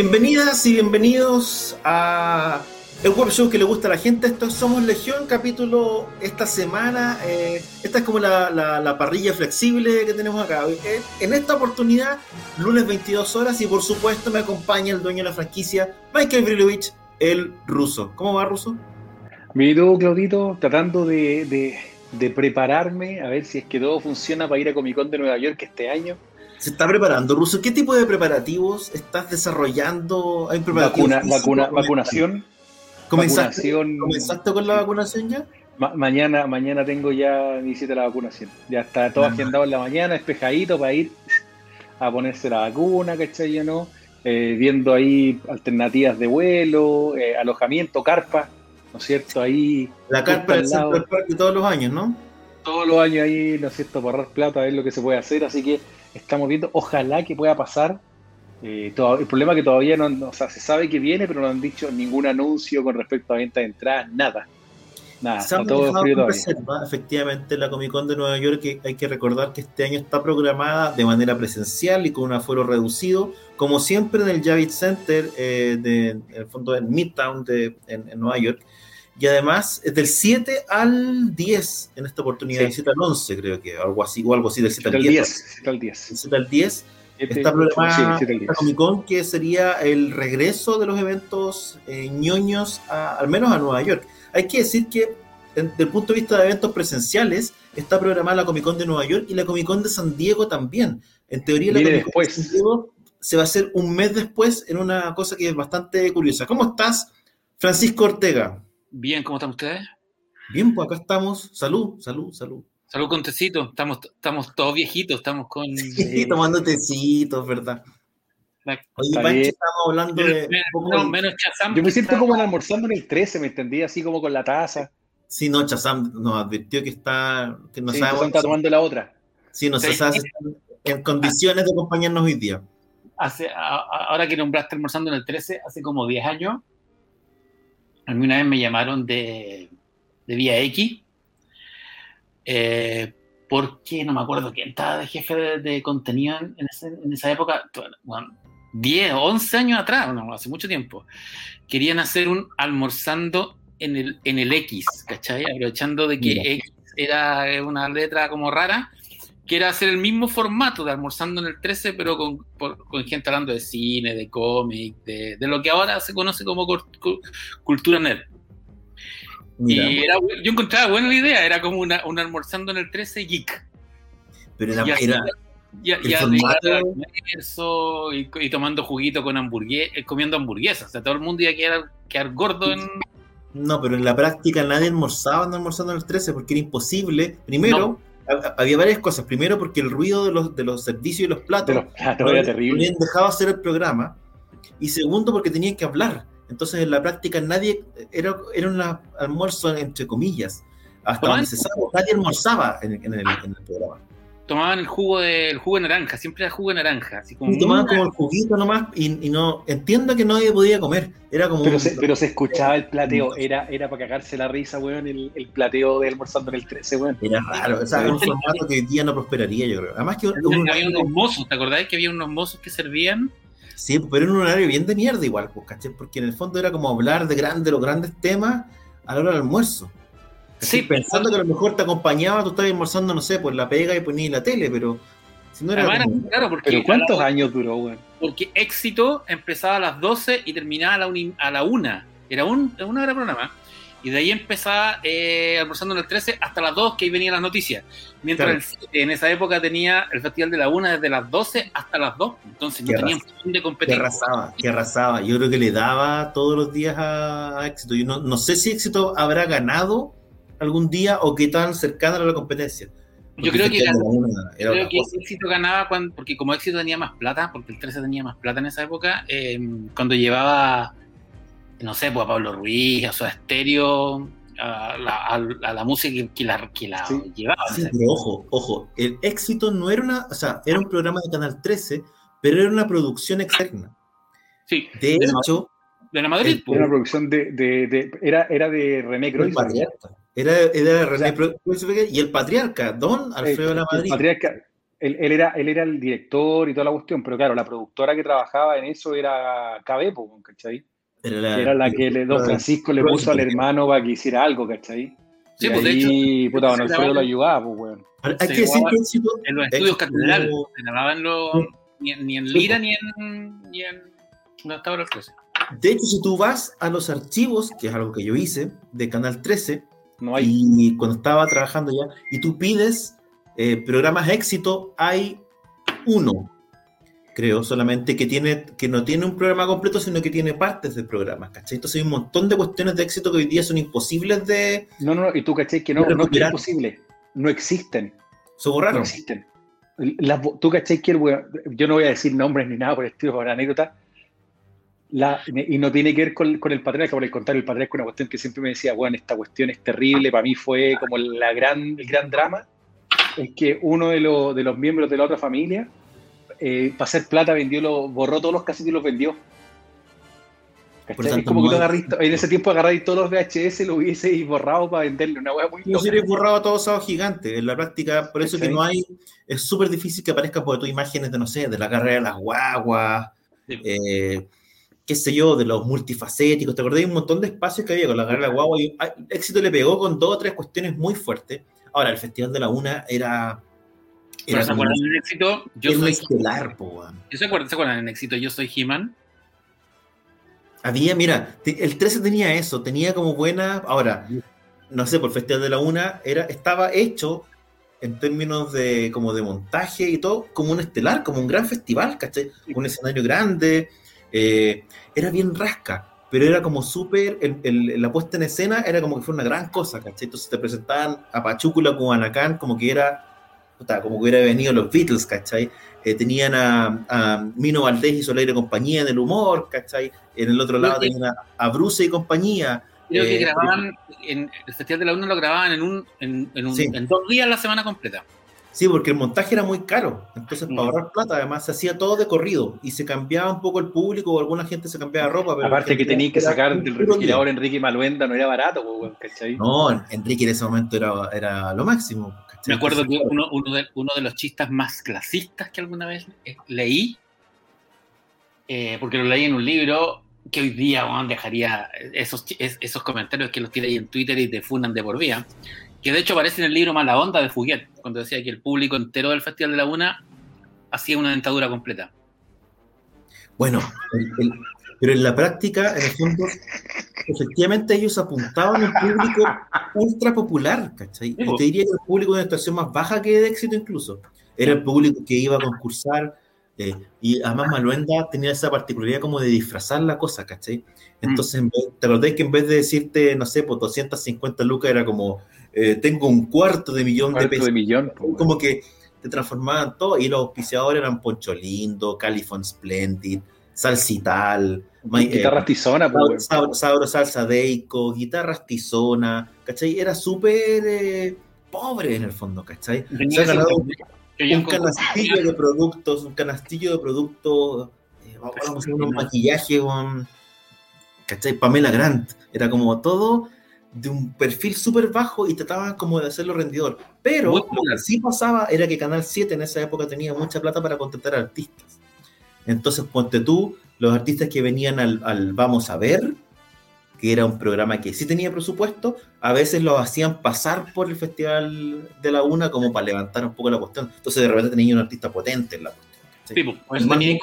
Bienvenidas y bienvenidos a el web que le gusta a la gente. Esto es Somos Legión, capítulo esta semana. eh, esta es como la, la- la parrilla flexible que tenemos acá. Eh, En esta oportunidad, lunes 22 horas, y por supuesto me acompaña el dueño de la franquicia, Michael Brilovich, el ruso. ¿Cómo va, ruso? Tú, Claudito, tratando de, de- de prepararme a ver si es que todo funciona para ir a Comic Con de Nueva York este año. ¿Se está preparando, ruso? ¿Qué tipo de preparativos estás desarrollando? ¿Hay preparativos Vacuna, vacuna, vacunación. ¿Comenzaste, vacunación. ¿Comenzaste con la vacunación ya? Ma- mañana, mañana tengo ya mi cita de la vacunación. Ya está todo agendado en la mañana, despejadito para ir a ponerse la vacuna, ¿cachai? Yo no. Eh, viendo ahí alternativas de vuelo, eh, alojamiento, carpa, ¿no es cierto? Ahí La carpa del Justo al centro lado. del parque todos los años, ¿no? todos los años ahí, ¿no es cierto?, ahorrar plata, a ver lo que se puede hacer, así que estamos viendo, ojalá que pueda pasar. Eh, todo- el problema es que todavía no, no- o sea, se sabe que viene, pero no han dicho ningún anuncio con respecto a venta de entradas, nada. Nada, Se han todo con reserva, efectivamente, la Comic Con de Nueva York, que hay que recordar que este año está programada de manera presencial y con un aforo reducido, como siempre en el Javits Center, eh, de, en el fondo en Midtown de, en, en Nueva York. Y además, es del 7 al 10 en esta oportunidad, Sí. del 7 al 11, creo que, algo así, o algo así, del 7 Está al el 10. 10, está el 10. Del 7 al 10 Este- Está programada sí, sí, está el esta 10. Comic Con que sería el regreso de los eventos eh, ñoños, a- al menos a Nueva York. Hay que decir que, en- desde el punto de vista de eventos presenciales, está programada la Comic Con de Nueva York y la Comic Con de San Diego también. En teoría, la Comic Con de. San Diego se va a hacer un mes después en una cosa que es bastante curiosa. ¿Cómo estás, Francisco Ortega? Bien, ¿cómo están ustedes? Bien, pues acá estamos. Salud, salud, salud. Salud con tecito. Estamos, estamos todos viejitos, estamos con. Sí, tomando tecitos, ¿verdad? Oye, Pancho, estamos hablando de... menos, poco del- menos Shazam Yo me siento está- como en almorzando en el 13, ¿me entendí? Así como con la taza. Sí, no, Chazam nos advirtió que está, que no sí, entonces está tomando la otra. si no se Sí. sabe si están en condiciones de acompañarnos hoy día. Hace, a- a- ahora que nombraste almorzando en el 13, hace como 10 años, a mí una vez me llamaron de, de Vía X, eh, porque no me acuerdo quién estaba de jefe de, de contenido en, en ese- en esa época, bueno, 10 o 11 años atrás, no, hace mucho tiempo. Querían hacer un almorzando en el, en el X, ¿cachai? Aprovechando de que Mira. X era una letra como rara, que era hacer el mismo formato de almorzando en el 13, pero con, por- con gente hablando de cine, de cómic, de, de lo que ahora se conoce como cultura nerd. Mira, y era yo encontraba buena la idea, era como una, un almorzando en el 13 geek. pero era, y así- era- Ya, ya almuerzo y, y tomando juguito con hamburguesas, comiendo hamburguesas. O sea, todo el mundo iba a quedar, quedar gordo en. no, pero en la práctica nadie almorzaba no almorzando en el 13 porque era imposible. Primero, había varias cosas. Primero, porque el ruido de los, de los servicios y los De platos los platos, no era habían- terrible. no dejado hacer el programa. Y segundo, porque tenían que hablar. Entonces, en la práctica, nadie era, era un almuerzo entre comillas. Hasta donde se sabe, nadie almorzaba en, en el, en el programa. Tomaban el jugo de, el jugo de naranja, siempre era jugo de naranja. Así como Y tomaban como el juguito nomás y, y no entiendo que nadie podía comer. Era como Pero un- se, pero se escuchaba el plateo, era, era para cagarse la risa, weón, el, el plateo de almorzando en el 13, weón. era raro, o sea, era un formato que hoy día no prosperaría, yo creo. Además que Había, un- había unos mozos, ¿te acordáis que había unos mozos que servían? sí, pero era un horario bien de mierda igual, pues, ¿cachai? Porque en el fondo era como hablar de grandes, los grandes temas a la hora del almuerzo. Sí, Sí, pensando que a lo mejor te acompañaba, tú estabas almorzando, no sé, por la pega y ponías la tele, pero si no era Además, como- era claro, porque, Pero ¿cuántos la- años duró, weón? porque éxito empezaba a las 12 y terminaba a la, uni- a la 1. Era un, una hora de programa. Y de ahí empezaba eh, almorzando en el 13 hasta las 2 que ahí venían las noticias. Mientras Claro. el 7 en esa época tenía el Festival de la 1 desde las 12 hasta las 2. Entonces no tenían función de que competir. arrasaba, que arrasaba. Yo creo que le daba todos los días a, a éxito. Yo no, no sé si éxito habrá ganado algún día o qué tan cercana era la competencia. Yo creo que, la Una era creo que éxito ganaba cuando, porque como éxito tenía más plata, porque el 13 tenía más plata en esa época, eh, cuando llevaba, no sé, pues a Pablo Ruiz, a su estéreo, a la, a- a la música que, que la, que la Sí. llevaba. Sí, pero ojo, ojo, el éxito no era una, o sea, era un programa de Canal 13, pero era una producción externa. Sí, De de, la- hecho, de la Madrid. el- pues. Era una producción de, de- de- era, era de René patriarca. Era, era René sea, y el patriarca, Don Alfredo de la El Madrid. patriarca, él, él era, él era el director y toda la cuestión, pero claro, la productora que trabajaba en eso era Cabepo, ¿cachai? Era la, Era la que le, don Francisco le puso al hermano para que hiciera algo, ¿cachai? Sí, y pues, de ahí, hecho, puta, don Alfredo lo ayudaba, pues, weón. Hay que decir que en los estudios éxito catedral. tuvo- Se grababan los, ni, en- ni en Lira pues. ni en, ni en no estaba los cruces. De hecho, si tú vas a los archivos, que es algo que yo hice, de Canal 13, No hay. y cuando estaba trabajando ya, y tú pides eh, programas éxito, hay uno, creo, solamente que, tiene, que no tiene un programa completo, sino que tiene partes del programa, ¿cachai? Entonces hay un montón de cuestiones de éxito que hoy día son imposibles de... No, no, no, y tú, ¿cachai? Que no, no es que es recuperar. imposible. No existen. Se No borraron. existen. Las vo- tú, ¿cachai? Que el yo no voy a decir nombres ni nada por el estilo, por anécdota. La, y no tiene que ver con, con el patriarca, por el contrario, el patriarca es una cuestión que siempre me decía, bueno, esta cuestión es terrible, para mí fue como la gran, el gran drama, es que uno de, los de los miembros de la otra familia, eh, para hacer plata, vendió lo, borró todos los cassettes y los vendió. Que tú en ese tiempo agarráis todos los VHS, lo hubiese borrado para venderle, una hueá muy se hubiera borrado todo sábado gigante. En la práctica, por eso que ¿Cachai? no hay, es súper difícil que aparezcan por tu imágenes de, no sé, de la carrera de las guaguas, Sí. eh, qué sé yo, de los multifacéticos. ¿Te acordás? Hay un montón de espacios que había con la carrera guagua. Y ah, éxito le pegó con dos o tres cuestiones muy fuertes. Ahora, el Festival de la Una era. Era ¿se acuerdan del éxito? Yo soy estelar, po. ¿Se acuerdan, ¿Se acuerdan del éxito? Yo soy He-Man. Había, mira, el 13 tenía eso, tenía como buena. Ahora, no sé, por el Festival de la Una, era, estaba hecho en términos de como de montaje y todo, como un estelar, como un gran festival, ¿cachai? Un escenario grande, eh, era bien rasca, pero era como súper, la puesta en escena era como que fue una gran cosa, ¿cachai? Entonces te presentaban a Pachúcula con Anacán como que era, como que hubiera venido los Beatles, ¿cachai? Eh, tenían a, a Mino Valdés y Soleil y compañía en el humor, ¿cachai? En el otro lado que- tenían a, a Bruce y compañía. Creo que Eh, grababan, en el Festival de la Una lo grababan en, un, en, en, un- Sí. en dos días la semana completa. Sí, porque el montaje era muy caro. Entonces, para Mm. ahorrar plata, además, se hacía todo de corrido y se cambiaba un poco el público o alguna gente se cambiaba de ropa. Pero Aparte que tenías que sacar del refrigerador Enrique Maluenda, no era barato, pues, ¿cachai? No, Enrique en ese momento era, era lo máximo. ¿cachai? Me acuerdo que uno, uno, de, uno de los chistes más clasistas que alguna vez eh, leí, eh, porque lo leí en un libro que hoy día weón, dejaría esos, esos comentarios que los tiene ahí en Twitter y te funan de por vida, que de hecho aparece en el libro Mala Onda de Fuguet, cuando decía que el público entero del Festival de la Una hacía una dentadura completa. Bueno, el- el- pero en la práctica, en el fondo, efectivamente ellos apuntaban a un público ultra popular, ¿cachai? Sí, Y po. te diría que el público de una estación más baja que de éxito incluso. Era el público que iba a concursar eh, y además Maluenda tenía esa particularidad como de disfrazar la cosa, ¿cachai? Entonces, en vez- ¿te acordás que en vez de decirte, no sé, por 250 lucas era como, eh, tengo un cuarto de millón de Cuarto pesos? de millón, pues, como que te transformaban todo y los auspiciadores eran Poncho Lindo, Califon Splendid, Salsital, eh, Guitarras tizona, pues. Sabro, Sabro Salsa Deico, guitarras Tizona, ¿cachai? Era súper eh, pobre en el fondo, ¿cachai? Tenía Se ha ganado un canastillo de productos, un canastillo de productos, eh, vamos a hacer unos maquillajes, con, ¿cachai? Pamela Grant, era como todo de un perfil súper bajo y trataban como de hacerlo rendidor. Pero Muy lo que sí pasaba era que Canal 7 en esa época tenía mucha plata para contratar artistas. Entonces, ponte tú, los artistas que venían al, al Vamos a Ver, que era un programa que sí tenía presupuesto, a veces los hacían pasar por el Festival de la Una como para levantar un poco la cuestión. Entonces, de repente tenía un artista potente en la cuestión. Sí, pues, Más tenía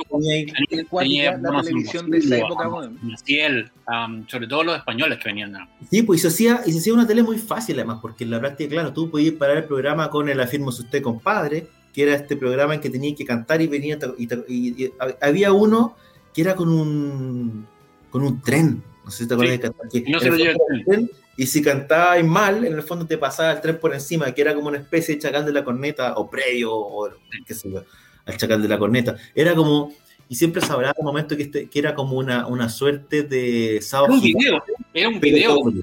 tenía la televisión de esa época. Maciel, um, sobre todo los españoles que venían. a- Sí, pues y se, hacía, y se hacía una tele muy fácil además, porque en la práctica, claro, tú podías parar el programa con el Afirmos Usted Compadre, que era este programa en que tenía que cantar y venía y, y- y había uno que era con un con un tren, no sé si te acuerdas Sí. de cantar, que Y no se lo el lleva el fondo tren. Y si cantabas mal, en el fondo te pasaba el tren por encima, que era como una especie de chacal de la corneta, o previo, o qué sé yo, al chacal de la corneta. Era como, y siempre hablaba un momento que, este, que era como una, una suerte de sábado. Era un video, era un video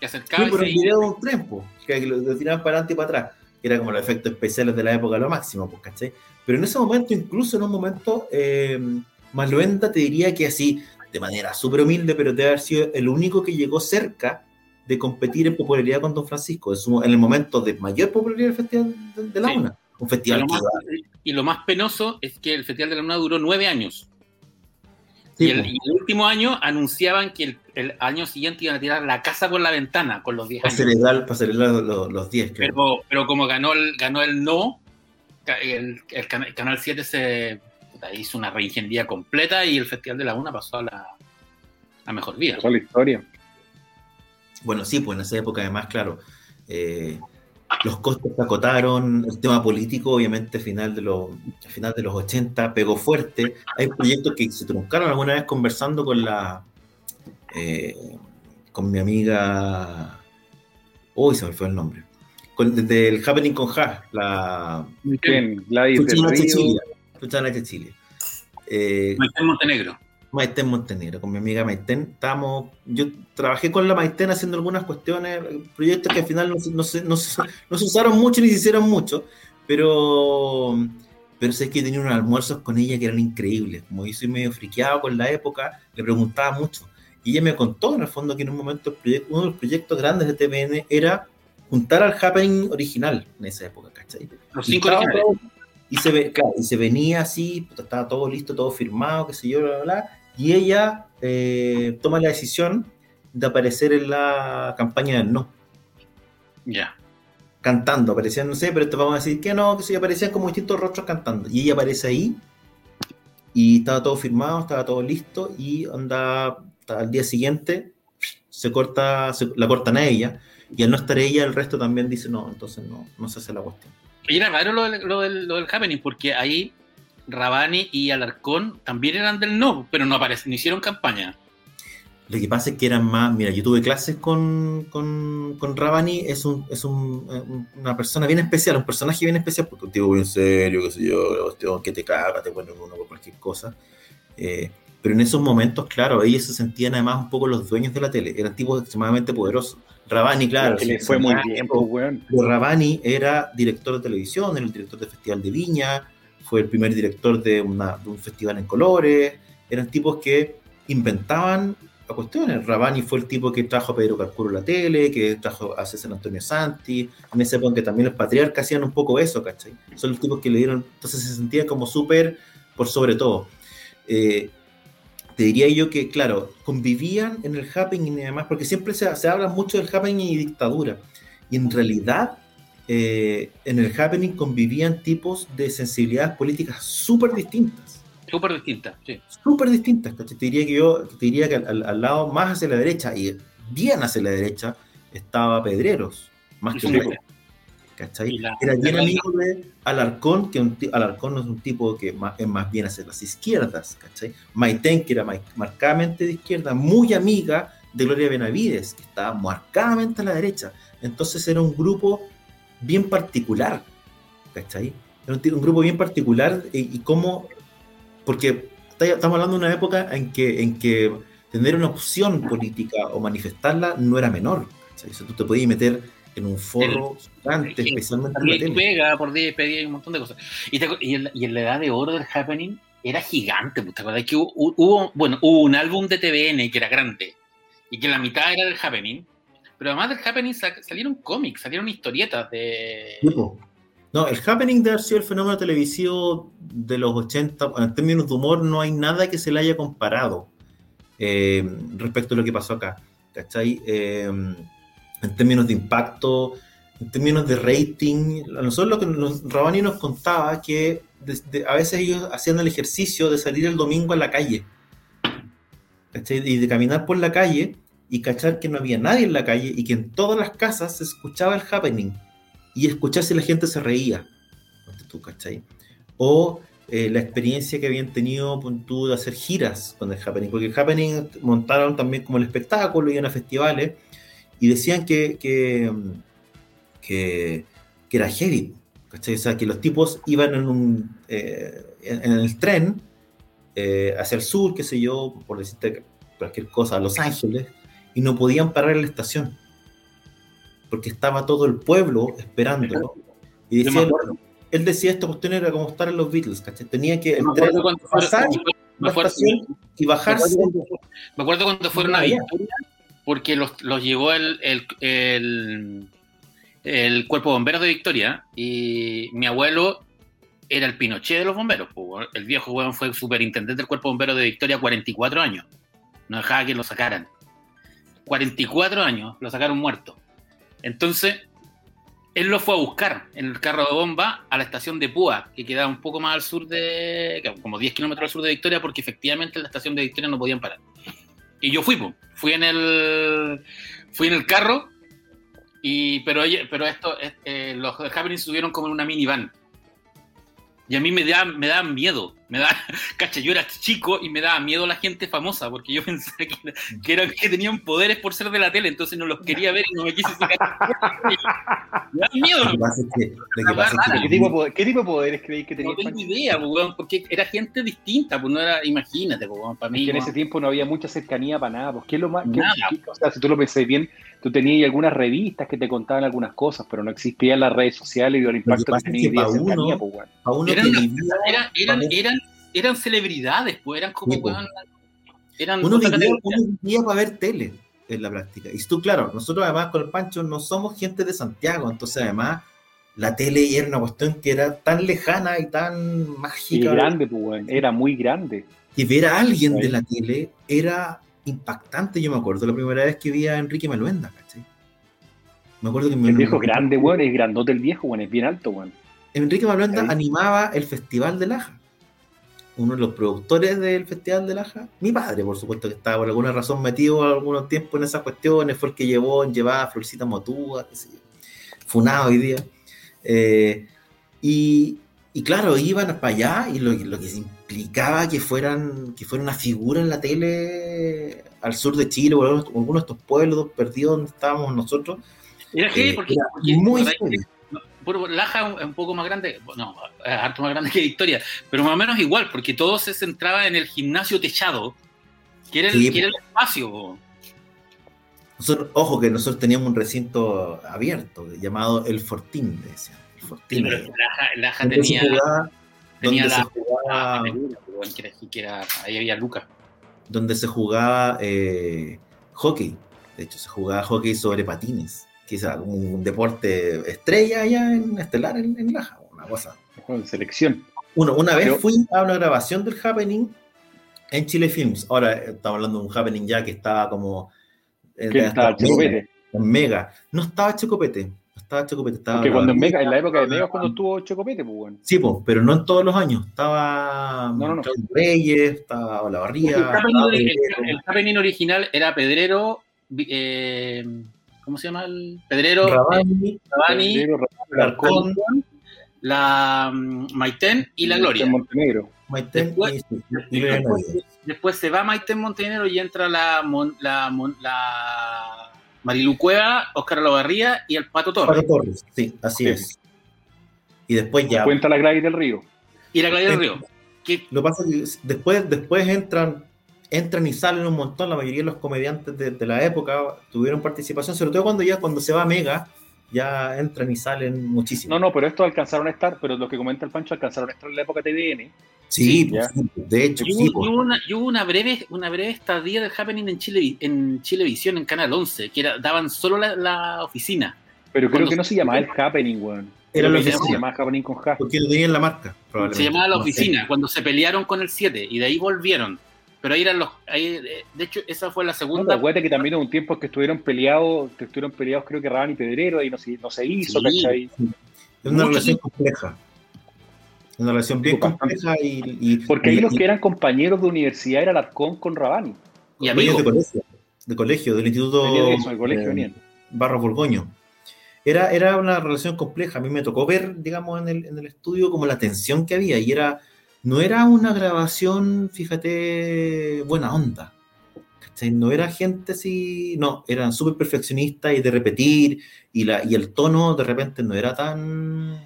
que acercaba. Sí, pero un video de un tren, que lo, tiraban para adelante y para atrás, que era como los efectos especiales de la época, lo máximo, pues, ¿cachai? Pero en ese momento, incluso en un momento, eh, Maluenda te diría que así, de manera súper humilde, pero debe haber sido el único que llegó cerca de competir en popularidad con Don Francisco. Es en el momento de mayor popularidad del Festival de, la UNA. Un festival y lo, más, y lo, más, penoso es que el Festival de la UNA duró nueve años. y, el, último año anunciaban que el, año siguiente iban a tirar la casa por la ventana con los 10 años. Para celebrar, los 10, pero, pero como ganó el, ganó el no, el, Canal 7 se hizo una reingeniería completa y el Festival de la UNA pasó a la, mejor vida. Pasó la historia. Bueno, sí, pues en esa época además, claro, eh, los costos se acotaron, el tema político, obviamente, final de los, final de los 80 pegó fuerte. Hay proyectos que se truncaron alguna vez conversando con la eh, con mi amiga. Uy, se me fue el nombre. Con, desde el Happening con Ja, la. Gladys Luchana Chile. Eh, Montenegro. Maiten Montenegro, con mi amiga Maiten. Estábamos, yo trabajé con la Maiten haciendo algunas cuestiones, proyectos que al final no, se, usaron mucho ni se hicieron mucho, pero, pero sé que tenía unos almuerzos con ella que eran increíbles. Como yo soy medio friqueado con la época, le preguntaba mucho. Y ella me contó en el fondo que en un momento uno de los proyectos grandes de TVN era juntar al Happening original en esa época, ¿cachai? Los cinco originales. y se, ve, y se venía así, estaba todo listo, todo firmado, qué sé yo, bla, bla, bla y ella eh, toma la decisión de aparecer en la campaña del no. Ya. Cantando, aparecían, no sé, pero te vamos a decir que no, que sí, aparecían como distintos rostros cantando. Y ella aparece ahí y estaba todo firmado, estaba todo listo y anda al día siguiente se corta, la cortan a ella y al no estar ella el resto también dice no, entonces no, no se hace la cuestión. Y era raro lo, lo, del, lo del happening porque ahí Rabani y Alarcón también eran del no, pero no aparecen, no hicieron campaña. Lo que pasa es que eran más. Mira, yo tuve clases con, con, con Rabani, es, un, es un, una persona bien especial, un personaje bien especial, porque un tío muy en serio, qué sé yo, que te caga, te ponen uno por cualquier cosa. Eh, pero en esos momentos, claro, ellos se sentían además un poco los dueños de la tele, eran tipos extremadamente poderosos. Rabani, claro. le fue muy bien, pues, Rabani era director de televisión, era el director del Festival de Viña, fue el primer director de, un festival en colores, eran tipos que inventaban cuestiones. Rabani fue el tipo que trajo a Pedro Carcuro a la tele, que trajo a César Antonio Santi, en ese época que también los patriarcas hacían un poco eso, ¿cachai? Son los tipos que le dieron, entonces se sentían como súper por sobre todo. Eh, te diría yo que, claro, convivían en el happening y demás, porque siempre se, se habla mucho del happening y dictadura, y en realidad eh, en el happening convivían tipos de sensibilidades políticas súper distintas. Súper distintas, sí. Súper distintas. Te diría que yo te diría que al, lado más hacia la derecha y bien hacia la derecha estaba Pedreros, más que un ¿cachai? Era bien amigo de Alarcón, que Alarcón no es un tipo que más, es más bien hacia las izquierdas, ¿cachai? Maiten, que era marcadamente de izquierda, muy amiga de Gloria Benavides, que estaba marcadamente a la derecha. Entonces era un grupo bien particular, ¿cachai? Un, un grupo bien particular y, y cómo, porque estamos hablando de una época en que, en que tener una opción política o manifestarla no era menor, ¿cachai? O tú te podías meter en un foro gigante, especialmente en la tele. Pega por día y un montón de cosas. Y, y, en, y, en, la edad de oro del Happening era gigante, ¿te acuerdas que hubo, hubo, bueno, hubo un álbum de TVN que era grande y que la mitad era del Happening pero además del Happening salieron cómics, salieron historietas de... No, el Happening de haber sido el fenómeno televisivo de los 80, en términos de humor, no hay nada que se le haya comparado eh, respecto a lo que pasó acá. ¿Cachai? Eh, en términos de impacto, en términos de rating, nosotros lo que Rabani nos contaba que a veces ellos hacían el ejercicio de salir el domingo a la calle y de caminar por la calle y cachar que no había nadie en la calle y que en todas las casas se escuchaba el happening y escuchar si la gente se reía. Tú, ¿cachai? O eh, la experiencia que habían tenido tú, de hacer giras con el happening, porque el happening montaron también como el espectáculo, iban a festivales y decían que, que, que, que era heavy, ¿cachai? O sea, que los tipos iban en, un, eh, en, en el tren eh, hacia el sur, qué sé yo, por decirte cualquier cosa, a Los Ángeles, y no podían parar en la estación, porque estaba todo el pueblo esperándolo. Y decía, él decía, esta cuestión era como estar en los Beatles, ¿cachai? Tenía que pasar me acuerdo- estación y bajarse. me acuerdo cuando fueron a. Victoria, porque los, los llevó el, el, el, el cuerpo de bomberos de Victoria y mi abuelo era el Pinochet de los bomberos. El viejo weón fue superintendente del cuerpo de bomberos de Victoria 44 años. No dejaba que lo sacaran. 44 años, lo sacaron muerto. Entonces, él lo fue a buscar en el carro de bomba a la estación de Púa, que queda un poco más al sur de, como 10 kilómetros al sur de Victoria, porque efectivamente en la estación de Victoria no podían parar. Y yo fui, fui en el, fui en el carro, y, pero, pero esto, eh, eh, los Happenings subieron como en una minivan. Y a mí me da, me daban miedo, me da, cacha, yo era chico y me daba miedo la gente famosa, porque yo pensaba que, era- que, era- que tenían poderes por ser de la tele, entonces no los quería ver y no me quise sacar. Me da miedo, es es ¿Qué tipo, de poder- qué tipo de poderes creéis que tenía no tengo idea, porque era gente distinta, pues no era, imagínate, pues, para mí. que en ese tiempo no había mucha cercanía para nada. Pues, ¿qué es lo más? qué- Nada. qué- o sea, si tú lo pensás bien, tú tenías algunas revistas que te contaban algunas cosas, pero no existían las redes sociales y el impacto que tenía que cercanía, pues, uno Eran que una- vivía, Eran, eran, Vale. eran, eran celebridades, pues eran como, Sí, pues. eran uno vivía, uno vivía para ver tele en la práctica. Y tú, claro, nosotros además con el Pancho no somos gente de Santiago, entonces además la tele era una cuestión que era tan lejana y tan Y mágica grande, pues, weón. Era muy grande. que ver a alguien de la tele era impactante. Yo me acuerdo la primera vez que vi a Enrique Maluenda, ¿cachai? Me acuerdo que me- El viejo grande, weón. Es grandote el viejo, weón. Es bien alto, weón. Enrique Maluenda animaba el Festival de Laja. Uno de los productores del Festival de Laja, mi padre, por supuesto, que estaba por alguna razón metido algunos tiempos en esas cuestiones, fue el que llevó, llevaba Florcita Motúa, qué sé yo, funado hoy día. Eh, y, y claro, iban para allá y lo, lo que implicaba que fueran, que fuera una figura en la tele al sur de Chile, o algunos, algunos de estos pueblos perdidos donde estábamos nosotros. Era heavy eh, porque, porque, muy. Puro- Laja es un poco más grande, no, es harto más grande que Victoria, pero más o menos igual, porque todo se centraba en el gimnasio techado, que era el, Sí, que era el espacio. Nosotros, ojo que nosotros teníamos un recinto abierto llamado El Fortín, decían. El Sí, Fortín. pero Laja, tenía, jugaba, tenía donde la, se jugaba, la- que era- que era- ahí había Lucas. donde se jugaba eh, hockey. De hecho, se jugaba hockey sobre patines, es un deporte estrella allá en Estelar, en, en Laja, una cosa. Selección. Uno, una vez Pero- fui a una grabación del Happening en Chile Films. Ahora eh, estamos hablando de un Happening ya que estaba como... eh, Que estaba Chocopete. en Mega. No estaba Chocopete. Estaba Chocopete. Estaba Porque cuando en. Mega, en la época de Mega cuando estuvo Chocopete, pues, weón. Sí, po, pero no en todos los años. Estaba No, no, no. Claudio Reyes, estaba estaba happening, el- happening original era Pedrero, eh, ¿cómo se llama? El Pedrero, Rabani, Rabani, Pedrero, Alarcón, la mm, Maitén y la Gloria. En Montenegro. Maitén Después- y, y Y después, Navidad. después se va Maite Montenegro y entra la, Mon- la, Mon- la Marilu Cueva, Óscar Olavarría y el Pato Torres. Pato Torres, sí, así Sí. es. Y después ya. Cuenta la Gladys del Río. Y la Claudia del Río. Que, Lo que pasa es que después, después entran, entran y salen un montón, la mayoría de los comediantes de, de la época tuvieron participación, sobre todo cuando ya cuando se va a Mega, ya entran y salen muchísimo. No, no, pero estos alcanzaron a estar, pero lo que comenta el Pancho alcanzaron a estar en la época TVN. sí, sí, pues, de hecho, y sí, hubo, pues. y hubo una, y hubo una breve, una breve estadía del happening en Chile, en Chilevisión, en Canal 11, que era, daban solo la, la oficina. Pero creo Cuando que no se llamaba el Happening, weón. Era la que se llamaba Happening con H. porque lo tenían la marca, probablemente. Se llamaba La No sé. Oficina, cuando se pelearon con el 7, y de ahí volvieron. Pero ahí eran los. ahí, de hecho, esa fue la No, segunda. acuérdate que también hubo un tiempo que estuvieron peleados, que estuvieron peleados creo que Raban y Pedrero, y no se, no se hizo, Sí. ¿cachai? Es una Mucho relación tiempo. compleja. Una relación bien compleja y, y- Porque ahí y- los y- que eran compañeros de universidad era Larcón con Rabani. y amigos. de colegio, de colegio, del instituto de eso, del colegio eh. Barros Borgoño. Era, era una relación compleja. A mí me tocó ver, digamos, en el, en el estudio como la tensión que había y era, no era una grabación, fíjate, buena onda. No era gente así, no, eran súper perfeccionistas y de repetir, y, la, y el tono de repente no era tan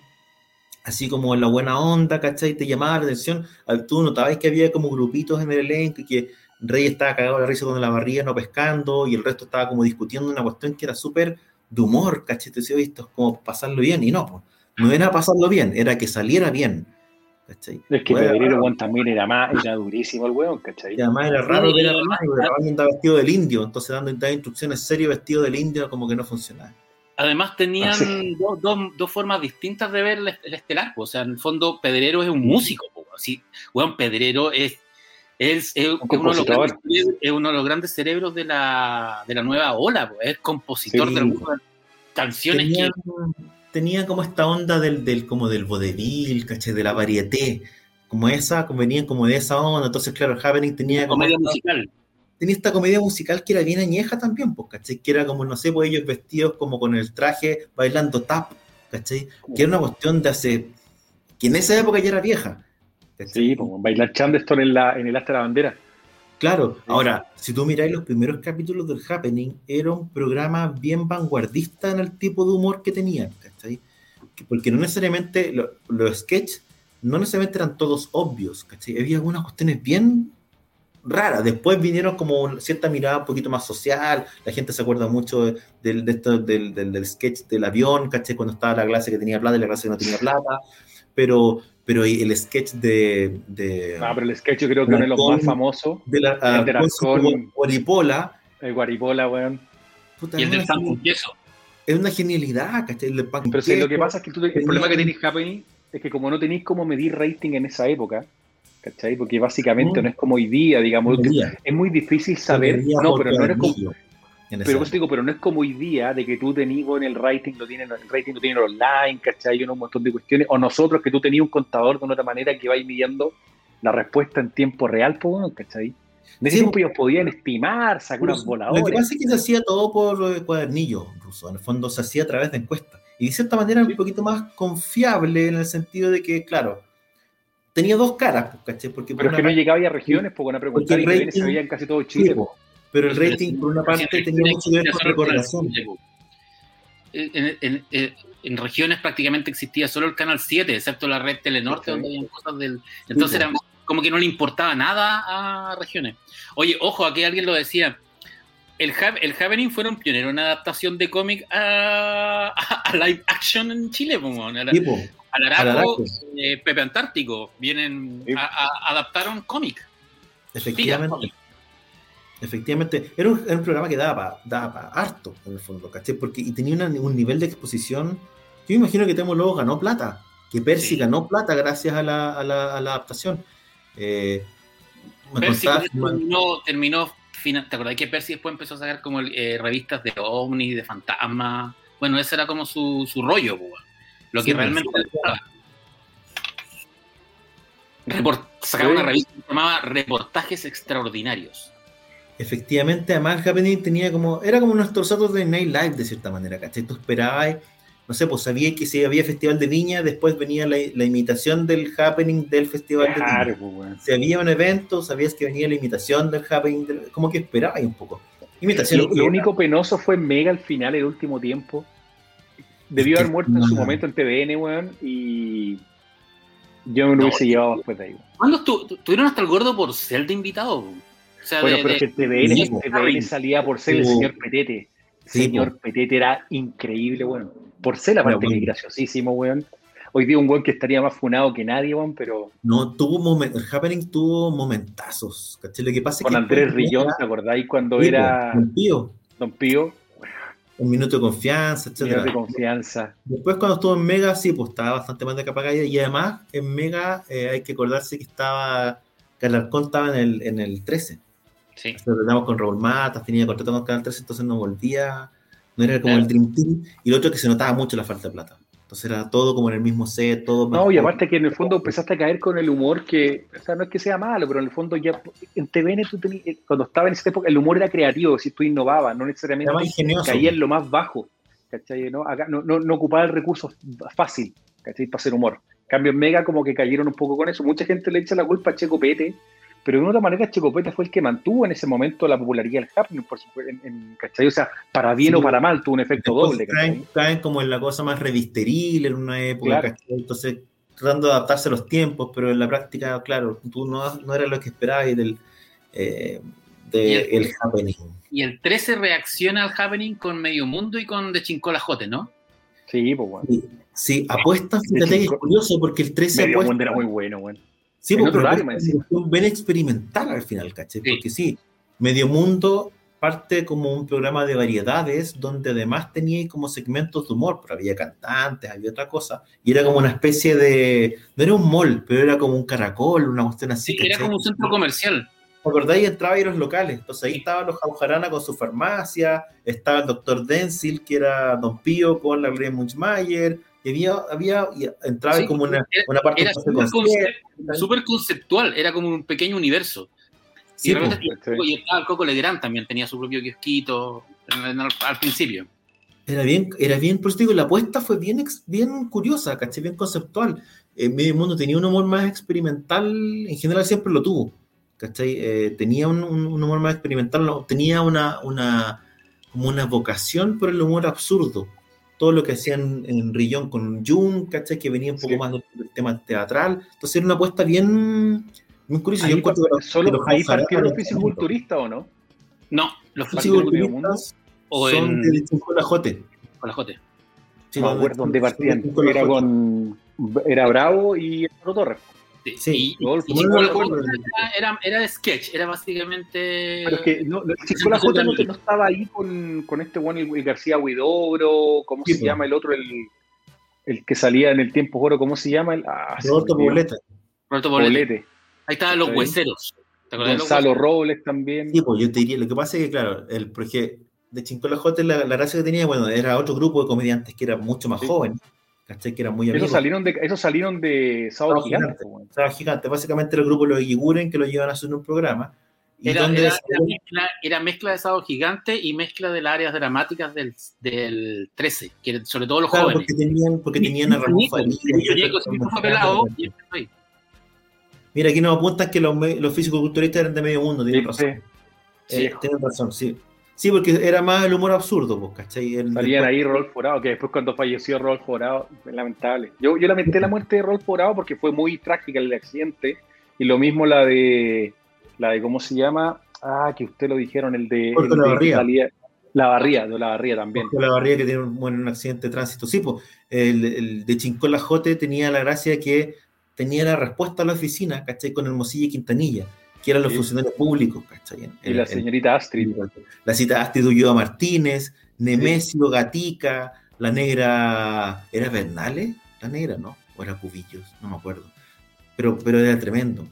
así como en la buena onda, ¿cachai? Te llamaba la atención, tú notabas que había como grupitos en el elenco y que Rey estaba cagado la risa con la barriga no pescando y el resto estaba como discutiendo una cuestión que era súper de humor, ¿cachai? Te decía, esto es como pasarlo bien, y no, no era pasarlo bien, era que saliera bien. ¿Cachai? Es que Pedrero Juan también era más, era durísimo el weón, ¿cachai? Y además era raro que era más, andaba vestido del indio, entonces dando instrucciones serio vestido del indio como que no funcionaba. Además tenían dos, dos, dos, formas distintas de ver el, estelar, o sea, en el fondo Pedrero es un músico, así, weón, Pedrero es es, es, uno de grandes, es, uno de los grandes, cerebros de la, de la nueva ola, es compositor de canciones tenía, tenía como esta onda del, del como del vodevil, caché, de la varieté, como esa, como venían como de esa onda, entonces claro, Happening tenía como comedia musical. Tenía esta comedia musical que era bien añeja también, pues, ¿cachai? Que era como, no sé, pues ellos vestidos como con el traje bailando tap, ¿cachai? Que era una cuestión de hace, que en esa época ya era vieja, Sí, como bailar Chandeston en, la, en el Astra de la bandera. Claro, ahora, si tú miráis los primeros capítulos del Happening, era un programa bien vanguardista en el tipo de humor que tenía, ¿cachai? Porque no necesariamente los sketches no necesariamente eran todos obvios, ¿cachai? Había algunas cuestiones bien raras. Después vinieron como cierta mirada un poquito más social, la gente se acuerda mucho del, del, del, sketch del avión, ¿cachai? Cuando estaba la clase que tenía plata y la clase que no tenía plata, pero pero el sketch de... de ah, pero el sketch yo creo que uno de los más famosos. De la, el de con Guaripola. El Guaripola, weón. y el del con queso. Es una genialidad, ¿cachai? El Pero si lo que pasa es que tú, el problema que tenéis Happening es que como no tenéis cómo medir rating en esa época, ¿cachai? Porque básicamente no, es como hoy día, digamos, es muy difícil saber, no, pero no era como, pero digo, pero no es como hoy día de que tú tenías en el rating, lo tienen, el rating lo tienen online, ¿cachai? un montón de cuestiones. O nosotros que tú tenías un contador de una otra manera que vais midiendo la respuesta en tiempo real, pues, ¿cachai? En ese tiempo ellos podían estimar, sacar unas voladoras. Lo que pasa es que se hacía todo por cuadernillo ruso. En el fondo se hacía a través de encuestas. Y de cierta manera un poquito más confiable en el sentido de que, claro, tenía dos caras, ¿cachai? Porque pero es que no llegaba a regiones, porque una pregunta y se veía en casi todo Chile. Sí, pero el rating, por una parte, tenía mucho que ver con recordación. En, en, regiones prácticamente existía solo el canal 7, excepto la red Telenorte, donde había cosas del. Entonces, era como que no le importaba nada a regiones. Oye, ojo, aquí alguien lo decía. El, el Happening fueron pioneros en adaptación de cómic a, a, live action en Chile, como al Araco, eh, Pepe Antártico, vienen a, adaptaron cómic. Efectivamente. Efectivamente, era un, programa que daba para harto, en el fondo, ¿caché? Porque, y tenía un nivel de exposición. Yo me imagino que Temo luego ganó plata, que Percy ganó plata gracias a la, a la, adaptación. Eh, Percy terminó, terminó ¿te acordás que Percy después empezó a sacar como eh, revistas de ovni, de fantasma? Bueno, ese era como su, su rollo, lo que realmente sacaba una revista que se llamaba Reportajes Extraordinarios. Efectivamente, además Happening tenía como, era como nuestros otros de Night Live de cierta manera, ¿cachai? Tú esperabas, no sé, pues sabías que si había Festival de Viña, después venía la, imitación del Happening del Festival de Viña. Pues, Si había un evento, sabías que venía la imitación del Happening, como que esperabas un poco. Imitación. Lo, único penoso fue Mega al final, el último tiempo. Debió haber muerto en su momento en TVN, weón, y yo me lo hubiese llevado después de ahí. ¿Cuándo tuvieron hasta el gordo por ser de invitado? bueno, pero que TVN, salía por ser el señor Petete. señor Petete era increíble, weón. Por ser la parte que graciosísimo, weón. Hoy día un weón que estaría más funado que nadie, weón, pero. No, tuvo momentos. El Happening tuvo momentazos. ¿cachai? Lo que pasa Con es que Andrés Rillón, ¿te acordáis cuando era. Don Pío. Don Pío. Un minuto de confianza, etc. Un minuto de confianza. Después, cuando estuvo en Mega, sí, pues estaba bastante más de capa Y además, en Mega eh, hay que acordarse que estaba. Que Alarcón estaba en el, en el 13. Sí. Tratamos con Raúl Matas, tenía contrato con Canal 13, entonces no volvía, no era como el Dream Team. Y lo otro es que se notaba mucho la falta de plata. Entonces era todo como en el mismo set, todo. No, y aparte que en el fondo empezaste a caer con el humor que, o sea, no es que sea malo, pero en el fondo ya, en TVN tú tenías, eh, cuando estaba en esa época, el humor era creativo, si tú innovabas, no necesariamente caía en lo más bajo, ¿cachai? ¿no? Acá, no, no, ocupaba el recurso fácil, ¿cachai? Para hacer humor. cambio, en Mega como que cayeron un poco con eso. Mucha gente le echa la culpa a Checo Pete, pero de una manera Checopete fue el que mantuvo en ese momento la popularidad del happening, por supuesto, en, ¿cachai? O sea, para bien o para mal tuvo un efecto doble. Caen, caen, como en la cosa más revisteril en una época, Entonces, tratando de adaptarse a los tiempos, pero en la práctica, claro, tú no, no eras lo que esperabas del, eh, el, happening. Y el 13 reacciona al happening con Medio Mundo y con De Chincola Jote, ¿no? Sí, pues bueno. Sí, apuestas, fíjate que es curioso porque el 13 Medio Mundo era muy bueno, bueno. Sí, porque es un bien experimental al final, ¿caché? Porque sí, Medio Mundo parte como un programa de variedades donde además tenía como segmentos de humor, pero había cantantes, había otra cosa, y era como una especie de, no era un mall, pero era como un caracol, una cuestión así. Sí, era como un centro comercial. ¿Te acordáis? Entraba a los locales, entonces ahí estaban los Jaujarana con su farmacia, estaba el doctor Denzil, que era Don Pío con la Gloria Munchmayer, y había, había entraba como una, una parte era súper conceptual, era como un pequeño universo. y, pues, y estaba el Coco Legrand también, tenía su propio kiosquito al, principio. Era bien, era bien, por eso digo, la apuesta fue bien, bien curiosa, ¿caché? Bien conceptual. En medio mundo tenía un humor más experimental, en general siempre lo tuvo, ¿cachai? Eh, tenía un, un, humor más experimental, tenía una, una, como una vocación por el humor absurdo, todo lo que hacían en Rillón con Jung, ¿cachai? Que venía un poco más del tema teatral. Entonces era una apuesta bien, bien curiosa. Ahí, solo, ¿Ahí partió los fisiculturistas o no? No, los fisiculturistas son de Con la Jote. Con la Jote. Sí, no, no, dónde partían. Era con era Bravo y Torres. Sí, y, era, era, sketch, era básicamente. Pero es que no, la J no, no, estaba ahí con, con este bueno, el, García Huidobro, ¿cómo se llama el otro? El, el que salía en el tiempo oro, ¿cómo se llama? El, ah, Roberto Poblete. Roberto Poblete. Ahí estaban los hueseros. Gonzalo Robles también. Sí, pues yo te diría, lo que pasa es que, claro, el, porque de Chincola J la, la gracia que tenía, bueno, era otro grupo de comediantes que era mucho más joven ¿cachai? Que eran muy amigos. Esos salieron de, esos salieron de Sábado, Gigante. Sábado Gigante, básicamente el grupo Los Iguren que lo llevan a hacer un programa. era, era, mezcla, era, mezcla, de Sábado Gigante y mezcla de las áreas dramáticas del, del 13, que sobre todo los jóvenes. Porque tenían, porque tenían a Ramón Mira, aquí nos apuntan que los, los físicos-culturistas eran de medio mundo, tienen razón. Eh, tienen razón, sí. Sí, porque era más el humor absurdo, pues, ¿cachai? Salían ahí Rolf Forado, que después cuando falleció Rolf Forado, lamentable. Yo, yo lamenté la muerte de Rolf Forado porque fue muy trágica el accidente. Y lo mismo la de, la de ¿cómo se llama? Ah, que usted lo dijeron, el de... la Barría. la Barría, de la Barría también. la Barría que tiene un, un accidente de tránsito. Sí, pues, el, el de Chincola Jote tenía la gracia que tenía la respuesta a la oficina, ¿cachai? Con el Mosilla Quintanilla que eran los funcionarios públicos, ¿cachai? y la señorita Astrid. La cita Astrid Ulloa Martínez, Nemesio Gatica, la negra, ¿era Bernales? La negra, ¿no? O era Cubillos, no me acuerdo. Pero, pero era tremendo.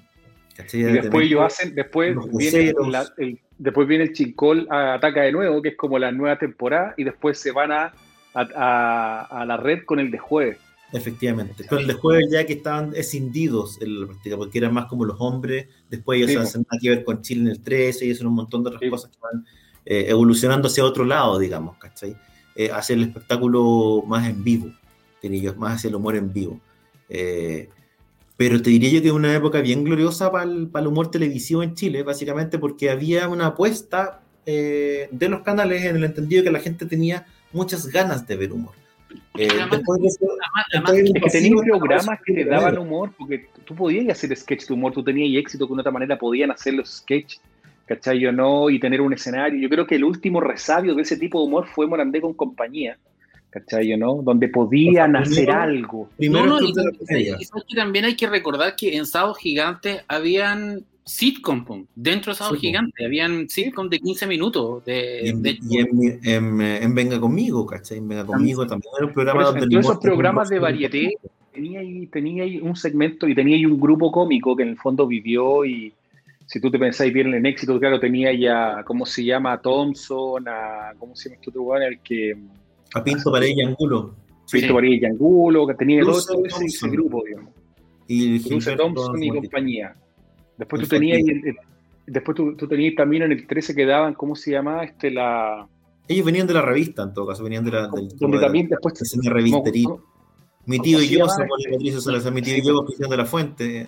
y después ellos hacen, después viene, el, después viene el Chincol a Ataca de nuevo, que es como la nueva temporada, y después se van a, a, a la red con el de jueves. Efectivamente. Pero el jueves ya que estaban escindidos en la práctica, porque eran más como los hombres, después ellos hacen nada que ver con Chile en el 13 y hacen un montón de otras cosas que van eh, evolucionando hacia otro lado, digamos, ¿cachai? Eh, hacia el espectáculo más en vivo, diría yo, más hacia el humor en vivo. Eh, pero te diría yo que es una época bien gloriosa para el, para el, humor televisivo en Chile, básicamente porque había una apuesta de los canales en el entendido que la gente tenía muchas ganas de ver humor eh, que tenías programas que te daban humor, porque tú podías hacer sketch de humor, tú tenías éxito que de otra manera podían hacer los sketch, ¿cachai? Yo no, y tener un escenario. Yo creo que el último resabio de ese tipo de humor fue Morandé con compañía, ¿cachai? Yo no, donde podían hacer algo. Primero, y, también hay que recordar que en Sábado Gigante habían sitcom dentro de Sábado Gigante. Habían sitcom de 15 minutos. De, y, en, en, Venga Conmigo, ¿cachai? En Venga Conmigo también un programa donde. esos programas de varieté tenía ahí, tenía ahí un segmento y tenía ahí un grupo cómico que en el fondo vivió y. Si tú te pensáis bien en éxito, claro, tenía ya, ¿cómo se llama? A Thompson, a, ¿cómo se llama este otro lugar? El que... A Pinto Paredes y Angulo. Pinto sí. Paredes y Angulo, que tenía todo ese, grupo, digamos. Y Thompson y compañía. Después tú tenías, después tú, tenías también en el 13 que daban, ¿cómo se llamaba? Este, la... Ellos venían de la revista, en todo caso, venían de la... Del, donde también después... De revistería. Mi tío y yo somos Patricio Salazar, mi tío y yo, Cristian de la Fuente.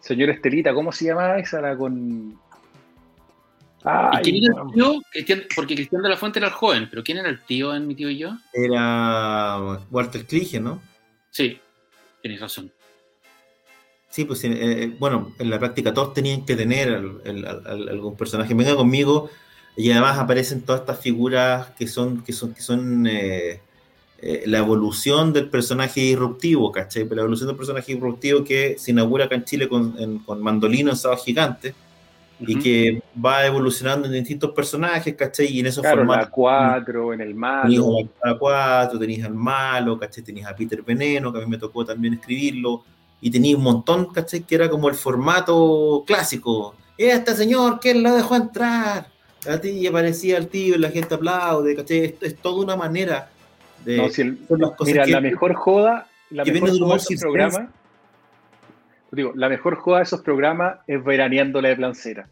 Señor Estelita, ¿cómo se llamaba esa? La con. ¿Y quién era el tío? Porque Cristian de la Fuente era el joven, pero ¿quién era el tío en mi tío y yo? Era Walter Clige, ¿no? Sí, tienes razón. Sí, pues eh, eh, bueno, en la práctica todos tenían que tener algún personaje. Venga conmigo, y además aparecen todas estas figuras que son, que son, que son eh, la evolución del personaje disruptivo, ¿cachai? La evolución del personaje disruptivo que se inaugura acá en Chile con, con Mandolino en Sábado Gigante y que va evolucionando en distintos personajes, ¿cachai? Y en esos claro, formatos. La 4, en el malo. La 4, tenías al malo, ¿cachai? Tenías a Peter Veneno, que a mí me tocó también escribirlo. Y tenías un montón, ¿cachai? Que era como el formato clásico. Este señor, ¿quién lo dejó entrar? A ti aparecía el tío y la gente aplaude, ¿cachai? Esto es toda una manera de. No, si el, mira, la mejor joda, la mejor joda de esos programas digo, la mejor joda de esos programas es veraneándola de plancera.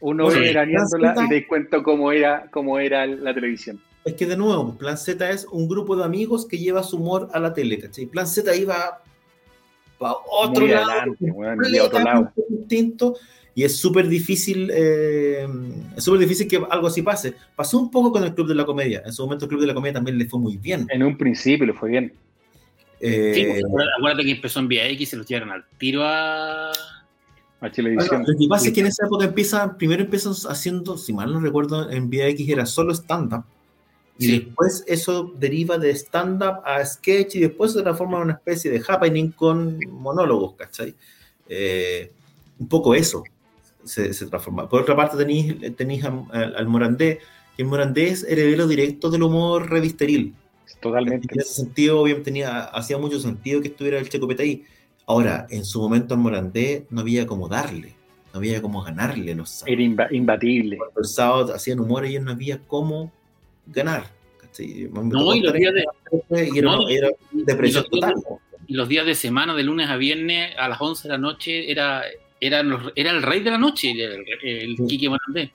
Uno ve veraneándola y te cuento cómo era, cómo era la televisión. Es que de nuevo, Plan Z es un grupo de amigos que lleva su humor a la tele, ¿cachai? Plan Z iba para otro lado, adelante, otro lado. distinto, y es súper difícil, eh, es súper difícil que algo así pase. Pasó un poco con el Club de la Comedia. En su momento el Club de la Comedia también le fue muy bien. En un principio le fue bien. Eh, sí, pues, acuérdate que empezó en VX y se los llevaron al tiro a, a televisión. lo que pasa es que en esa época empieza, primero empiezan haciendo, si mal no recuerdo, en VX era solo stand-up. Y después eso deriva de stand-up a sketch y después se transforma en una especie de happening con monólogos, ¿cachai? Eh, un poco eso se, transforma. Por otra parte tenéis, al, Morandé, que el Morandé es heredero directo del humor revisteril. Totalmente. En ese sentido, bien, tenía, hacía mucho sentido que estuviera el Checo ahí. Ahora, en su momento en Morandé no había como darle, no había como ganarle los sábados. Era imbatible. Los sábados hacían humor y no había cómo ganar. No, y los días de... Y era, depresión total. Y los días de semana, de lunes a viernes, a las 11 de la noche, era, era, era el rey de la noche, el, el Quique Morandé.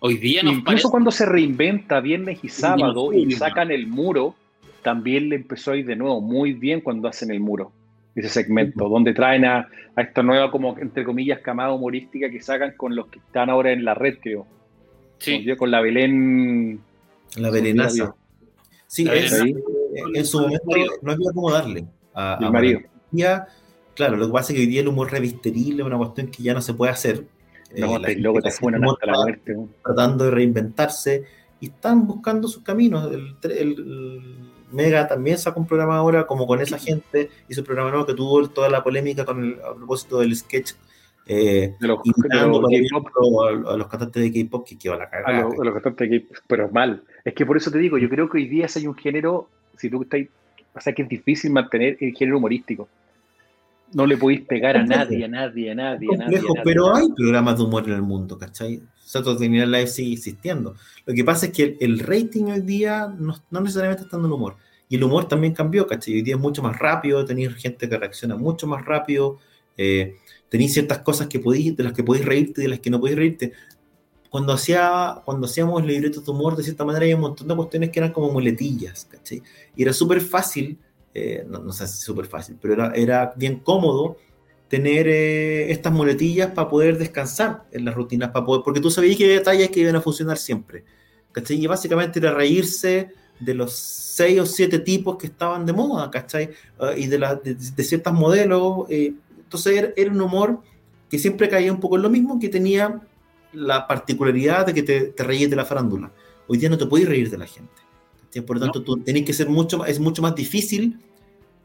Hoy día nos Incluso cuando se reinventa viernes y sábado y sacan el muro, también le empezó a ir de nuevo muy bien cuando hacen el muro, ese segmento, donde traen a, esta nueva, como entre comillas, camada humorística que sacan con los que están ahora en la red, creo. Sí. Con la Belén. La Belenaza. Sí, en su momento no había cómo darle a, el marido. claro, lo que pasa es que hoy día el humor revisteril es una cuestión que ya no se puede hacer no, eh, te, la muerte. Tratando de reinventarse y están buscando sus caminos. El, Mega también sacó un programa ahora, como con esa gente, hizo un programa nuevo que tuvo toda la polémica con el, a propósito del sketch. Eh, de los, a, los cantantes de K-pop que quedó la cagada. A, los cantantes de K-pop, pero mal. Es que por eso te digo, yo creo que hoy día hay un género, si tú estás, o sea que es difícil mantener el género humorístico. No le podéis pegar a nadie, a nadie, a nadie, a nadie, Pero hay programas de humor en el mundo, ¿cachai? Saturday Night Live sigue existiendo. Lo que pasa es que el, rating hoy día no, necesariamente está en el humor. Y el humor también cambió, ¿cachai? Hoy día es mucho más rápido, tenéis gente que reacciona mucho más rápido, eh, tenéis ciertas cosas que podéis, de las que podéis reírte y de las que no podéis reírte. Cuando, hacía, cuando hacíamos libretos de humor, de cierta manera, hay un montón de cuestiones que eran como muletillas, ¿cachai? Y era súper fácil eh, no, sé si súper fácil, pero era, era, bien cómodo tener eh, estas muletillas para poder descansar en las rutinas, para poder, porque tú sabías que detalles que iban a funcionar siempre. ¿cachai? Y básicamente era reírse de los seis o siete tipos que estaban de moda, ¿cachai? Ah, y de, de, ciertos modelos. Eh, entonces era, un humor que siempre caía un poco en lo mismo, que tenía la particularidad de que te, te reíes de la farándula. Hoy día no te puedes reír de la gente. Por lo tanto, tú tenés que ser mucho es mucho más difícil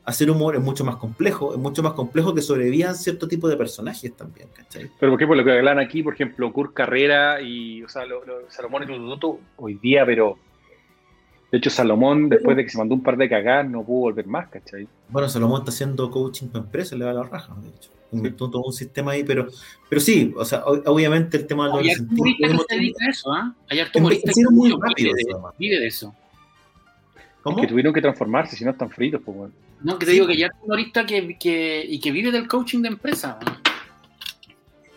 hacer humor, es mucho más complejo, es mucho más complejo que sobrevivan cierto tipo de personajes también, ¿cachai? Pero por ejemplo, lo que hablan aquí, por ejemplo, Kurt Carrera y, o sea, lo, Salomón y Tututu hoy día, pero de hecho Salomón, después de que se mandó un par de cagadas, no pudo volver más, ¿cachai? Bueno, Salomón está haciendo coaching para empresas, le va a la raja, de hecho. Todo un sistema ahí, pero, pero sí, o sea, obviamente el tema de Hay harto humorista que se dedica a eso, ¿ah? Hay humorista que vive de eso. ¿Cómo? que tuvieron que transformarse, si no están fritos. Pues, No, que te digo que ya hay un humorista que, que, y que vive del coaching de empresa.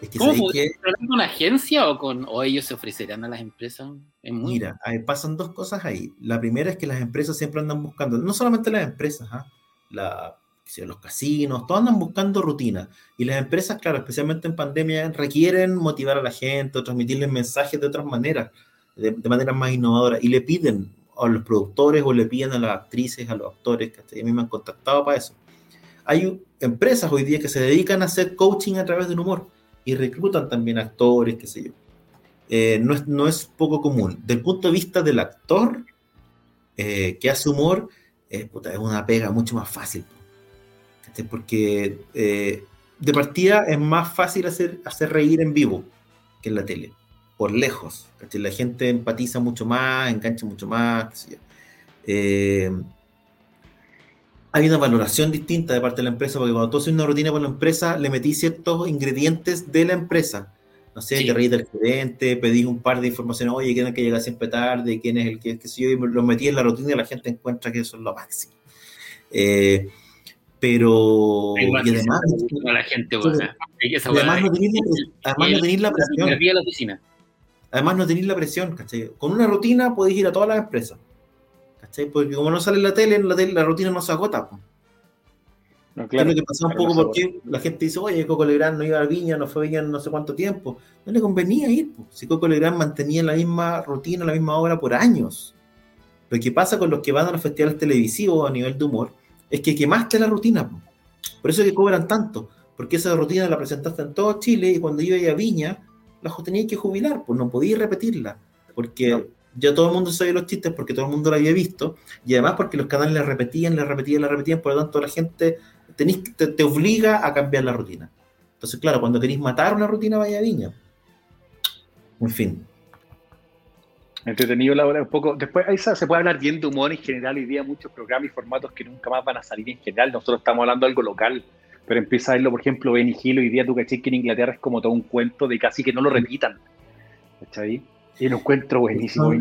Es que ¿Cómo que... con una agencia o, con, o ellos se ofrecerán a las empresas? Mira, pasan dos cosas ahí. La primera es que las empresas siempre andan buscando, no solamente las empresas, ¿ah? la, los casinos, todos andan buscando rutina. Y las empresas, claro, especialmente en pandemia, requieren motivar a la gente o transmitirles mensajes de otras maneras, de, maneras más innovadoras. Y le piden a los productores o le piden a las actrices, a los actores, que a mí me han contactado para eso. Hay empresas hoy día que se dedican a hacer coaching a través del humor y reclutan también actores, qué sé yo. Eh, no, es, no es poco común. Del punto de vista del actor eh, que hace humor, es una pega mucho más fácil porque eh, de partida es más fácil hacer, hacer reír en vivo que en la tele, por lejos. La gente empatiza mucho más, engancha mucho más. Eh, hay una valoración distinta de parte de la empresa, porque cuando tú haces una rutina con la empresa, le metí ciertos ingredientes de la empresa. No sé, que reír del gerente, pedís un par de informaciones, oye, quién es el que llega siempre tarde, quién es el que, que si yo, y lo metí en la rutina y la gente encuentra que eso es lo máximo. Eh, pero y además, la gente, además, no tenéis la, la presión. Además no tenéis la presión, ¿cachai? Con una rutina podéis ir a todas las empresas. ¿Cachai? Porque como no sale en la tele, en la, tele, la rutina no se agota. No, claro, que pasa un poco porque la gente dice, oye, Coco Legrand no iba a Viña, no fue a Viña no sé cuánto tiempo. No le convenía ir. Si Coco Legrand mantenía la misma rutina, la misma obra por años. Lo que pasa con los que van a los festivales televisivos a nivel de humor es que quemaste la rutina. Por eso es que cobran tanto, porque esa rutina la presentaste en todo Chile y cuando iba a Viña, la tenía que jubilar, pues no podía repetirla, porque ya todo el mundo sabía los chistes porque todo el mundo la había visto, y además porque los canales la repetían, la repetían, la repetían, por lo tanto la gente te, obliga a cambiar la rutina. Entonces, claro, cuando queréis matar una rutina, vaya Viña. En fin, Entretenido la hora un poco. Después ahí se puede hablar bien de humor en general. Hoy día muchos programas y formatos que nunca más van a salir en general. Nosotros estamos hablando de algo local, pero empieza a verlo, por ejemplo, Benny Hill. Hoy día tú caché que en Inglaterra es como todo un cuento de casi que no lo repitan. ahí? Y lo encuentro buenísimo.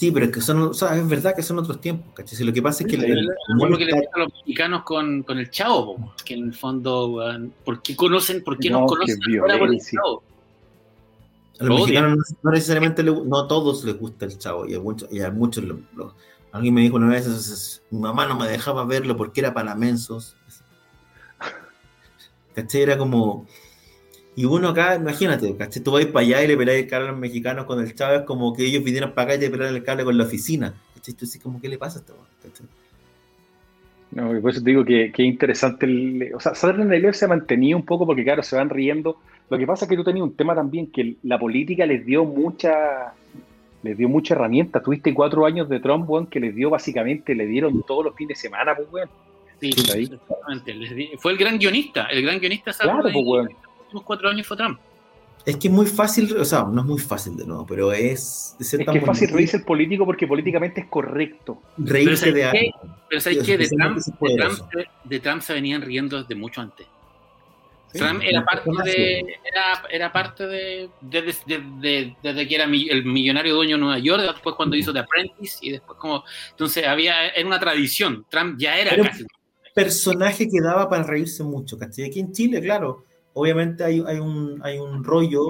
Sí, pero es que son, o sea, es verdad que son otros tiempos, ¿cachai? Si lo que pasa es que... el, el, humor que le a los mexicanos con, con el chavo, que en el fondo, ¿por qué conocen, por qué no, nos conocen ahora por el chavo? A los mexicanos no, necesariamente, no a todos les gusta el chavo, y a muchos, y a muchos alguien me dijo una vez, mi mamá no me dejaba verlo porque era para mensos. ¿Cachai? Era como... Y uno acá, imagínate, ¿cachai? Tú vas para allá y le pelas el cable a los mexicanos con el chavo, es como que ellos vinieron para acá y te pelan el cable con la oficina. ¿Cachai? Tú dices, como, ¿qué le pasa a este ¿cachai? No, por eso te digo que, que interesante. El, o sea, Saturday Night se ha mantenido un poco porque, claro, se van riendo lo que pasa es que tú tenías un tema también que la política les dio mucha les dio mucha herramienta. Tuviste cuatro años de Trump, weón, que les dio básicamente, le dieron todos los fines de semana, pues, weón. Sí, exactamente. Fue el gran guionista, el gran guionista claro, pues, weón. Últimos cuatro años fue Trump. Es que es muy fácil, o sea, no es muy fácil de nuevo, pero es... es que es fácil reírse el político porque políticamente es correcto. Reírse de algo. Pero ¿sabes qué? De Trump, de, Trump, de Trump se venían riendo desde mucho antes. Trump era parte de, era, era parte de, desde, desde que era el millonario dueño de Nueva York, después cuando hizo The Apprentice y después como, entonces había, era una tradición, Trump ya era, casi. personaje que daba para reírse mucho, ¿cachai? Aquí en Chile, claro, obviamente hay, un, rollo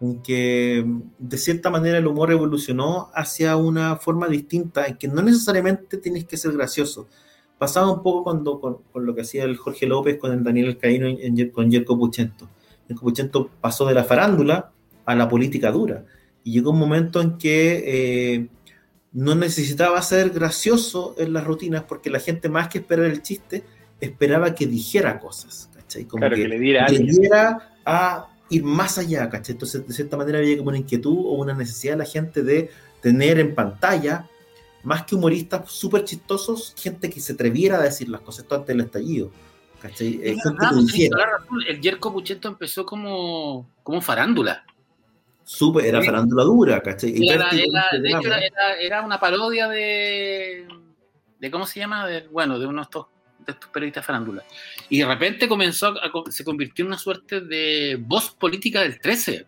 en que de cierta manera el humor evolucionó hacia una forma distinta, en que no necesariamente tienes que ser gracioso, pasaba un poco cuando, con, lo que hacía el Jorge López con el Daniel Caíno en, con Jerko Puchento. Jerko Puchento pasó de la farándula a la política dura. Y llegó un momento en que eh, no necesitaba ser gracioso en las rutinas porque la gente más que esperar el chiste esperaba que dijera cosas, ¿cachai? Como que, le diera, a ir más allá, ¿cachai? Entonces, de cierta manera había como una inquietud o una necesidad de la gente de tener en pantalla más que humoristas súper chistosos, gente que se atreviera a decir las cosas antes del estallido. ¿cachai? Eh, el Jerko Puchento empezó como, como farándula. Super, era farándula dura, ¿cachai? Era, de hecho, era, una parodia de, de ¿cómo se llama? De, bueno, de uno de estos, de estos periodistas farándula. Y de repente comenzó a, se convirtió en una suerte de voz política del 13.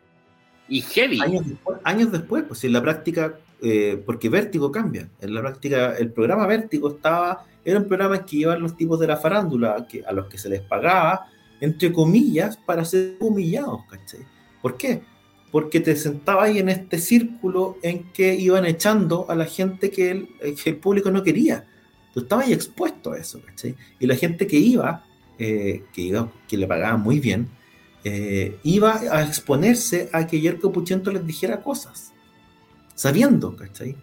Y heavy. Años después, años pues en la práctica eh, porque Vértigo cambia. En la práctica, el programa Vértigo estaba, era un programa que iban los tipos de la farándula, que, a los que se les pagaba, entre comillas, para ser humillados, ¿cachai? ¿Por qué? Porque te sentabas ahí en este círculo en que iban echando a la gente que el, público no quería. Tú estabas expuesto a eso, ¿cachai? Y la gente que iba eh, que, iba, que le pagaban muy bien, eh, iba a exponerse a que Yerko Puchento les dijera cosas, sabiendo, ¿cachai?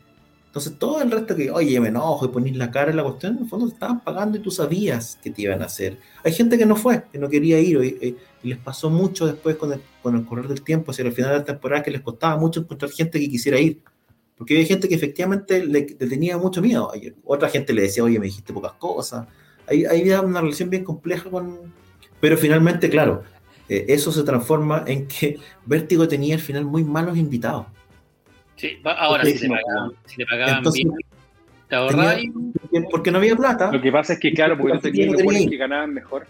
Entonces todo el resto que, oye, me enojo y ponís la cara en la cuestión, en el fondo te estaban pagando y tú sabías que te iban a hacer. Hay gente que no fue, que no quería ir y, les pasó mucho después con el, con el correr del tiempo, hacia el final de la temporada, que les costaba mucho encontrar gente que quisiera ir. Porque había gente que efectivamente le, tenía mucho miedo. Otra gente le decía, oye, me dijiste pocas cosas. Ahí, había una relación bien compleja con... Pero finalmente, claro, eh, eso se transforma en que Vértigo tenía al final muy malos invitados. Sí, ahora sí, si, te pagaban, si te pagaban bien, te ahorrabas. Porque no había plata. Lo que pasa es que, claro, porque no tenían que ganaban mejor.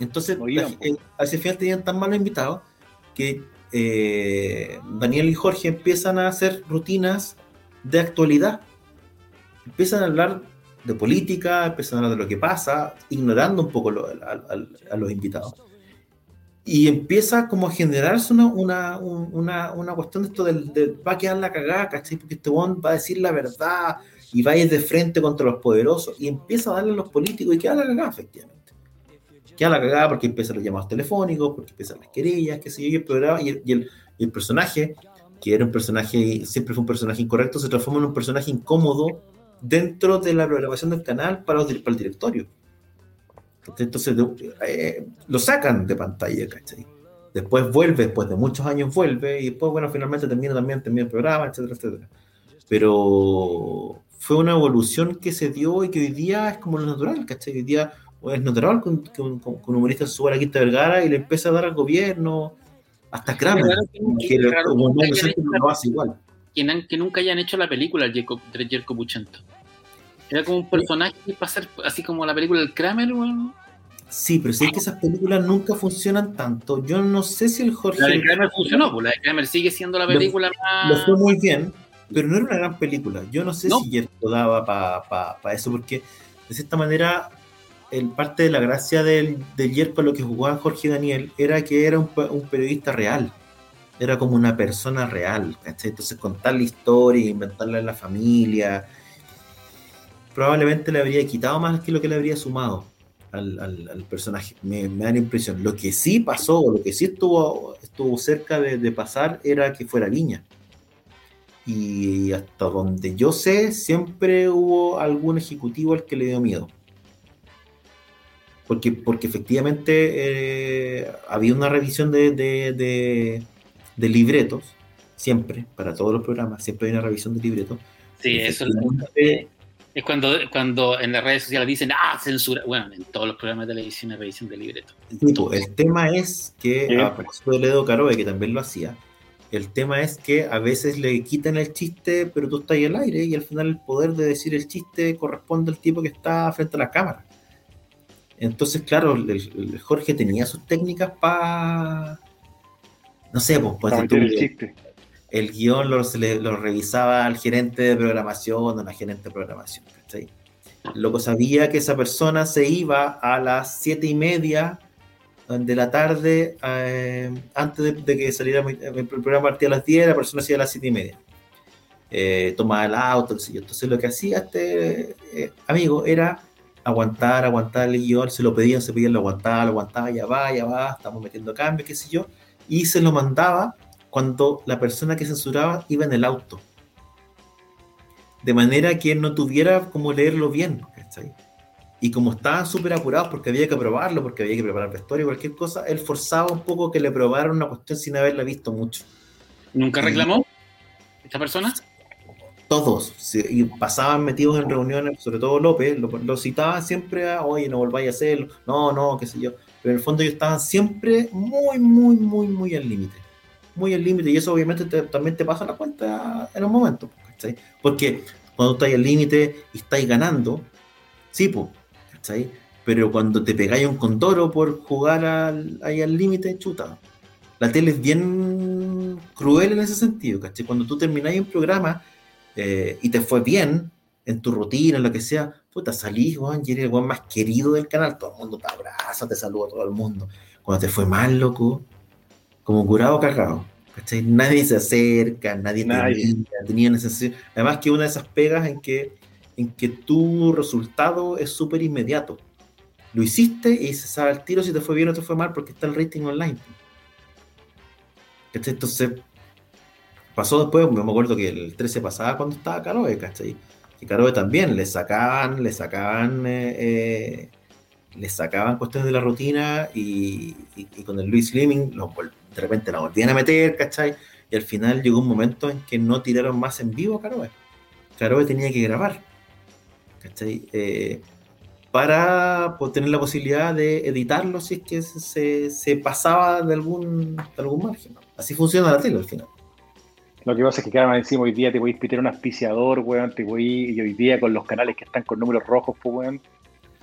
Entonces, eh, hacia el final tenían tan malos invitados que eh, Daniel y Jorge empiezan a hacer rutinas de actualidad. Empiezan a hablar de política, empiezan a hablar de lo que pasa, ignorando un poco a los invitados y empieza como a generarse una, una, una, una cuestión de esto del, va a quedar la cagada, ¿cachai? Porque este va a decir la verdad y va a ir de frente contra los poderosos y empieza a darle a los políticos y queda la cagada, efectivamente. Queda la cagada porque empiezan los llamados telefónicos, porque empiezan las querellas, qué sé yo, y el programa y el, y el, y el personaje, que era un personaje, siempre fue un personaje incorrecto, se transforma en un personaje incómodo dentro de la programación del canal para, para el directorio. Entonces eh, lo sacan de pantalla, ¿cachai? Después vuelve, después de muchos años vuelve, y después, bueno, finalmente termina también, termina el programa, etcétera, etcétera. Pero fue una evolución que se dio y que hoy día es como lo natural, ¿cachai? Hoy día es natural que un, humorista se suba a la Quinta Vergara y le empieza a dar al gobierno, hasta Kramer, que, lo hace igual. Que, nunca hayan hecho la película de Jerko Puchento. Era como un personaje para ser así como la película del Kramer, weón. Sí, pero si es que esas películas nunca funcionan tanto. Yo no sé si el Jorge. La de Kramer funcionó, pues la de Kramer sigue siendo la película más. Lo fue muy bien, pero no era una gran película. Yo no sé si Yerko daba para eso, porque de cierta manera, el parte de la gracia del, del Yerko, lo que jugaba Jorge Daniel, era que era un, periodista real. Era como una persona real. Entonces, contar la historia, inventarla en la familia probablemente le habría quitado más que lo que le habría sumado al, personaje. Me, da la impresión. Lo que sí pasó, lo que sí estuvo, estuvo cerca de, pasar, era que fuera Viña. Y hasta donde yo sé, siempre hubo algún ejecutivo al que le dio miedo. Porque, porque efectivamente eh, había una revisión de, de, de, libretos, siempre, para todos los programas, siempre hay una revisión de libretos. Sí, eso es es cuando, cuando en las redes sociales dicen, ah, censura. Bueno, en todos los programas de televisión hay revisión de libreto. Pues, el tema es que, a propósito de Ledo Caroe, que también lo hacía, el tema es que a veces le quitan el chiste, pero tú estás ahí al aire y al final el poder de decir el chiste corresponde al tipo que está frente a la cámara. Entonces, claro, el, Jorge tenía sus técnicas para. No sé, pues, pues el chiste el guion lo, lo, revisaba al gerente de programación o la gerente de programación. ¿cachai? Loco sabía que esa persona se iba a las siete y media de la tarde, eh, antes de, que saliera el programa partía a las 10, la persona se iba a las siete y media. Eh, tomaba el auto, Entonces lo que hacía este eh, amigo era aguantar, aguantar el guion, se lo pedían, se pedían, lo aguantaba, lo aguantaba, ya va, ya va, estamos metiendo cambios, qué sé yo, y se lo mandaba cuando la persona que censuraba iba en el auto. De manera que no tuviera como leerlo bien. Y como estaban súper apurados porque había que probarlo, porque había que preparar vestuario, cualquier cosa, él forzaba un poco que le probaran una cuestión sin haberla visto mucho. ¿Nunca reclamó esta persona? Todos. y pasaban metidos en reuniones, sobre todo López, lo, lo citaban siempre a, oye, no volváis a hacerlo, no, no, qué sé yo. Pero en el fondo ellos estaban siempre muy, muy, muy, muy al límite muy al límite y eso obviamente también te pasa la cuenta en un momento. Porque cuando estáis al límite y estáis ganando, sí, pues. Pero cuando te pegáis un condoro por jugar al, ahí al límite, chuta. La tele es bien cruel en ese sentido, ¿cachai? Cuando tú termináis un programa eh, y te fue bien en tu rutina, en lo que sea, puta, salís, Juan, y eres el más querido del canal, todo el mundo te abraza, te saluda todo el mundo. Cuando te fue mal, loco, como curado cagado. Nadie se acerca, nadie, nadie. tenía necesidad. Además que una de esas pegas en que, en que tu resultado es súper inmediato. lo hiciste y se sabe el tiro si te fue bien o te fue mal porque está el rating online. ¿Cachai? Entonces, pasó después, me acuerdo que el 13 pasaba cuando estaba Caroe, ¿cachai? Y Caroe también le sacaban, le sacaban, eh, eh, le sacaban cuestiones de la rutina y, y- y con el Luis Slimming de repente la volvían a meter, ¿cachai? Y al final llegó un momento en que no tiraron más en vivo a Caroe. Caroe tenía que grabar, ¿cachai? Eh, para poder tener la posibilidad de editarlo si es que se, se pasaba de algún, de algún margen. Así funciona la tele al final. Lo que pasa es que cada vez encima hoy día te podéis pitar un auspiciador, weón, te podéis, y hoy día con los canales que están con números rojos, pues, weón,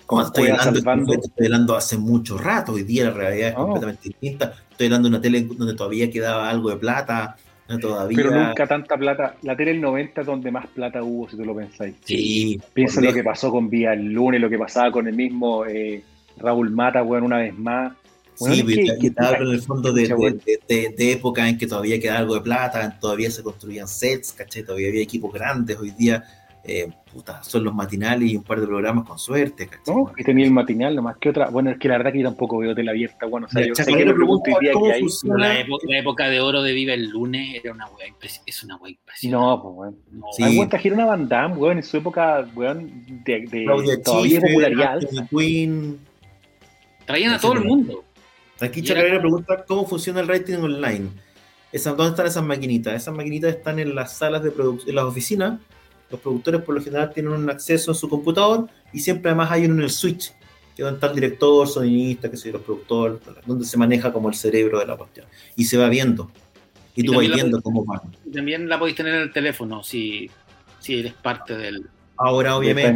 Como estoy hablando, salvando. estoy hablando hace mucho rato, hoy día la realidad es completamente distinta. Estoy hablando de una tele donde todavía quedaba algo de plata, todavía... Pero nunca tanta plata. La tele del 90 es donde más plata hubo, si tú lo pensáis. Sí, Piensa lo que pasó con Vía el lunes, lo que pasaba con el mismo eh, Raúl Mata, weón, una vez más. Sí, es pero que- te- que- te hablo en el fondo de, de, weón. de- de- de época en que todavía quedaba algo de plata, todavía se construían sets, ¿cachai? Todavía había equipos grandes, hoy día eh, puta, son los matinales y un par de programas con suerte, ¿cachai? ¿no? Que tenía el matinal nomás que otra. Bueno, es que la verdad que yo tampoco veo tele abierta, bueno, o sea, yo sé que lo pregunto hoy día que hay. La, época, la época de oro de Viva el lunes era una wea es una wea impresionante. No, pues, weón. No, Sí. Hay trajeron a Van Damme, weón, en su época, weón, de, todavía Schiffer, popularidad alta. Traían a todo el mundo. Aquí Chacarera era- pregunta cómo funciona el rating online. Esas, ¿Dónde están esas maquinitas? Esas maquinitas están en las salas de producción, en las oficinas. Los productores por lo general tienen un acceso en su computador y siempre además hay uno en el switch, que es donde está el director, sonidista, que sé yo, los productores, donde se maneja como el cerebro de la cuestión. Y se va viendo. Y Y tú vas viendo cómo va. También la podéis tener en el teléfono si, si eres parte del. Ahora, obviamente,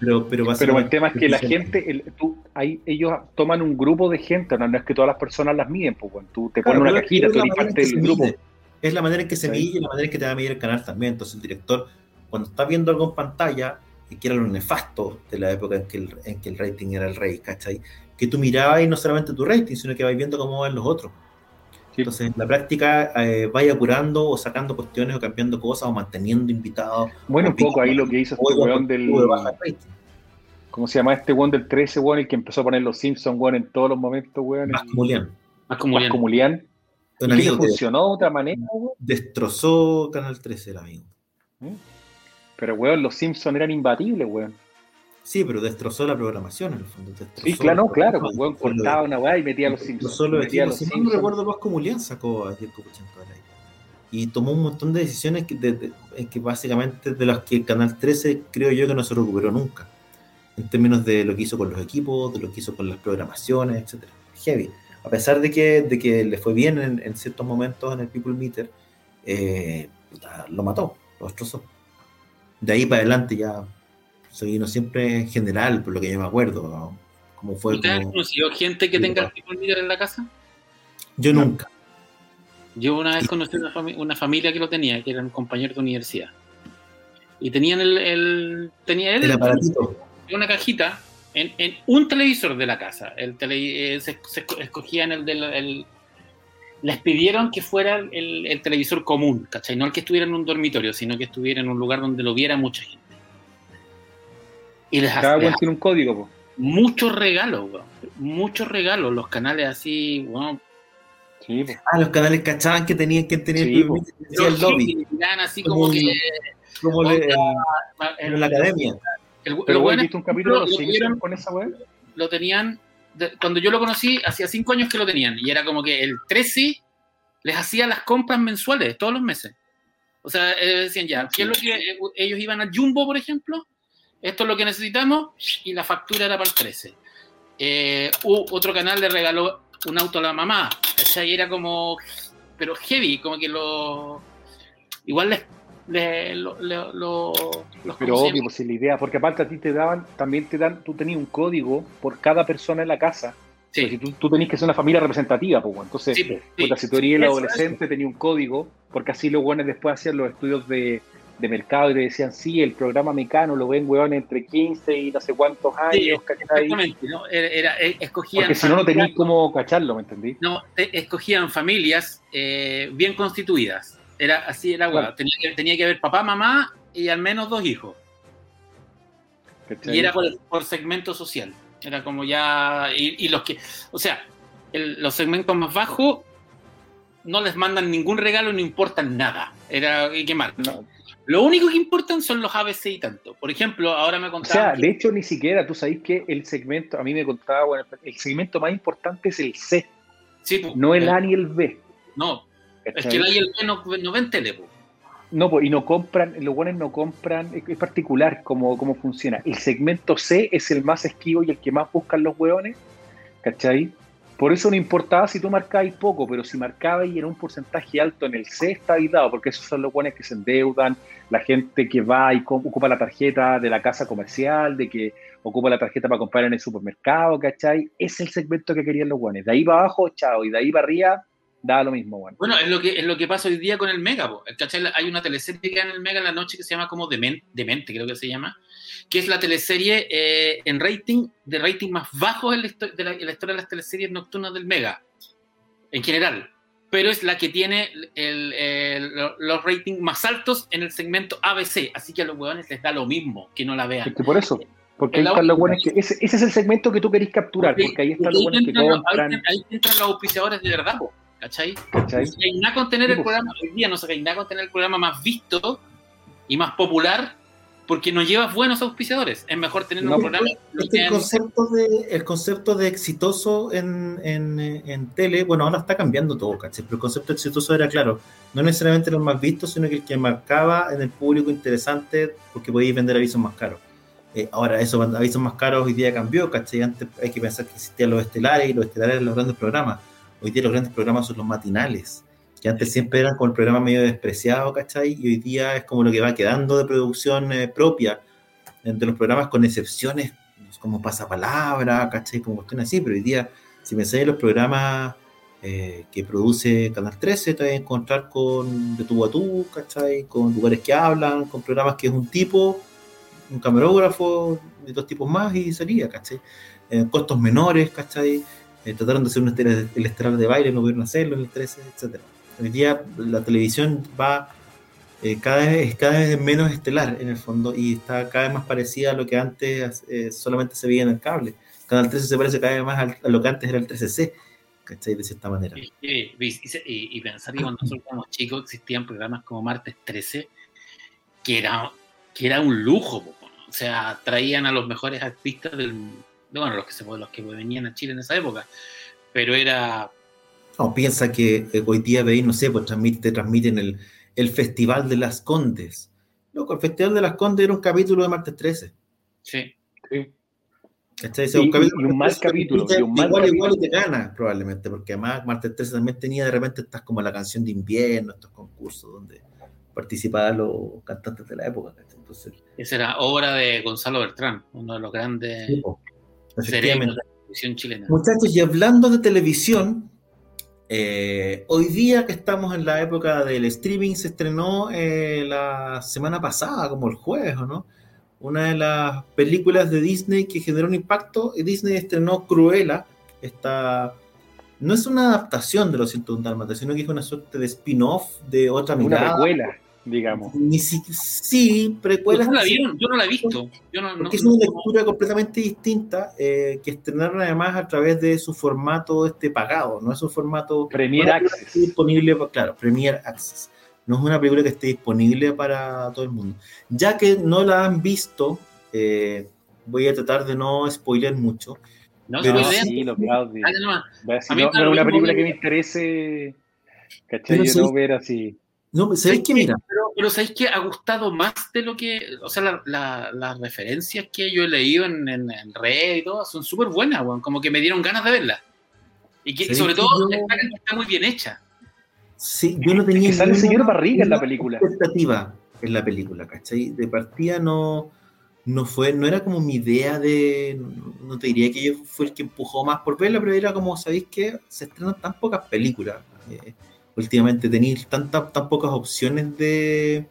pero, pero, Pero el tema es que la gente, el- tú, ahí, ellos toman un grupo de gente, no, no es que todas las personas las miden, pues, weón. tú te Claro, pones una cajita, tú eres parte del grupo. mide. Es la manera en que se Sí. mide y la manera en que te va a medir el canal también. Entonces el director, cuando está viendo algo en pantalla, y que era lo nefasto de la época en que el, en que el rating era el rey, ¿cachai? Que tú mirabas y no solamente tu rating, sino que vais viendo cómo van los otros. Sí. Entonces en la práctica eh, vaya apurando o sacando cuestiones o cambiando cosas o manteniendo invitados. Bueno, un poco ahí lo que hizo este weón del. de. ¿Cómo se llama este weón del 13, weón? El que empezó a poner los Simpsons, weón, en todos los momentos, weón. Más Lian. Más Mulián. Y funcionó de otra manera, weón. destrozó Canal 13, el amigo. Pero, weón, los Simpsons eran imbatibles, weón. Sí, pero destrozó la programación en el fondo. destrozó Sí, claro, no, claro, pues, weón, cortaba una weá y metía los Simpsons. solo metía los si no recuerdo, Vasco Mulián sacó a al aire. Y tomó un montón de decisiones que, de- de- que básicamente de las que el Canal 13 creo yo que no se recuperó nunca. En términos de lo que hizo con los equipos, de lo que hizo con las programaciones, etc. Heavy. A pesar de que, de que le fue bien en, en ciertos momentos en el People Meter, eh, lo mató, lo destrozó. De ahí para adelante ya se vino siempre en general, por lo que yo me acuerdo, ¿no? como fue ¿Usted ha como- conocido gente que tenga meter en la casa? Yo nunca. Yo una vez conocí una, fami- una familia que lo tenía, que eran compañeros de universidad. Y tenían el. el- tenía él El aparatito. una cajita en, en un televisor de la casa. El tele, eh, se, se esco- escogían el del. el- les pidieron que fuera el, el televisor común, ¿cachai? No el que estuviera en un dormitorio, sino que estuviera en un lugar donde lo viera mucha gente. Y les Cada hacía weón tiene un código, po. muchos regalos, weón. Muchos regalos. Los canales así, weón, Sí. Ah, los canales cachaban que tenían que tener Sí, el, lobby, así Como como que. como le- Onda, en, en la academia. el- Pero, lo bueno es ¿viste un capítulo de los lo Simpsons tuvieron- con esa weón? lo tenían, de- cuando yo lo conocí, hacía cinco años que lo tenían, y era como que el 13 les hacía las compras mensuales, todos los meses. O sea, eh, decían ya, ¿qué es lo que eh, ellos iban al Jumbo, por ejemplo? Esto es lo que necesitamos, y la factura era para el 13. Eh, otro canal le regaló un auto a la mamá, o sea, y era como, pero heavy, como que lo... Igual les... le- lo- lo- lo- los Pero ¿cómo se obvio, pues si la idea, porque aparte a ti te daban, también te dan, tú tenías un código por cada persona en la casa. Sí, Pues si tú, tú tenías que ser una familia representativa, pues, entonces, sí, sí. puta, si tú eres el adolescente, tenías un código, porque así los weones después hacían los estudios de, de mercado y te decían, sí, el programa mecano lo ven, weón, entre 15 y no sé cuántos años. Exactamente, ¿no? Era, era- eh, escogían Porque si no, no tenías cómo cacharlo, ¿me entendí? no, escogían familias eh, bien constituidas. Era así era Claro. tenía, que, tenía que haber papá, mamá y al menos dos hijos. ¿cachai? Y era por, por segmento social. Era como ya. Y, los que. O sea, los segmentos más bajos no les mandan ningún regalo, no importan nada. Era. ¿Qué más? Lo único que importan son los ABC y tanto. Por ejemplo, ahora me contaban. O sea, de hecho, ni siquiera, tú sabes que el segmento, a mí me contaba, bueno, el segmento más importante es el C. Sí, no el A ni el B. No, es que el A y el B no, no ven tele, No, pues, y no compran, los buenos no compran, es particular cómo, cómo funciona. El segmento C es el más esquivo y el que más buscan los hueones, ¿cachai? Por eso no importaba si tú marcabas poco, pero si marcabas y era un porcentaje alto en el C está dado, porque esos son los buenos que se endeudan, la gente que va y ocupa la tarjeta de la casa comercial, de que ocupa la tarjeta para comprar en el supermercado, ¿cachai? Es el segmento que querían los buenos. De ahí para abajo, chao, y de ahí para arriba, da lo mismo, bueno. Bueno, es lo que, es lo que pasa hoy día con el Mega. Hay una teleserie en el Mega en la noche que se llama como Demente, Demente creo que se llama, que es la teleserie eh, en rating, de rating más bajo en la, de la, historia de las teleseries nocturnas del Mega, en general. Pero es la que tiene los ratings más altos en el segmento ABC. Así que a los huevones les da lo mismo que no la vean. Es que por eso. Porque ahí están los buenos que. Ese, ese, es el segmento que tú querés capturar. Porque, ahí están los buenos que compran. Ahí, entran los auspiciadores de verdad, ¿cachai? ¿cachai? No hay nada con tener el programa. Hoy día no sé, hay nada con tener el programa más visto y más popular porque no llevas buenos auspiciadores. Es mejor tener un programa. el, concepto de, el concepto de exitoso en, en, en, tele, bueno, ahora está cambiando todo, ¿cachai? Pero el concepto de exitoso era claro, no necesariamente el más visto, sino que el que marcaba en el público interesante porque podíais vender avisos más caros. Eh, ahora, eso, avisos más caros hoy día cambió, ¿cachai? Antes hay que pensar que existían los estelares y los estelares eran los grandes programas. Hoy día los grandes programas son los matinales que antes siempre eran con el programa medio despreciado, ¿cachai? Y hoy día es como lo que va quedando de producción eh, propia, entre los programas con excepciones como pasapalabra, ¿cachai? Como cuestiones así, pero hoy día, si pensáis en los programas eh, que produce Canal 13, te vas a encontrar con de tu a tú, ¿cachai? Con lugares que hablan, con programas que es un tipo, un camarógrafo, de dos tipos más y salía, ¿cachai? Eh, costos menores, ¿cachai? trataron de hacer un el estelar de baile, no pudieron hacerlo en el 13, etcétera. Hoy día la televisión va eh, cada, vez, cada vez menos estelar en el fondo y está cada vez más parecida a lo que antes eh, solamente se veía en el cable. Canal 13 se parece cada vez más a, lo que antes era el 13C, ¿cachai? De cierta manera. Y, y, pensar que cuando nosotros éramos chicos existían programas como Martes 13 que era, que era un lujo, o sea, traían a los mejores artistas del bueno, los que se los que venían a Chile en esa época, pero era no, piensa que eh, hoy día veis, no sé, pues transmite, te transmiten el, el Festival de las Condes. Loco, el Festival de las Condes era un capítulo de martes 13. Sí. sí. y, un, capítulo, y un mal capítulo. igual, igual te gana, probablemente, porque además martes 13 también tenía de repente estas como la canción de invierno, estos concursos donde participaban los cantantes de la época. Entonces, Esa era obra de Gonzalo Bertrán, uno de los grandes sí, de la televisión chilena. Muchachos, y hablando de televisión, eh, hoy día que estamos en la época del streaming, se estrenó eh, la semana pasada, como el jueves, no? Una de las películas de Disney que generó un impacto. Disney estrenó Cruella. Esta no es una adaptación de los 101 Dálmatas, sino que es una suerte de spin-off de otra mirada. Una digamos. Ni sí, precuelas. ¿No la vieron? Yo no la he visto. Yo no, porque es una lectura completamente distinta eh, que estrenaron además a través de su formato este pagado, no es un formato Premier Access. disponible, claro, Premier Access. No es una película que esté disponible para todo el mundo. Ya que no la han visto, eh, voy a tratar de no spoiler mucho. No, pero sí, lo que no, no, es una película que me interese, ¿cachai? Yo no ver así. No, ¿sabéis que mira? Pero, ¿sabéis que ha gustado más de lo que, o sea, las referencias que yo he leído en, en, red y todo son súper buenas, como que me dieron ganas de verlas. Y que sobre todo está muy bien hecha. Sí, yo no tenía. Es que sale el señor Barriga en la película. Expectativa en la película, ¿cachai? De partida no, no fue, no era como mi idea de, no te diría que yo fue el que empujó más por verla, pero era como, ¿sabéis que se estrenan tan pocas películas? Eh, últimamente tenéis tantas tan pocas opciones de,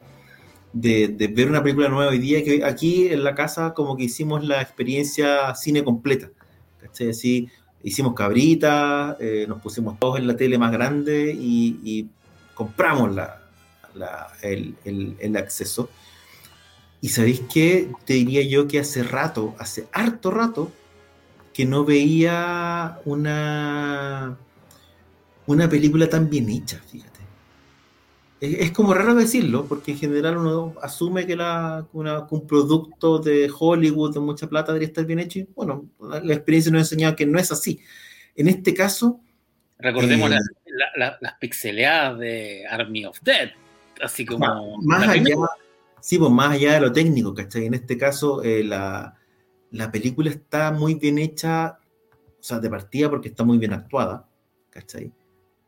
de, ver una película nueva hoy día que aquí en la casa como que hicimos la experiencia cine completa. Así, hicimos cabrita, eh, nos pusimos todos en la tele más grande y, compramos la, el, el, acceso. Y sabéis que te diría yo que hace rato, hace harto rato, que no veía una, una película tan bien hecha, fíjate. Es, como raro decirlo, porque en general uno asume que la, un producto de Hollywood de mucha plata debería estar bien hecho y bueno, la, experiencia nos ha enseñado que no es así. En este caso... Recordemos eh, las pixeleadas de Army of Dead, así como... Más, allá, sí, pues más allá de lo técnico, ¿cachai? En este caso eh, la, la película está muy bien hecha, o sea, de partida porque está muy bien actuada, ¿cachai?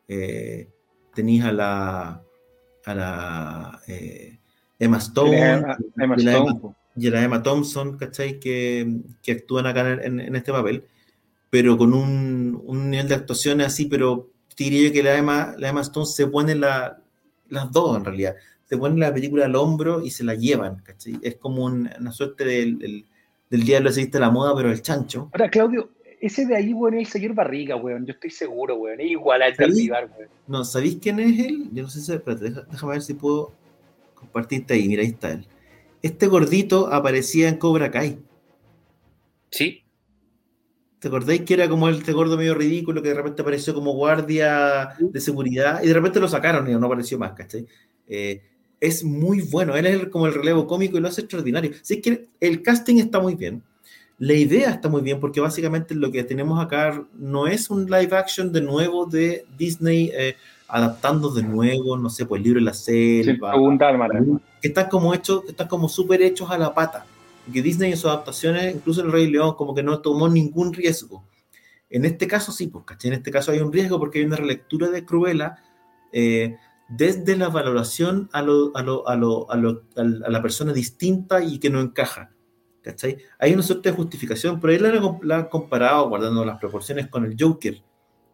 Eh, tenéis a la a la eh, Emma Stone, y, a la Emma Thompson, ¿cachai? Que, que actúan acá en, este papel, pero con un, un, nivel de actuación así, pero diría yo que la Emma, la Emma Stone se pone la, las dos en realidad, se pone la película al hombro y se la llevan, ¿cachai? Es como una suerte del, del, del diablo se viste la moda, pero el chancho. Ahora, Claudio, ese de ahí, weón, es el señor Barriga, weón. Yo estoy seguro, weón. Es igual a Edgar Vivar, weón. No, ¿sabéis quién es él? Yo no sé si. Espérate, déjame ver si puedo compartirte ahí. Mira, ahí está él. Este gordito aparecía en Cobra Kai. Sí. ¿Te acordáis que era como este gordo medio ridículo que de repente apareció como guardia de seguridad y de repente lo sacaron y no apareció más, ¿cachai? Eh, es muy bueno. Él es como el relevo cómico y lo hace extraordinario. Así que el casting está muy bien la idea está muy bien porque básicamente lo que tenemos acá no es un live action de nuevo de Disney eh, adaptando de nuevo, no sé, pues el libro de la selva. que están como hechos, están como súper hechos a la pata. Que Disney en sus adaptaciones, incluso el Rey León, como que no tomó ningún riesgo. En este caso sí, pues, En este caso hay un riesgo porque hay una relectura de Cruella eh, desde la valoración a, lo, a, lo, a, lo, a, la persona distinta y que no encaja. ¿Cachai? Hay una suerte de justificación, pero ahí la, han comparado, guardando las proporciones, con el Joker,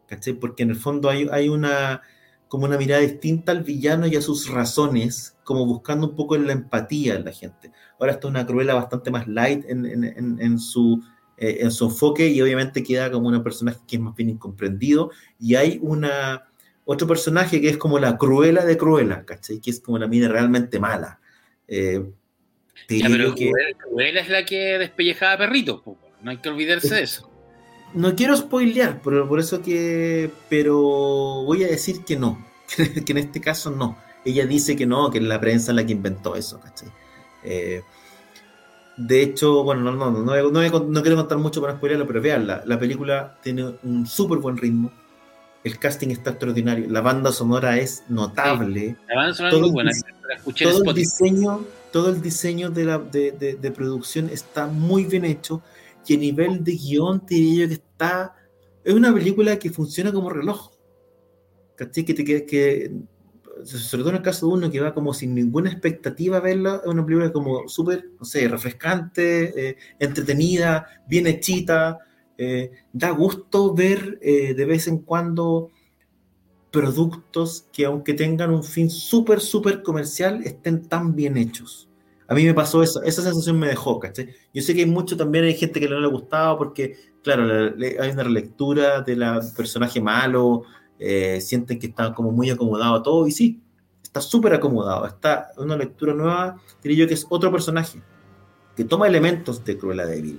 ¿cachai? Porque en el fondo hay, hay una como una mirada distinta al villano y a sus razones, como buscando un poco en la empatía en la gente. Ahora esto es una cruela bastante más light en, en, en, su, eh, en su enfoque y obviamente queda como un personaje que es más bien incomprendido y hay una otro personaje que es como la cruela de cruela, ¿cachai? Que es como la mina realmente mala. Eh, pero que... Cruella es la que despellejaba perritos, no hay que olvidarse de eso. No quiero spoilear, pero por eso que. Pero voy a decir que no. que en este caso no. Ella dice que no, que es la prensa la que inventó eso, ¿cachai? Eh, de hecho, bueno, no, no, no, no, quiero contar mucho para spoilearlo, pero veanla. La película tiene un súper buen ritmo. El casting está extraordinario. La banda sonora es notable. la banda sonora es muy buena. todo el diseño todo el diseño de, la, de, de, producción está muy bien hecho y a nivel de guion te diría que está... Es una película que funciona como reloj. ¿Cachai? Que, te, que, que sobre todo en el caso de uno que va como sin ninguna expectativa a verla, es una película como súper, no sé, refrescante, eh, entretenida, bien hechita, eh, da gusto ver eh, de vez en cuando productos que aunque tengan un fin súper, súper comercial, estén tan bien hechos. A mí me pasó eso, esa sensación me dejó, ¿cachai? Yo sé que hay mucho también, hay gente que no le ha gustado porque, claro, hay una relectura del personaje malo, eh, sienten que está como muy acomodado a todo, y sí, está súper acomodado, está una lectura nueva, diría yo que es otro personaje, que toma elementos de Cruella de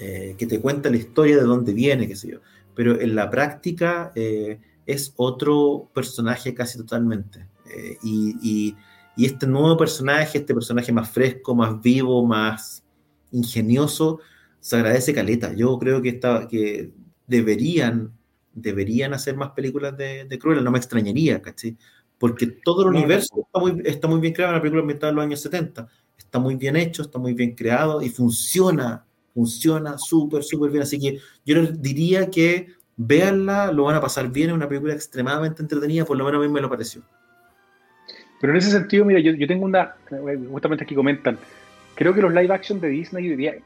eh, que te cuenta la historia de dónde viene, qué sé yo, pero en la práctica... Eh, es otro personaje casi totalmente. Eh, y, este nuevo personaje, este personaje más fresco, más vivo, más ingenioso, se agradece caleta. Yo creo que, está, que deberían, deberían hacer más películas de, de Cruella, no me extrañaría, ¿cachai? Porque todo el universo está muy, está muy bien creado, una película ambientada en los años 70. Está muy bien hecho, está muy bien creado y funciona, funciona súper, súper bien. Así que yo les diría que véanla, lo van a pasar bien, es una película extremadamente entretenida, por lo menos a mí me lo pareció. Pero en ese sentido, mira, yo, tengo una, justamente aquí comentan, creo que los live action de Disney hoy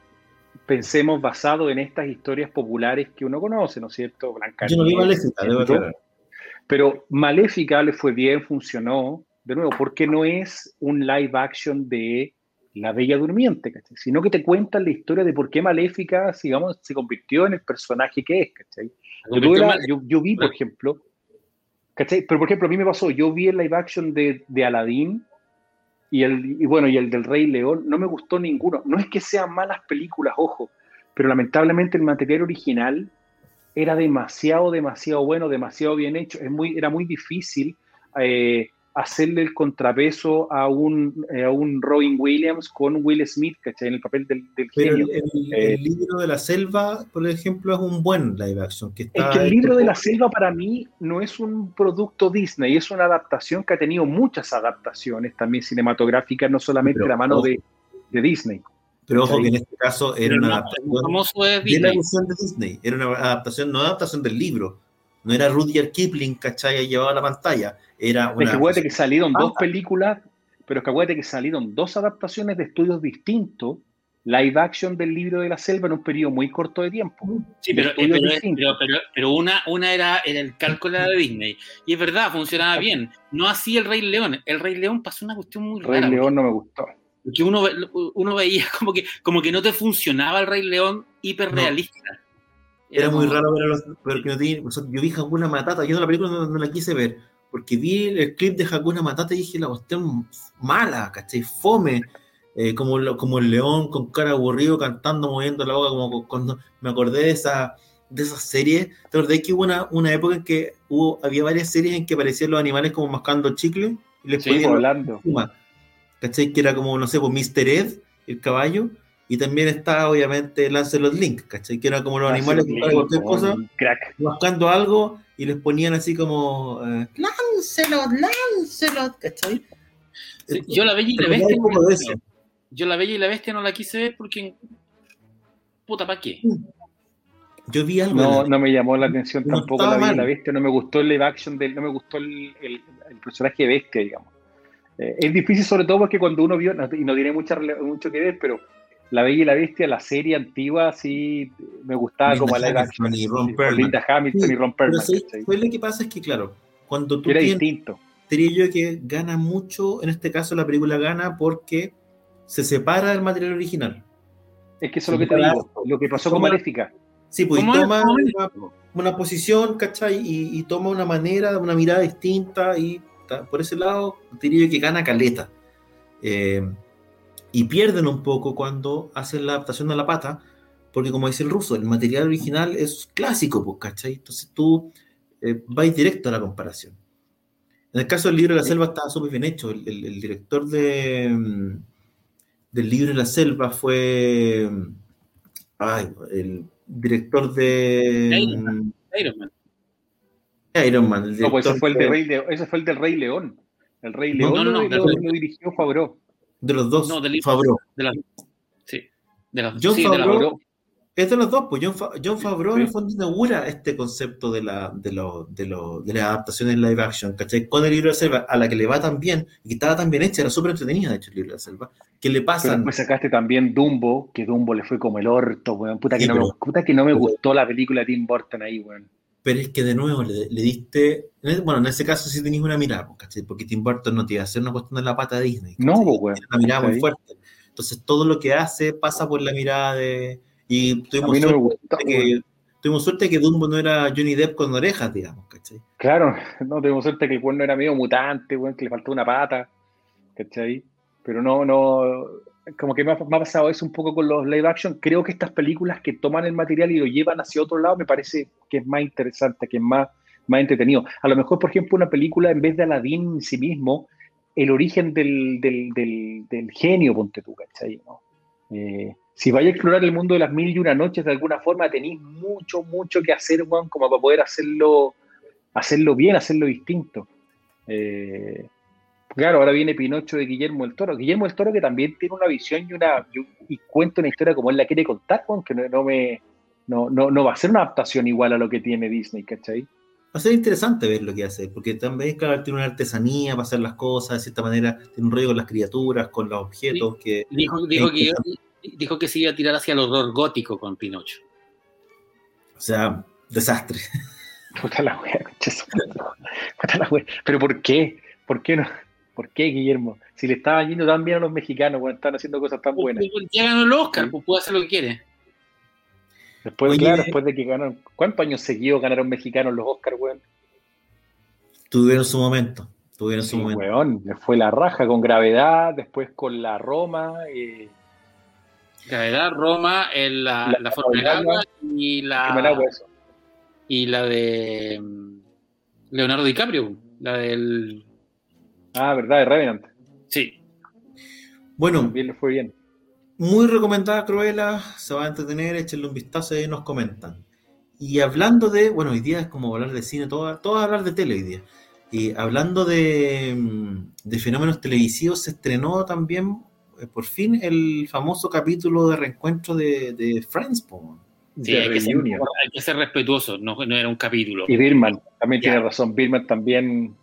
pensemos basado en estas historias populares que uno conoce, ¿no es cierto? Blanca yo no vi Maléfica, debo Pero Maléfica le fue bien, funcionó, de nuevo, porque no es un live action de la Bella Durmiente, ¿cachai? Sino que te cuentan la historia de por qué Maléfica, digamos, se convirtió en el personaje que es, ¿cachai? Yo, vi, por ejemplo, ¿cachai? Pero por ejemplo, a mí me pasó, yo vi el live action de, de Aladdin y, el, y bueno, y el del Rey León, no me gustó ninguno. No es que sean malas películas, ojo, pero lamentablemente el material original era demasiado, demasiado bueno, demasiado bien hecho. Es muy, era muy difícil eh, hacerle el contrapeso a un, eh, a un Robin Williams con Will Smith, ¿cachai? En el papel del, del genio. El, el, el, libro de la selva, por ejemplo, es un buen live action. Que está es que el libro de la selva para mí no es un producto Disney, es una adaptación que ha tenido muchas adaptaciones también cinematográficas, no solamente Pero, la mano de, de Disney. Pero ojo que en este caso era una adaptación edición de Disney. Era una adaptación, no adaptación del libro. No era Rudyard Kipling, ¿cachai? Llevado a la pantalla. Era una. Es que acuérdate que salieron dos películas, pero es que acuérdate que salieron dos adaptaciones de estudios distintos, live action del libro de la selva en un periodo muy corto de tiempo. Sí, pero, pero, pero, pero, una, una era, era el cálculo de Disney. Y es verdad, funcionaba bien. No así el Rey León. El Rey León pasó una cuestión muy rara. El Rey León no me gustó que uno, uno veía como que, como que no te funcionaba el Rey León hiperrealista. No. Era, muy raro ver a los, ver que no tiene, yo vi Hakuna Matata, yo en la película no, no, la quise ver, porque vi el clip de Hakuna Matata y dije la cuestión mala, ¿cachai? Fome, eh, como, como el león con cara aburrido cantando, moviendo la boca, como cuando me acordé de esa de esas series, ¿te acordás que hubo una, una época en que hubo, había varias series en que aparecían los animales como mascando chicle y les sí, ponían hablando. ¿cachai? Que era como, no sé, pues Mr. Ed, el caballo, y también está obviamente Lancelot Link, ¿cachai? Que era como los animales que cualquier cosa, crack. buscando algo, y les ponían así como, eh, Lancelot, Lancelot, ¿cachai? Sí, yo la bella y la bestia. No yo la bella y la bestia no la quise ver porque. Puta, ¿para qué? Yo vi algo. No, no me llamó la atención no tampoco la bella y la bestia. No me gustó el live action, del, no me gustó el, el, el personaje de bestia, digamos. Eh, es difícil sobre todo porque cuando uno vio, y no tiene mucha, mucho que ver, pero La Bella y la Bestia, la serie antigua, sí me gustaba Linda como la Hamilton y Ron Perlman. Linda Hamilton Sí, y Ron Perlman. Pero pues lo que pasa es que, claro, cuando tú Era tienes, distinto. diría yo que gana mucho, en este caso la película gana porque se separa del material original. Es que eso es lo que te digo, lo que pasó con Maléfica. Sí, pues toma una, una posición, ¿cachai? Y, y toma una manera, una mirada distinta y por ese lado diría yo que gana caleta. Eh, y pierden un poco cuando hacen la adaptación a la pata, porque como dice el ruso, el material original es clásico, pues, ¿cachai? Entonces tú eh, vais directo a la comparación. En el caso del libro de la selva estaba súper bien hecho. El, el- el director de, mm, del libro de la selva fue. mm, Ay, el director de. Iron Man. Iron Man. mm, Iron Man. el No, pues ese fue el, de Rey León, ese fue el del Rey León. El Rey No, León no, no, lo, lo dirigió Favreau. De los dos. No, del. Favreau. De la, sí. De la, John sí, de la- Favreau es de los dos, pues John, Fa- John Favreau en el Sí. fondo inaugura este concepto de, la, de, lo, de, lo, de las adaptaciones live action, ¿cachai? Con el libro de la selva, a la que le va tan bien, y que estaba tan bien hecha, era súper entretenida, de hecho, el libro de la selva, que le Pero pasan. después sacaste también Dumbo, que Dumbo le fue como el orto, weón. Puta que, Sí, no, pero- me, puta que no me pero- gustó la película de Tim Burton ahí, weón. Pero es que de nuevo le, le diste. el- Bueno, en ese caso sí tenéis una mirada, pues, ¿cachai? Porque Tim Burton no te iba a hacer una cuestión de la pata de Disney. No, ¿cachai? pues. Tiene una mirada muy fuerte. Entonces todo lo que hace pasa por la mirada de. Y A tuvimos mí no suerte, gustó, de que, tuvimos suerte que Dumbo no era Johnny Depp con orejas, digamos, ¿cachai? Claro, no tenemos suerte que el cuerno era medio mutante, weón, que le faltó una pata, ¿cachai? Pero no, no, como que me ha, pasado eso un poco con los live action. Creo que estas películas que toman el material y lo llevan hacia otro lado me parece que es más interesante, que es más, más entretenido. A lo mejor, por ejemplo, una película en vez de Aladdin en sí mismo, el origen del, del, del, del genio, ponte tú, ¿cachai? ¿no? Eh, si vais a explorar el mundo de las mil y una noches de alguna forma, tenéis mucho, mucho que hacer, Juan, como para poder hacerlo, hacerlo bien, hacerlo distinto. Eh, claro, ahora viene Pinocho de Guillermo el Toro. Guillermo el Toro que también tiene una visión y una y, y cuenta una historia como él la quiere contar, Juan, que no, no me no, no, no va a ser una adaptación igual a lo que tiene Disney, ¿cachai? Va a ser interesante ver lo que hace, porque también, claro, tiene una artesanía para hacer las cosas, de cierta manera, tiene un rollo con las criaturas, con los objetos, que Dijo, dijo, que, dijo que se iba a tirar hacia el horror gótico con Pinocho. o sea, desastre. Puta la wea. Puta la wea. Pero ¿por qué? ¿Por qué no? ¿Por qué, Guillermo? Si le estaban yendo tan bien a los mexicanos, cuando están haciendo cosas tan buenas. Ya ganó el Oscar, pues puede hacer lo que quiere. Después, Oye, claro, después de que ganaron. ¿Cuántos años seguidos ganaron mexicanos los Oscars, weón? Tuvieron su momento, tuvieron su Sí, momento. weón, le fue la raja con gravedad, después con la Roma. eh, Gravedad, Roma, el- la, La- la forma del la- agua y la, mal agua eso. y la de mm, Leonardo DiCaprio, la del... Ah, verdad, de Revenant. Sí, Bueno, También le fue bien. muy recomendada Cruella, se va a entretener, échenle un vistazo y nos comentan. Y hablando de, bueno, hoy día es como hablar de cine, todo, todo hablar de tele hoy día. Y hablando de, mm, de fenómenos televisivos, se estrenó también eh, por fin el famoso capítulo de reencuentro de, de Friends. sí de hay, que ser, hay que ser respetuoso, no, no era un capítulo. Y Birman, también Ya. tiene razón. Birman también.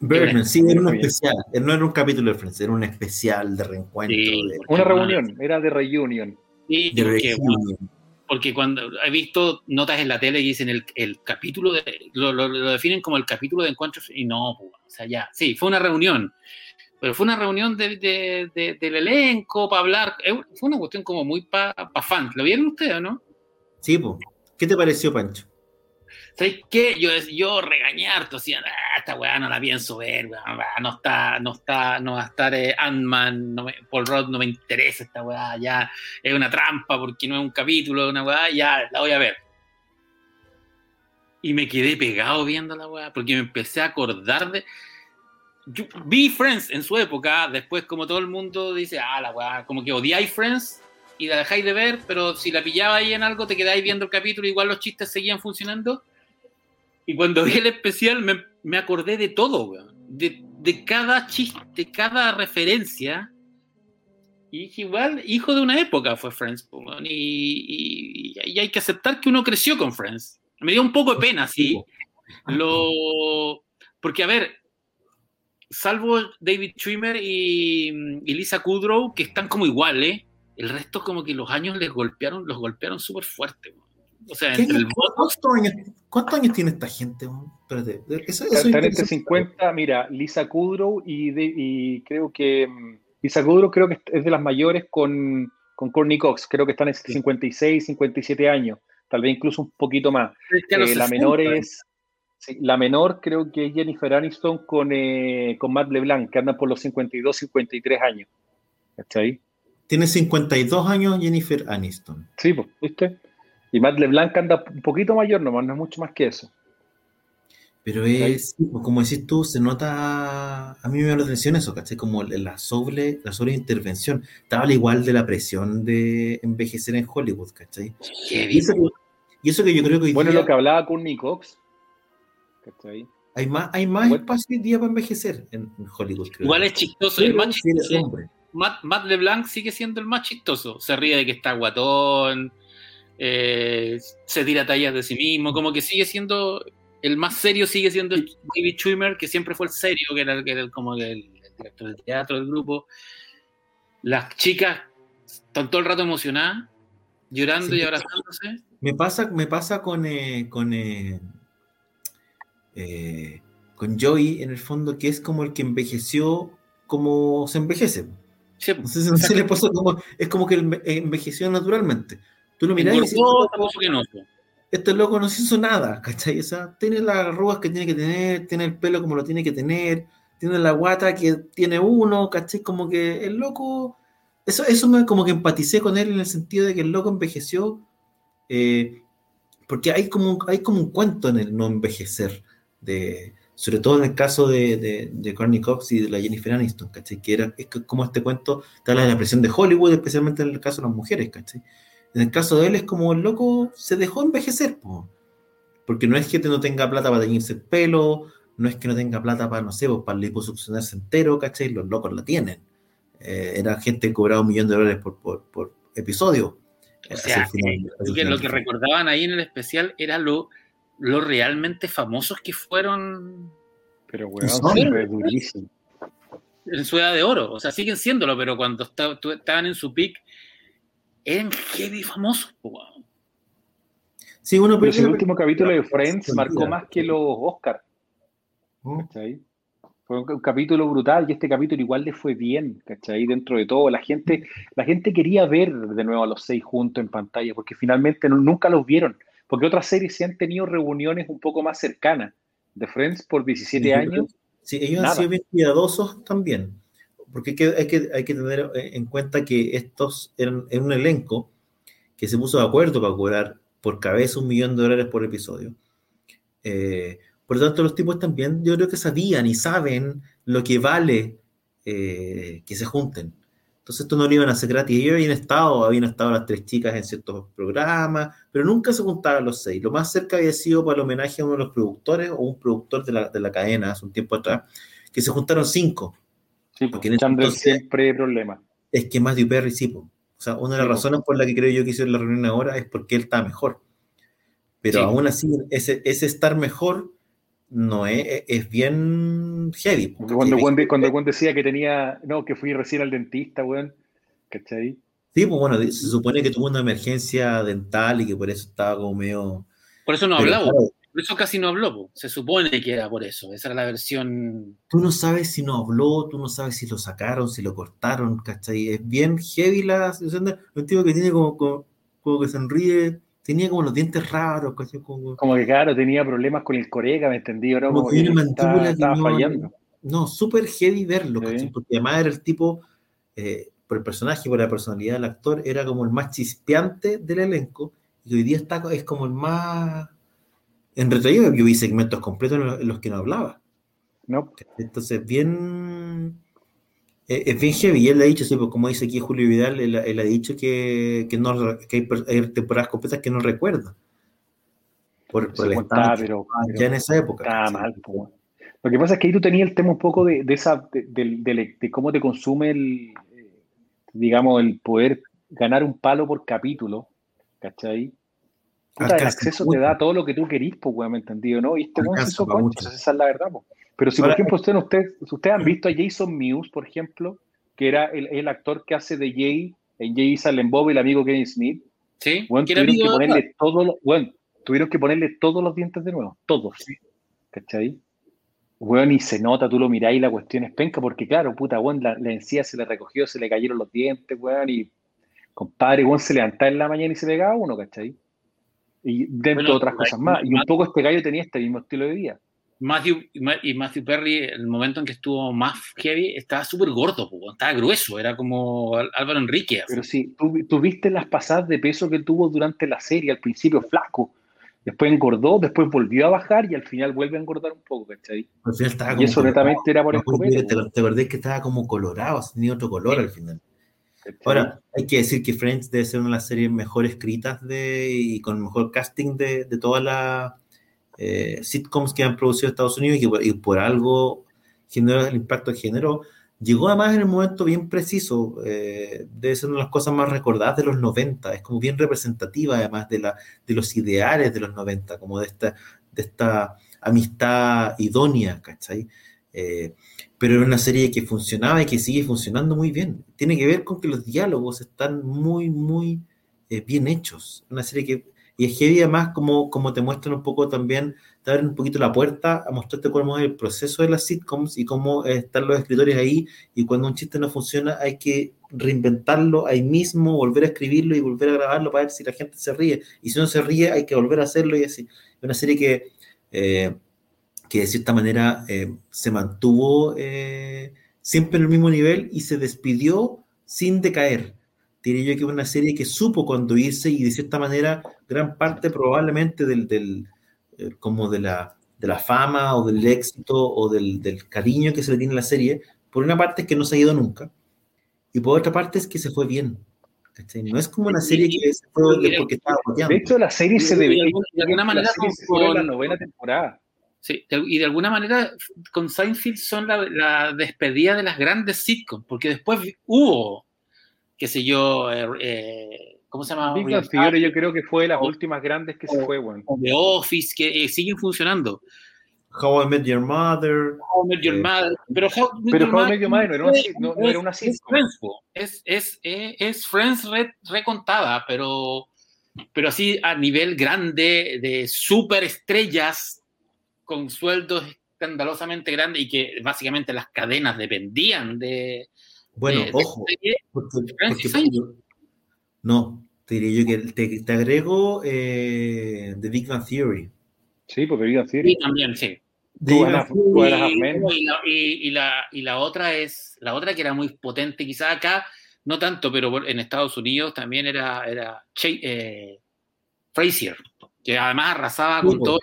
Birdman, sí, era un especial. No era un capítulo de Friends, era un especial de reencuentro. Sí, de, Una reunión, era de reunion. Sí, de porque, reunion. porque cuando he visto notas en la tele y dicen el, el capítulo, de, lo, lo- lo definen como el capítulo de encuentros y no, pues, o sea, ya, sí, fue una reunión, pero fue una reunión de- de- de- del elenco para hablar, fue una cuestión como muy para pa fans, ¿lo vieron ustedes o no? Sí, po. ¿Qué te pareció, Pancho? ¿Sabes qué? Yo, yo regañé harto, decían, ah, esta weá no la pienso ver, weá, no está, no está, no va a estar eh, Ant-Man, Paul Rudd no me interesa esta weá, ya es una trampa porque no es un capítulo una weá, ya la voy a ver. Y me quedé pegado viendo la weá, porque me empecé a acordar de. Vi Friends en su época, después, como todo el mundo dice, ah, la weá, como que odiáis Friends y la dejáis de ver, pero si la pillabais en algo, te quedáis viendo el capítulo, igual los chistes seguían funcionando. Y cuando vi el especial me, me acordé de todo, weón. De, de cada chiste, cada referencia. Y igual, hijo de una época fue Friends, weón. Y, y- y hay que aceptar que uno creció con Friends. Me dio un poco de pena, sí. Lo... Porque, a ver, salvo David Schwimmer y, y Lisa Kudrow, que están como iguales, el resto como que los años les golpearon, los golpearon súper fuerte. weón. O sea, ¿Qué entre el años- voto ¿Cuántos años, cuántos años tiene esta gente? weón? Espérate, eso, eso Están entre interesa. 50, mira, Lisa Kudrow y, de- y creo que mm, Lisa Kudrow creo que es de las mayores con, con Courtney Cox, creo que están en 56, 57 años, tal vez incluso un poquito más. Es que Eh, la 60, menor es sí, la menor creo que es Jennifer Aniston con, eh, con Matt LeBlanc, que andan por los 52, 53 años. ¿Cachai? Tiene 52 años Jennifer Aniston. Sí, pues, ¿viste? Y Matt LeBlanc anda un poquito mayor nomás, no es mucho más que eso. Pero es, sí, pues, como decís tú, se nota, a mí me llama la atención eso, ¿cachai? Como la sobre, la sobreintervención. Estaba al igual de la presión de envejecer en Hollywood, ¿cachai? Y eso, que- y eso que yo creo que hoy Bueno, día lo que hablaba Courtney Cox. ¿Cachai? hay más, hay más Bueno. espacio hoy día para envejecer en, en Hollywood, creo. Igual es chistoso. El más chistoso hombre. Matt, Matt LeBlanc sigue siendo el más chistoso. Se ríe de que está guatón, eh, se tira tallas de sí mismo, como que sigue siendo. El más serio sigue siendo David Schwimmer, que siempre fue el serio, que era, el- que era el- como el, director del teatro del grupo. Las chicas están todo el rato emocionadas, llorando Sí. y abrazándose. Me pasa, me pasa con, eh, con, eh, eh, con Joey, en el fondo, que es como el que envejeció como se envejece. Sí, No sé si no se le pasó como, es como que enve- envejeció naturalmente. Tú lo mirás y dices, "Este loco- no. po. loco no se hizo nada, ¿cachai? O sea, tiene las arrugas que tiene que tener, tiene el pelo como lo tiene que tener, tiene la guata que tiene uno, ¿cachai? Como que el loco, eso, eso me como que empaticé con él en el sentido de que el loco envejeció, eh, porque hay como, hay como un cuento en el no envejecer, de, sobre todo en el caso de, de, de Courtney Cox y de la Jennifer Aniston, ¿cachai? Que era, es que como este cuento te habla de la presión de Hollywood, especialmente en el caso de las mujeres, ¿cachai? En el caso de él es como el loco se dejó envejecer, po. porque no es que no tenga plata para teñirse el pelo, no es que no tenga plata para, no sé, pues, para liposuccionarse entero, ¿cachai? Los locos la tienen. Eh, era gente que cobraba un millón de dólares por, por, por episodio. O Hacia sea, el final- eh, que lo que recordaban ahí en el especial era lo, lo realmente famosos que fueron Pero, weón, Son. fue durísimo. en su edad de oro. O sea, siguen siéndolo, pero cuando estaban en su peak, eran heavy famosos. po, weón. Sí, uno Pero el pero- último capítulo de Friends marcó más que los Oscars. ¿cachai? Fue un, un capítulo brutal y este capítulo igual le fue bien, ¿cachai? Dentro de todo, la gente, la gente quería ver de nuevo a los seis juntos en pantalla, porque finalmente no- nunca los vieron, porque otras series sí han tenido reuniones un poco más cercanas. De Friends por 17 Sí, años, Sí, ellos Nada. han sido bien cuidadosos también. Porque hay que, hay que, hay que tener en cuenta que estos eran, era un elenco que se puso de acuerdo para cobrar por cabeza un millón de dólares por episodio. Eh, por lo tanto, los tipos también, yo creo que sabían y saben lo que vale eh, que se junten. Entonces, esto no lo iban a hacer gratis. Ellos habían estado, habían estado las tres chicas en ciertos programas, pero nunca se juntaban los seis. Lo más cerca había sido para el homenaje a uno de los productores o un productor de la, de la cadena hace un tiempo atrás, que se juntaron cinco. Sí, porque en entonces, siempre hay problema. Es que más de Perry sí, o sea, una de las razones por la que creo yo que hizo la reunión ahora es porque él está mejor. Pero aún así, ese, ese estar mejor no es, es bien heavy. Cuando, cuando, cuando Juan decía que tenía, no, que fui recién al dentista, weón, ¿cachai? Sí, pues bueno, se supone que tuvo una emergencia dental y que por eso estaba como medio... Por eso no hablaba, por eso casi no habló, se supone que era por eso, esa era la versión... Tú no sabes si no habló, tú no sabes si lo sacaron, si lo cortaron, ¿cachai? Es bien heavy la situación de un tipo que tiene como, como, como que sonríe tenía como los dientes raros. Como, como que, claro, tenía problemas con el corega, me entendí, ¿no? Como, que estaba, estaba no, fallando. No, súper heavy verlo, porque además era el tipo, eh, por el personaje, por la personalidad del actor, era como el más chispeante del elenco, y hoy día está, es como el más... En retraído yo vi segmentos completos en los, que no hablaba. No. Entonces, bien es bien heavy, y él ha dicho, sí, pues como dice aquí Julio Vidal, él, ha dicho que, que, no, que hay, temporadas completas que no recuerda. Por, por el pero, ya en esa época. Está mal. Lo que pasa es que ahí tú tenías el tema un poco de, de esa, de, de, de, cómo te consume el, digamos, el poder ganar un palo por capítulo, ¿cachai? El acceso te da todo lo que tú querís, pues, me entendido, ¿no? Y este no se hizo concha, esa es la verdad, pues. Pero si, por ejemplo, ustedes, usted, ustedes han visto a Jason Mewes, por ejemplo, que era el, el actor que hace de Jay en Jay Silent Bob, el amigo Kevin Smith. Sí, bueno, tuvieron que ponerle todos los, bueno, tuvieron que ponerle todos los dientes de nuevo, todos. ¿Cachai? Bueno, y se nota, tú lo mirás y la cuestión es penca, porque claro, puta, bueno, la, la, encía se le recogió, se le cayeron los dientes, weón, y compadre, weón, se levantaba en la mañana y se pegaba uno, ¿cachai? Y dentro de otras cosas más. Y un poco este gallo tenía este mismo estilo de vida. Matthew, y Matthew Perry, el momento en que estuvo más heavy, estaba súper gordo, estaba grueso, era como Álvaro Enrique. Pero sí, tú, viste las pasadas de peso que tuvo durante la serie, al principio flaco, después engordó, después volvió a bajar y al final vuelve a engordar un poco, ¿cachai? y eso netamente era por el Te, acordás que estaba como colorado, tenía otro color al final. Ahora, hay que decir que Friends debe ser una de las series mejor escritas de, y con mejor casting de, de toda la eh, sitcoms que han producido Estados Unidos y, por algo generó el impacto que generó. Llegó además en el momento bien preciso, eh, debe ser una de las cosas más recordadas de los 90, es como bien representativa además de, la, de los ideales de los 90, como de esta, de esta amistad idónea, ¿cachai? Eh, pero era una serie que funcionaba y que sigue funcionando muy bien. Tiene que ver con que los diálogos están muy, muy bien hechos. Una serie que y es heavy además como, como te muestran un poco también, te abren un poquito la puerta a mostrarte cómo es el proceso de las sitcoms y cómo están los escritores ahí y cuando un chiste no funciona hay que reinventarlo ahí mismo, volver a escribirlo y volver a grabarlo para ver si la gente se ríe. Y si no se ríe hay que volver a hacerlo y así. Una serie que, eh, que de cierta manera eh, se mantuvo eh, siempre en el mismo nivel y se despidió sin decaer diría yo que es una serie que supo conduirse y de cierta manera gran parte probablemente del, del eh, como de la, de la fama o del éxito o del, del, cariño que se le tiene a la serie, por una parte es que no se ha ido nunca y por otra parte es que se fue bien. No es como una serie que se fue porque estaba De hecho, la serie se debió de alguna manera con la novena temporada. Sí, y de alguna manera con Seinfeld son la, la, despedida de las grandes sitcoms, porque después hubo qué sé yo, eh, eh, ¿cómo se llama? Big Bang yo creo que fue de las últimas grandes que se fue, bueno. The Office, que eh, siguen funcionando. How I Met Your Mother. How I Met Your Mother. Pero How, pero Your, How I Met Your Mother no era una, no, no era una Es, es, es, es, Friends recontada, pero, pero así a nivel grande de superestrellas con sueldos escandalosamente grandes y que básicamente las cadenas dependían de, bueno, ojo. no, te diría yo que te, te agrego eh, The Big Bang Theory. Sí, porque Big Bang Theory. Sí, también, sí. Y, la, y- y la, y la otra es, la otra que era muy potente, quizás acá, no tanto, pero en Estados Unidos también era, era Che- eh, Frasier, que además arrasaba con Sí, todo.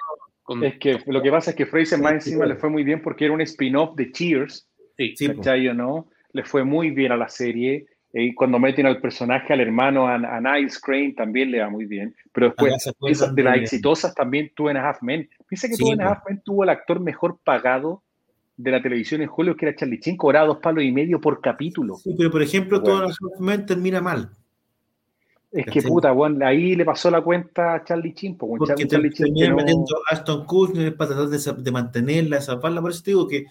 Con- Es que lo que pasa es que Fraser más encima le fue muy bien porque era un spin-off de Cheers, sí. Sí. ¿cachai no? Le fue muy bien a la serie. Y cuando meten al personaje, al hermano, a, a Niles Crane, también le va muy bien. Pero después, esas de las exitosas también, Two and a Half Men. Piensa que Sí, Two and a po. Half Men tuvo el actor mejor pagado de la televisión en Hollywood, que era Charlie Chin, cobraba dos palos y medio por capítulo. Sí, pero por ejemplo, Bueno. todas las Men termina mal. Es que puta, bueno, ahí le pasó la cuenta a Charlie Chin, po, un Porque Charlie, te, no- metiendo a Aston Kutcher para tratar de, de mantenerla, salvarla. Por eso te digo que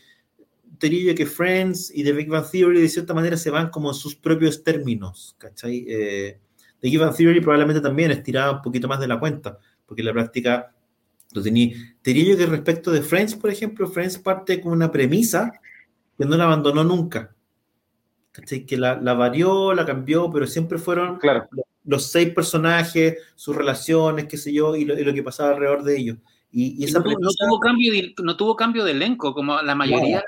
diría que Friends y The Big Bang Theory de cierta manera se van como en sus propios términos, ¿cachai? Eh, The Big Bang Theory probablemente también estiraba un poquito más de la cuenta, porque en la práctica lo tenía. Te diría yo que respecto de Friends, por ejemplo, Friends parte con una premisa que no la abandonó nunca. ¿Cachai? Que la, la varió, la cambió, pero siempre fueron Claro. los seis personajes, sus relaciones, qué sé yo, y lo, y lo que pasaba alrededor de ellos. Y, y esa no, tuvo- no premisa- tuvo cambio de, no tuvo cambio de elenco, como la mayoría.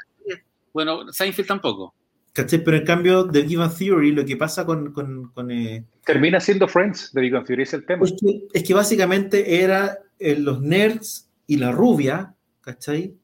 Bueno, Seinfeld tampoco. ¿cachai? Pero en cambio, de Give Bang Theory, lo que pasa con... con, con, eh, Termina siendo Friends de Big Bang Theory, es el tema. es, que, es que básicamente era eh, los nerds y la rubia, ¿cachai?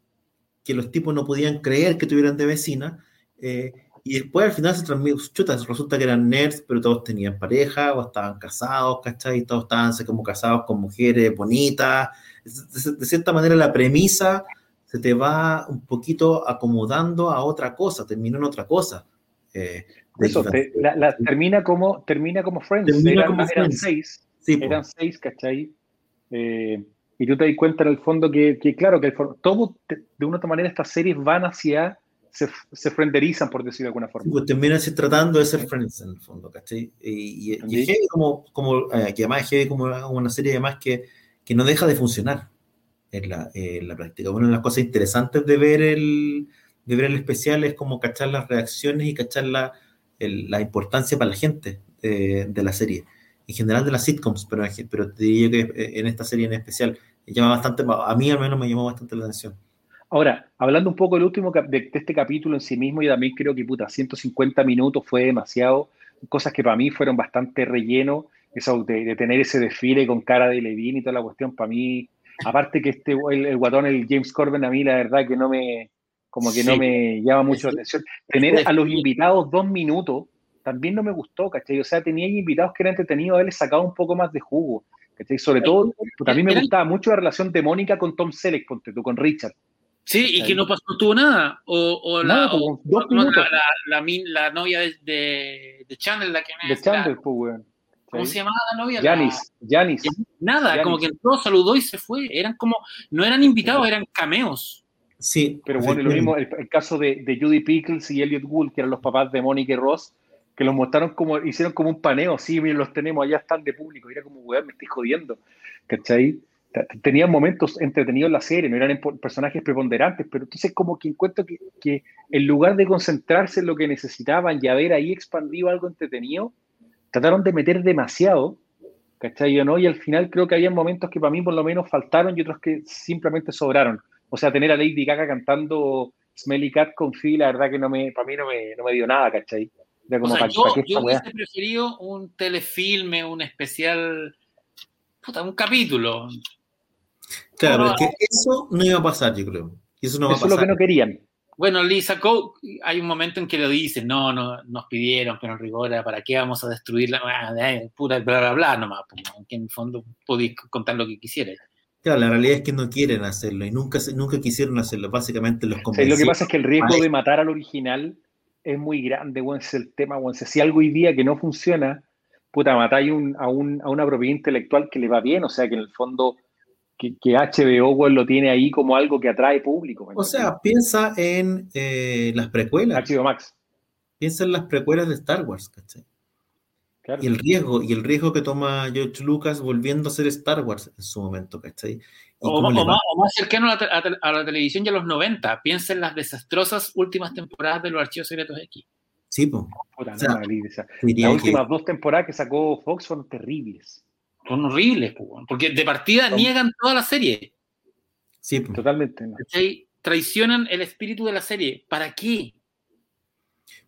Que los tipos no podían creer que tuvieran de vecina. eh, y después al final se transmite, chutas, resulta que eran nerds, pero todos tenían pareja o estaban casados, ¿cachai? Todos estaban así como casados con mujeres bonitas. De, de cierta manera la premisa se te va un poquito acomodando a otra cosa, terminó en otra cosa. eh, Eso, te- Theory. la- la- termina, como, termina como Friends. Termina eran, como eran Friends. seis. Sí. Eran seis, ¿cachai? Eh, y tú te das cuenta en el fondo que, que claro, que el todo, de una u otra manera, estas series van hacia, se, se frenderizan, por decirlo de alguna forma. pues termina así tratando de ser friends en el fondo, ¿cachai? Y, y- y es heavy como, como eh, que además es heavy como una serie además que, que no deja de funcionar en la, en la práctica. Una de las cosas interesantes de ver el, de ver el especial es como cachar las reacciones y cachar la, el- la importancia para la gente eh, de la serie. En general de las sitcoms, pero, pero te diría que eh, en esta serie en especial llama bastante, a mí al menos me llamó bastante la atención. Ahora, hablando un poco del último de, este capítulo en sí mismo, yo también creo que, puta, 150 minutos fue demasiado. Cosas que para mí fueron bastante relleno. Eso de, de tener ese desfile con cara de Levine y toda la cuestión, para mí, aparte que este, el, el guatón, el James Corbin, a mí la verdad que no me, como que no me llama mucho la atención. Tener a los invitados dos minutos también no me gustó, ¿cachai? O sea, tenía invitados que eran entretenidos, haberles sacado un poco más de jugo, ¿cachai? Sobre todo, puta, a mí me gustaba mucho la relación de Mónica con Tom Selleck, ponte tú, con Richard. Sí, y que no pasó, no tuvo nada. O, o la, Nada, o la, minutos. la, la la novia de, de, de Chandler, la que me De Chandler, pues, weón. ¿Cómo se llamaba la novia? Janis, Janis. Nada, como que entró, saludó y se fue. Eran como, no eran invitados, eran cameos. Sí, Pero bueno, lo mismo el caso de, de Judy Pickles y Elliot Gould, que eran los papás de Mónica y Ross, que los mostraron como, hicieron como un paneo, sí, miren, los tenemos, allá están de público, y era como, weón, me estoy jodiendo, ¿cachai? Tenían momentos entretenidos en la serie, no eran personajes preponderantes, pero entonces como que encuentro que, que en lugar de concentrarse en lo que necesitaban y haber ahí expandido algo entretenido, trataron de meter demasiado, ¿cachai? o no? Y al final creo que había momentos que para mí por lo menos faltaron y otros que simplemente sobraron. O sea, tener a Lady Gaga cantando Smelly Cat con Phil, la verdad que no me, para mí no me, no me dio nada, ¿cachai? O como, sea, ¿para, yo, para yo hubiese preferido un telefilme, un especial, puta, un capítulo. Claro, No, pero es que eso no iba a pasar, yo creo. Eso no va Eso a es lo pasar. que no querían. Bueno, Lisa Coe, hay un momento en que lo dicen, no, no, nos pidieron, pero en rigor, ¿para qué vamos a destruir la ah, pura bla bla bla nomás? pues, ¿no? que en el fondo podéis contar lo que quisierais. Claro, la realidad es que no quieren hacerlo y nunca, nunca quisieron hacerlo. Básicamente los convencieron. lo que pasa es que el riesgo de matar al original es muy grande, ese es el tema, weón. Si algo hoy día que no funciona, puta, matáis un- a, un, a una propiedad intelectual que le va bien, o sea, que en el fondo, que, que HBO, lo tiene ahí como algo que atrae público. ¿me O sea, piensa en eh, las precuelas. HBO Max, Piensa en las precuelas de Star Wars, ¿cachai? claro. Y el riesgo, y el riesgo que toma George Lucas volviendo a hacer Star Wars en su momento, ¿cachai? Y O, cómo o más, o más cercano a la, te- a te- a la televisión ya los 90. Piensa en las desastrosas últimas temporadas de los Archivos Secretos X. Sí. Puta, o sea, Las que- últimas dos temporadas que sacó Fox fueron terribles. Son horribles, porque de partida Son- niegan toda la serie. sí. Totalmente. ¿no? ¿cachai? traicionan el espíritu de la serie. ¿Para qué?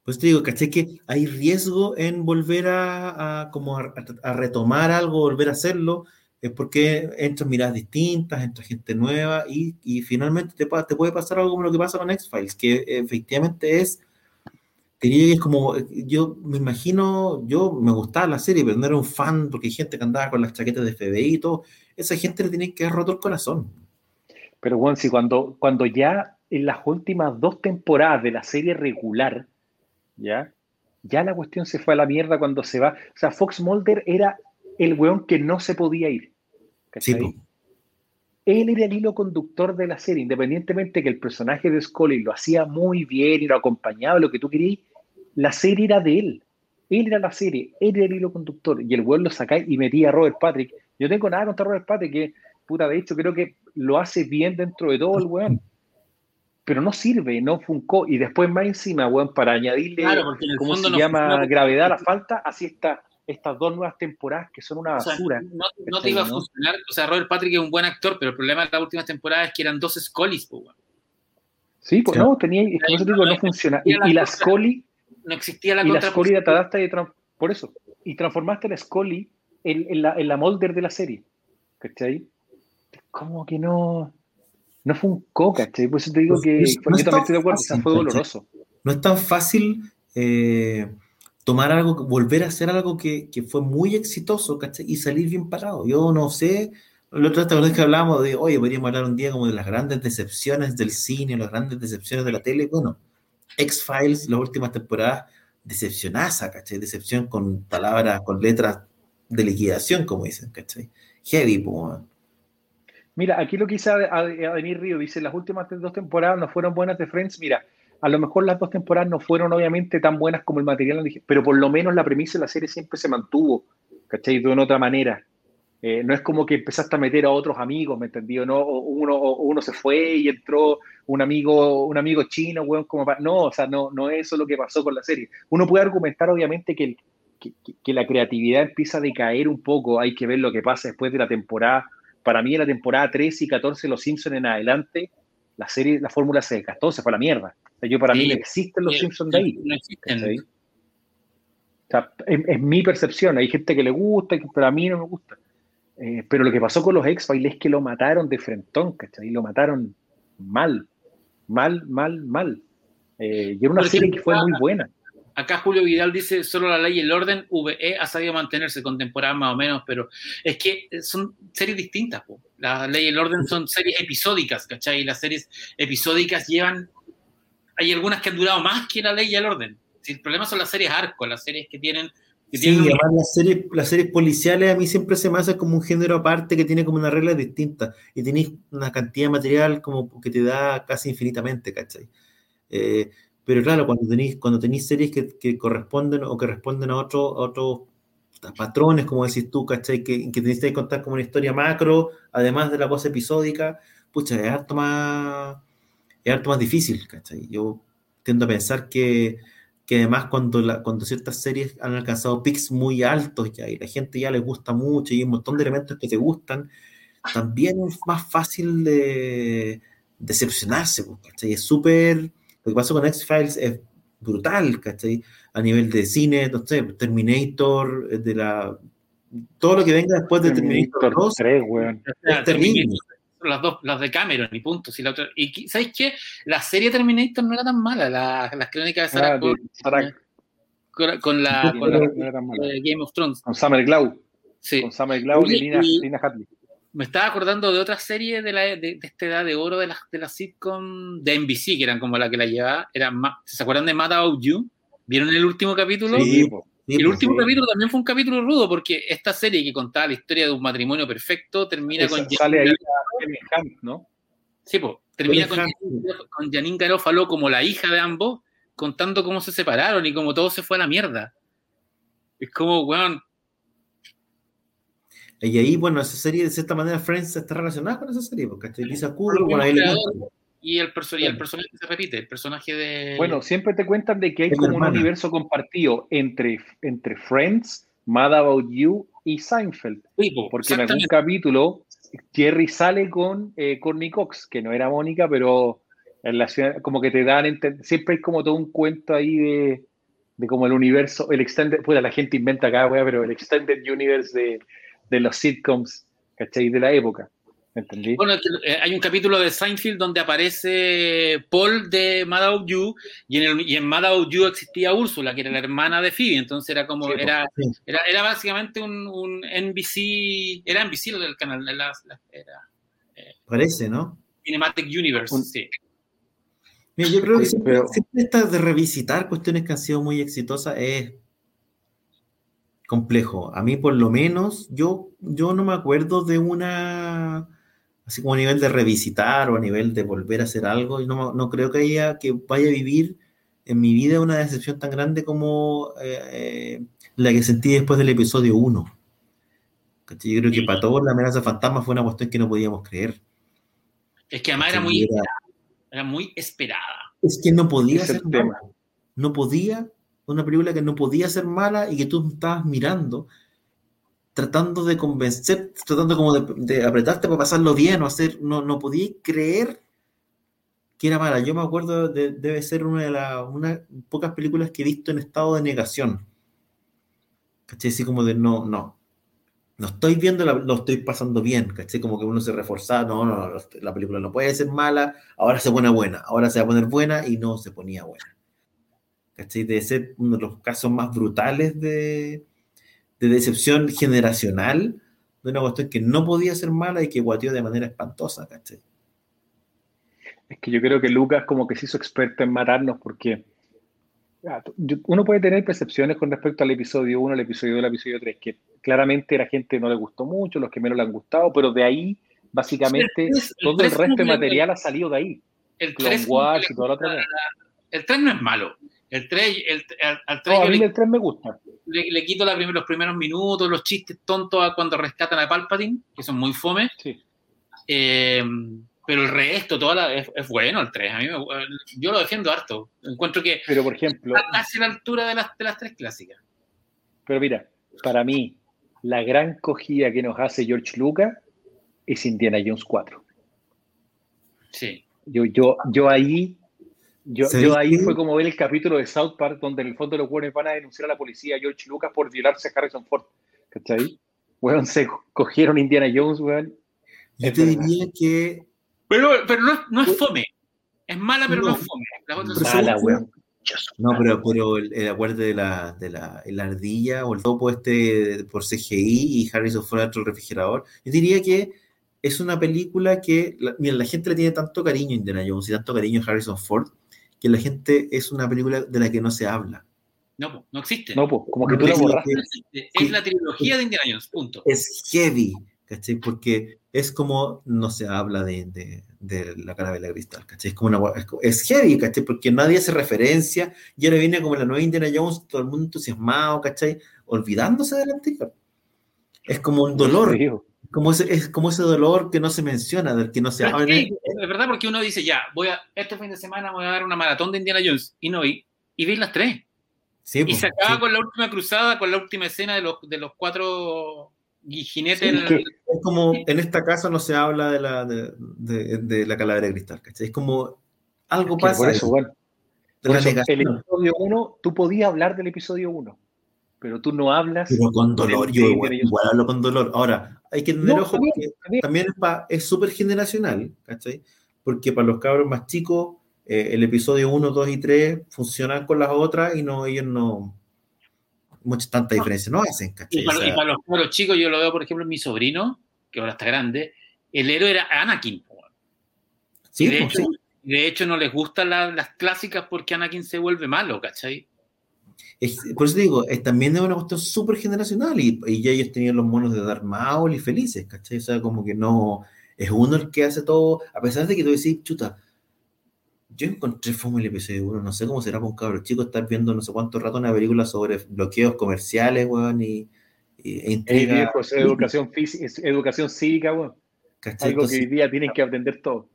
Pues te digo, caché que hay riesgo en volver a, como a, retomar algo, volver a hacerlo, es porque entran miradas distintas, entra gente nueva y, y finalmente te, te, puede pasar algo como lo que pasa con X-Files, que efectivamente es, que es como, yo me imagino, yo me gustaba la serie, pero no era un fan porque hay gente que andaba con las chaquetas de FBI y todo, esa gente le tiene que haber roto el corazón. Pero bueno, si cuando, cuando ya en las últimas dos temporadas de la serie regular, ¿ya? Ya la cuestión se fue a la mierda cuando se va. O sea, Fox Mulder era el weón que no se podía ir. Él era el hilo conductor de la serie, independientemente que el personaje de Scully lo hacía muy bien y lo acompañaba, lo que tú querías, la serie era de él. Él era la serie, él era el hilo conductor. Y el weón lo sacáis y metía a Robert Patrick. Yo tengo nada contra Robert Patrick, que, puta, de hecho, creo que lo hace bien dentro de todo el weón pero no sirve, no funcó. Y después más encima, weón, para añadirle, claro, porque ¿cómo se llama? Gravedad a la falta, así está estas dos nuevas temporadas que son una basura. no, te iba a funcionar, o sea, Robert Patrick es un buen actor, pero el problema de las últimas temporadas es que eran dos Scollys, weón. Sí, pues no, tenía, es que no, digo, no funciona. Y, la Scully... No existía la Y la Scully de... Por eso. Y transformaste la Scully en, en, la, en la molder de la serie. ¿Cachai? ¿Cómo que no no fue un coca, Por eso te digo que no, yo también estoy de acuerdo, fue doloroso. No es tan fácil eh, tomar algo, volver a hacer algo que, que fue muy exitoso, ¿cachai? Y salir bien parado. Yo no sé, la otra vez que hablábamos de, oye, podríamos hablar un día como de las grandes decepciones del cine, las grandes decepciones de la tele. Bueno, X-Files, las últimas temporadas, decepcionaza, ¿cachai? Decepción con palabras, con letras de liquidación, como dicen, ¿cachai? Heavy, pues. Mira, aquí lo que dice Adenir Río, dice, las últimas dos temporadas no fueron buenas de Friends. Mira, a lo mejor las dos temporadas no fueron obviamente tan buenas como el material, pero por lo menos la premisa de la serie siempre se mantuvo, ¿cachai? De una otra manera. Eh, no es como que empezaste a meter a otros amigos, ¿me entendió? No, uno, uno se fue y entró un amigo, un amigo chino, weón, como No, o sea, no, no es eso lo que pasó con la serie. Uno puede argumentar, obviamente, que, que, que la creatividad empieza a decaer un poco, hay que ver lo que pasa después de la temporada para mí en la temporada 13 y 14 Los Simpsons en adelante, la serie, la fórmula se desgastó, se fue a la mierda. yo para mí no existen los Simpsons de ahí. No existen. O sea, es, mi percepción. Hay gente que le gusta, pero a mí no me gusta. Eh, pero lo que pasó con los X-Files es que lo mataron de frentón, ¿cachai? Lo mataron mal. Mal, mal, mal. Eh, y era una serie que fue muy buena. Acá Julio Vidal dice, solo la ley y el orden, VE ha sabido mantenerse con temporada más o menos, pero es que son series distintas. La ley y el orden son series episódicas, ¿cachai? Y las series episódicas llevan, hay algunas que han durado más que la ley y el orden. el problema son las series arco, las series que tienen... sí, además las series, las series policiales a mí siempre se me hace como un género aparte que tiene como una regla distinta y tenéis una cantidad de material como que te da casi infinitamente, ¿cachai? Eh, pero claro, cuando tenéis, cuando tenéis series que, corresponden o que responden a, otros otros patrones, como decís tú, ¿cachai? Que, que tenéis que contar como una historia macro, además de la cosa episódica, pucha, es harto más, es harto más difícil, ¿cachai? Yo tiendo a pensar que, que además cuando, la, cuando ciertas series han alcanzado pics muy altos ya y la gente ya les gusta mucho y hay un montón de elementos que te gustan, también es más fácil de decepcionarse, ¿cachai? Es súper lo que pasó con X-Files es brutal, ¿cachai? A nivel de cine, no sé, Terminator, eh, de la... Todo lo que venga después de Terminator, 2 es terrible. Las dos, las de Cameron y punto. Si la otra, y ¿sabes qué? La serie Terminator no era tan mala, las crónicas de Sarah, ah, con, la, con la Game of Thrones. Con Summer Glau. Sí. Con Summer Glau y, Lina, Lina Hadley me estaba acordando de otra serie de, la, de, esta edad de oro de la, de la sitcom de NBC, que eran como la que la llevaba. Eran ¿Se acuerdan de Mad About You? ¿Vieron el último capítulo? Sí, el último capítulo también fue un capítulo rudo, porque esta serie que contaba la historia de un matrimonio perfecto termina con. Sale ahí Hunt, ¿no? Sí, pues. Termina con, con Janine Garofalo como la hija de ambos, contando cómo se separaron y cómo todo se fue a la mierda. Es como, weón, y ahí, bueno, esa serie, de cierta manera, Friends está relacionada con esa serie, porque Lisa con y el, y el personaje se repite, el personaje de... Bueno, siempre te cuentan de que hay como un universo compartido entre, entre Friends, Mad About You y Seinfeld. porque en algún capítulo Jerry sale con eh, Courtney Cox, que no era Mónica, pero En la ciudad, como que te dan, siempre hay como todo un cuento ahí de, de como el universo, el extended, pues la gente inventa acá, wea, pero el extended universe de, de los sitcoms, ¿cachai? De la época, ¿me entendí? Bueno, eh, hay un capítulo de Seinfeld donde aparece Paul de Madame You y en, el, y en Madame You existía Úrsula, que era la hermana de Phoebe, entonces era como, Sí, po, era, sí. era, era básicamente un, un NBC, era NBC lo del canal, la- la- era Parece, ¿no? Cinematic Universe, Un- sí. Mira, yo creo que Sí, siempre, pero- siempre esta de revisitar cuestiones que han sido muy exitosas es complejo. A mí, por lo menos, yo, yo no me acuerdo de una, así como a nivel de revisitar o a nivel de volver a hacer algo, y no, no creo que haya, que vaya a vivir en mi vida una decepción tan grande como eh, eh, la que sentí después del episodio 1. ¿Cachai? Yo creo que para todos la amenaza fantasma fue una cuestión que no podíamos creer. Es que además era muy, Era- era muy esperada. Es que no podía es ser tema. mala. No podía, una película que no podía ser mala y que tú estabas mirando, tratando de convencer, tratando como de, de apretarte para pasarlo bien o hacer, no, no podía creer que era mala. Yo me acuerdo, de- debe ser una de las una pocas películas que he visto en estado de negación. ¿Cachai? Así como de no, no. No estoy viendo, la- lo estoy pasando bien, ¿cachai? Como que uno se reforzaba, no, no, no, la película no puede ser mala, ahora se pone buena, ahora se va a poner buena y no se ponía buena. ¿Cachai? Debe ser uno de los casos más brutales de, de decepción generacional de una cuestión que no podía ser mala y que guateó de manera espantosa, ¿cachai? Es que yo creo que Lucas como que se hizo experto en matarnos porque ah, uno puede tener percepciones con respecto al episodio 1, al episodio 2, al episodio 3, que claramente a la gente no le gustó mucho, los que menos le han gustado, pero de ahí básicamente el todo el resto de material ha salido de ahí. El Clone 3 Wars y toda la otra. el 3 no es malo. El 3, el, al, al 3 No, a yo mí le, el 3 me gusta. le- le quito la los primeros minutos, los chistes tontos a cuando rescatan a Palpatine, que son muy fome. Sí. Eh, pero el resto, toda la, es, es bueno el 3. A mí me- yo lo defiendo harto. Encuentro que Pero por ejemplo, a la altura de las, de las tres clásicas. pero mira, para mí, la gran cogida que nos hace George Lucas es Indiana Jones 4. Sí. Yo, yo, yo ahí, yo, ¿Sabéis yo ahí fue como ver el capítulo de South Park donde en el fondo los buenos van a denunciar a la policía a George Lucas por violarse a Harrison Ford. ¿Cachai? Weón, se cogieron Indiana Jones, weón. Yo Es te diría que Pero, pero no, es, no es fome. Es mala, pero no, No. es fome. Son- Mala, weón. No, pero, pero el, el acuerdo de la, de la, la ardilla o el topo este por CGI y Harrison Ford dentro del refrigerador, yo diría que es una película que, la, mira, la gente le tiene tanto cariño a Indiana Jones y tanto cariño a Harrison Ford, que la gente es una película de la que no se habla. No, po, no existe. No, pues, como que No, tú la borraste. Es la trilogía de Indiana Jones, punto. Es heavy, ¿cachai? Porque es como no se habla de, de, de la carabela cristal, ¿cachai? Es como una es, heavy, ¿cachai? Porque nadie hace referencia y ahora viene como la nueva Indiana Jones, todo el mundo entusiasmado, ¿cachai? Olvidándose del anterior. Es como un dolor, como ese, es como ese dolor que no se menciona, del que no se habla. es, que, es verdad porque uno dice, ya, voy a, este fin de semana voy a dar una maratón de Indiana Jones. Y no, y, y veis las tres. Sí, Y pues, se acaba sí. con la última cruzada, con la última escena de los, de los cuatro jinetes. Sí, es que- Es como, en esta casa no se habla de la, de, de- de la calavera de cristal, ¿cachai? Es como algo que pasa. por eso, de Por la eso, el episodio 1, tú podías hablar del episodio 1, pero tú no hablas. Pero con dolor, yo igual, igual hablo con dolor. Ahora, hay que tener No, ojo bien, porque bien. también es pa- es súper generacional, ¿cachai? Porque para los cabros más chicos, eh, el episodio 1, 2 y 3 funcionan con las otras y no, ellos no, mucha tanta diferencia no hacen, ¿cachai? y, para, O sea, y para los, para los chicos, yo lo veo, por ejemplo, en mi sobrino, que ahora está grande, el héroe era Anakin. sí, de, pues, hecho, sí. de hecho, no les gustan la- las clásicas porque Anakin se vuelve malo, ¿cachai? Es- por eso digo, es, también es una cuestión súper generacional y, y ya ellos tenían los monos de Darth Maul y felices, ¿cachai? O sea, como que no, es uno el que hace todo, a pesar de que tú decís, chuta, yo encontré fome el episodio 1, no sé cómo será para un cabro chico estar viendo no sé cuánto rato una película sobre bloqueos comerciales, weón, y, y e intriga, viejo, es educación física, es educación cívica, weón. ¿cachai? Algo que Entonces, hoy día tienen que aprender todo.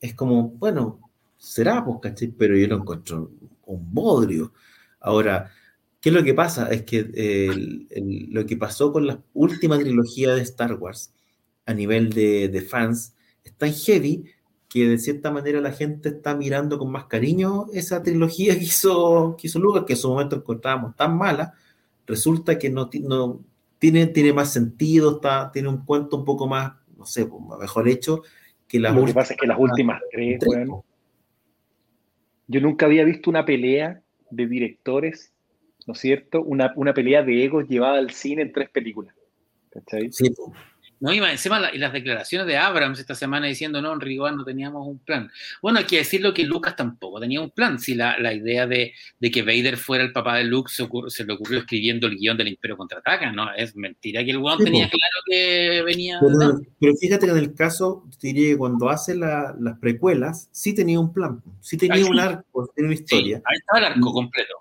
es como, bueno, será, pues, ¿cachai? Pero yo lo encuentro un bodrio. Ahora, ¿qué es lo que pasa? Es que eh, el- el- lo que pasó con la última trilogía de Star Wars a nivel de, de fans es tan heavy que de cierta manera la gente está mirando con más cariño esa trilogía que hizo, que hizo Lucas, que en su momento encontrábamos tan mala, resulta que no, no tiene, tiene más sentido, está, tiene un cuento un poco más, no sé, pues, mejor hecho que las Lo que pasa es que las últimas tres, bueno, yo nunca había visto una pelea de directores, ¿no es cierto? Una, una pelea de egos llevada al cine en tres películas. ¿Cachai? Sí, no, y encima la, y las declaraciones de Abrams esta semana diciendo, no, en rigor no teníamos un plan. Bueno, hay que decirlo que Lucas tampoco tenía un plan. Si la, la idea de, de, que Vader fuera el papá de Luke se, ocurre, se, le ocurrió escribiendo el guion del Imperio Contraataca, ¿no? Es mentira que el weón sí, tenía claro que venía... Pero, no. pero, fíjate que en el caso, te diría que cuando hace la, las precuelas, sí tenía un plan, sí tenía un arco, tenía una historia. Sí, ahí estaba el arco completo.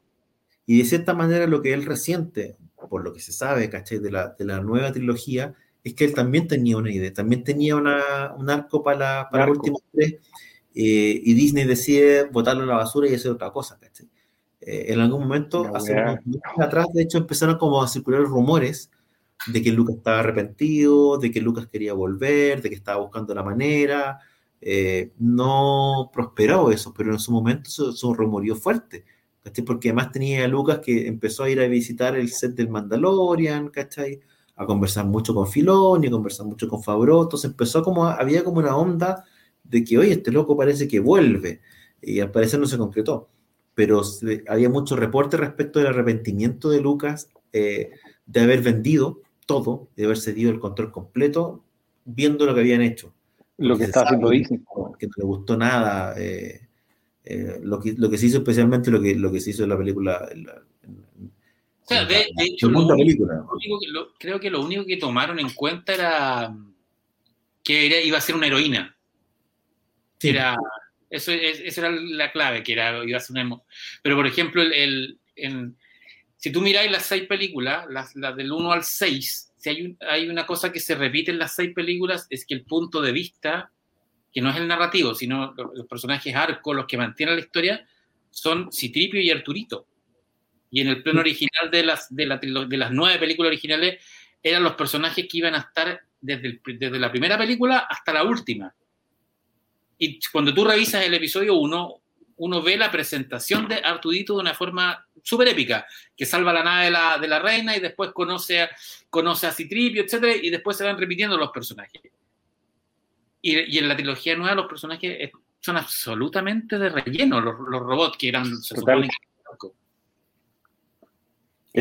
Y de cierta manera lo que él resiente, por lo que se sabe, ¿cachai? De la, de la nueva trilogía, es que él también tenía una idea, también tenía una, un arco para, la, para los últimos tres, eh, y Disney decide botarlo a la basura y hacer otra cosa. Eh, en algún momento, no, hace unos meses atrás, de hecho, empezaron como a circular rumores de que Lucas estaba arrepentido, de que Lucas quería volver, de que estaba buscando la manera. Eh, no prosperó eso, pero en su momento eso, eso rumoreó fuerte. ¿cachai? Porque además tenía a Lucas que empezó a ir a visitar el set del Mandalorian, ¿cachai? A conversar mucho con Filoni, a conversar mucho con Fabro, entonces empezó como, a, había como una onda de que, oye, este loco parece que vuelve, y al parecer no se concretó, pero se, había muchos reportes respecto del arrepentimiento de Lucas eh, de haber vendido todo, de haber cedido el control completo, viendo lo que habían hecho. Lo que está haciendo Disney. Que no le gustó nada, eh, eh, lo, que, lo que se hizo especialmente, lo que, lo que se hizo en la película, en la, o sea, de, de hecho, lo único, lo único que, lo, creo que lo único que tomaron en cuenta era que era, iba a ser una heroína. Sí. Era, eso, eso, era la clave, que era, iba a ser una... Pero, por ejemplo, el, el, el si tú miráis las seis películas, las, las del 1 al 6, si hay, un, hay una cosa que se repite en las seis películas, es que el punto de vista, que no es el narrativo, sino los, los personajes arcos, los que mantienen la historia, son Citripio y Arturito. Y en el plano original de las, de, la, de las nueve películas originales eran los personajes que iban a estar desde, el, desde la primera película hasta la última. Y cuando tú revisas el episodio 1, uno ve la presentación de Artudito de una forma súper épica, que salva la nave de la, de la reina y después conoce a, conoce a Citripio, etc. Y después se van repitiendo los personajes. Y, y en la trilogía nueva los personajes son absolutamente de relleno, los, los robots que eran... Se